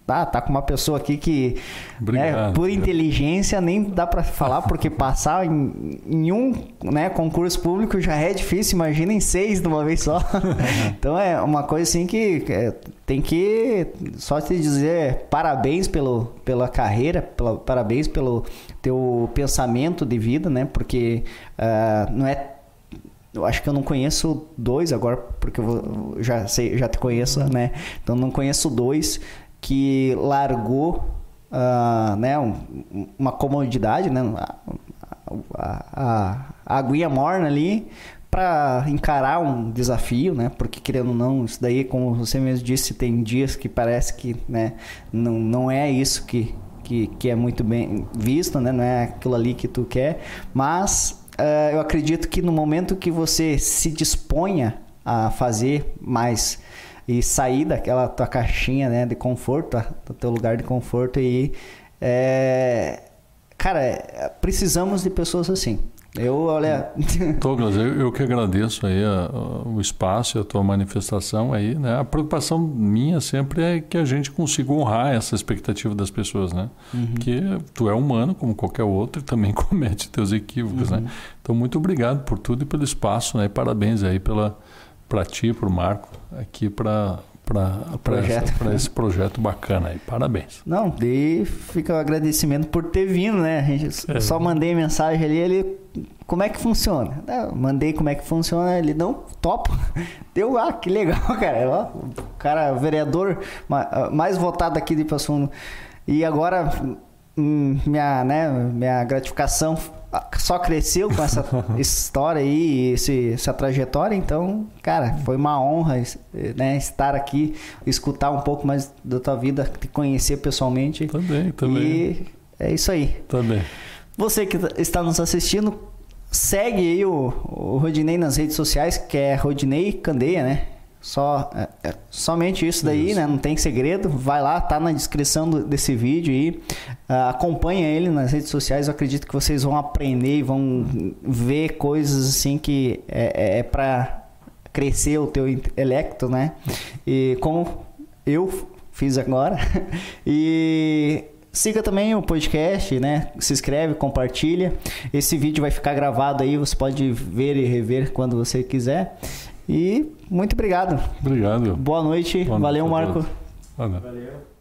ah, tá com uma pessoa aqui que né, por inteligência nem dá para falar porque passar em, em, um né, concurso público já é difícil, imagina em seis de uma vez só. então é uma coisa assim que é, tem que só te dizer parabéns pelo, pela carreira, pela, parabéns pelo teu pensamento de vida, né? Porque uh, não é eu acho que eu não conheço dois agora, porque eu vou, já sei, já te conheço, né? Então não conheço dois que largou, uh, né, um, uma comodidade, né, a, a, a, aguinha morna ali para encarar um desafio, né? Porque querendo ou não, isso daí, como você mesmo disse, tem dias que parece que, né, não, não é isso que, que, que é muito bem visto, né? Não é aquilo ali que tu quer, mas eu acredito que no momento que você se disponha a fazer mais e sair daquela tua caixinha né, de conforto, do teu lugar de conforto e é, cara, precisamos de pessoas assim. Eu, olha. Douglas, eu, eu que agradeço aí a, a, o espaço e a tua manifestação aí, né? A preocupação minha sempre é que a gente consiga honrar essa expectativa das pessoas, né? Uhum. Que tu é humano como qualquer outro e também comete teus equívocos, né? uhum. né? Então, muito obrigado por tudo e pelo espaço, né? E parabéns aí pela para ti, para o Marco, aqui para para esse projeto bacana aí. Parabéns. Não, e fica o agradecimento por ter vindo, né? A gente é. só mandei mensagem ali, ele como é que funciona? Eu mandei como é que funciona, ele não topa. Deu, ah, que legal, cara. O cara, vereador mais votado aqui de Passo E agora hum, minha, né, minha gratificação só cresceu com essa história aí, esse, essa trajetória, então, cara, foi uma honra né, estar aqui, escutar um pouco mais da tua vida, te conhecer pessoalmente. Também, também. E é isso aí. Também. Você que está nos assistindo, segue aí o, o Rodinei nas redes sociais, que é Rodinei Candeia, né? Só, é, é, somente isso daí, isso. né? Não tem segredo. Vai lá, tá na descrição do, desse vídeo aí. Uh, acompanha ele nas redes sociais. Eu acredito que vocês vão aprender e vão ver coisas assim que é, é, é para crescer o teu intelecto, né? E como eu fiz agora. e Siga também o podcast, né? Se inscreve, compartilha. Esse vídeo vai ficar gravado aí, você pode ver e rever quando você quiser. E muito obrigado. Obrigado. Boa noite. Boa Valeu, noite Marco. Valeu.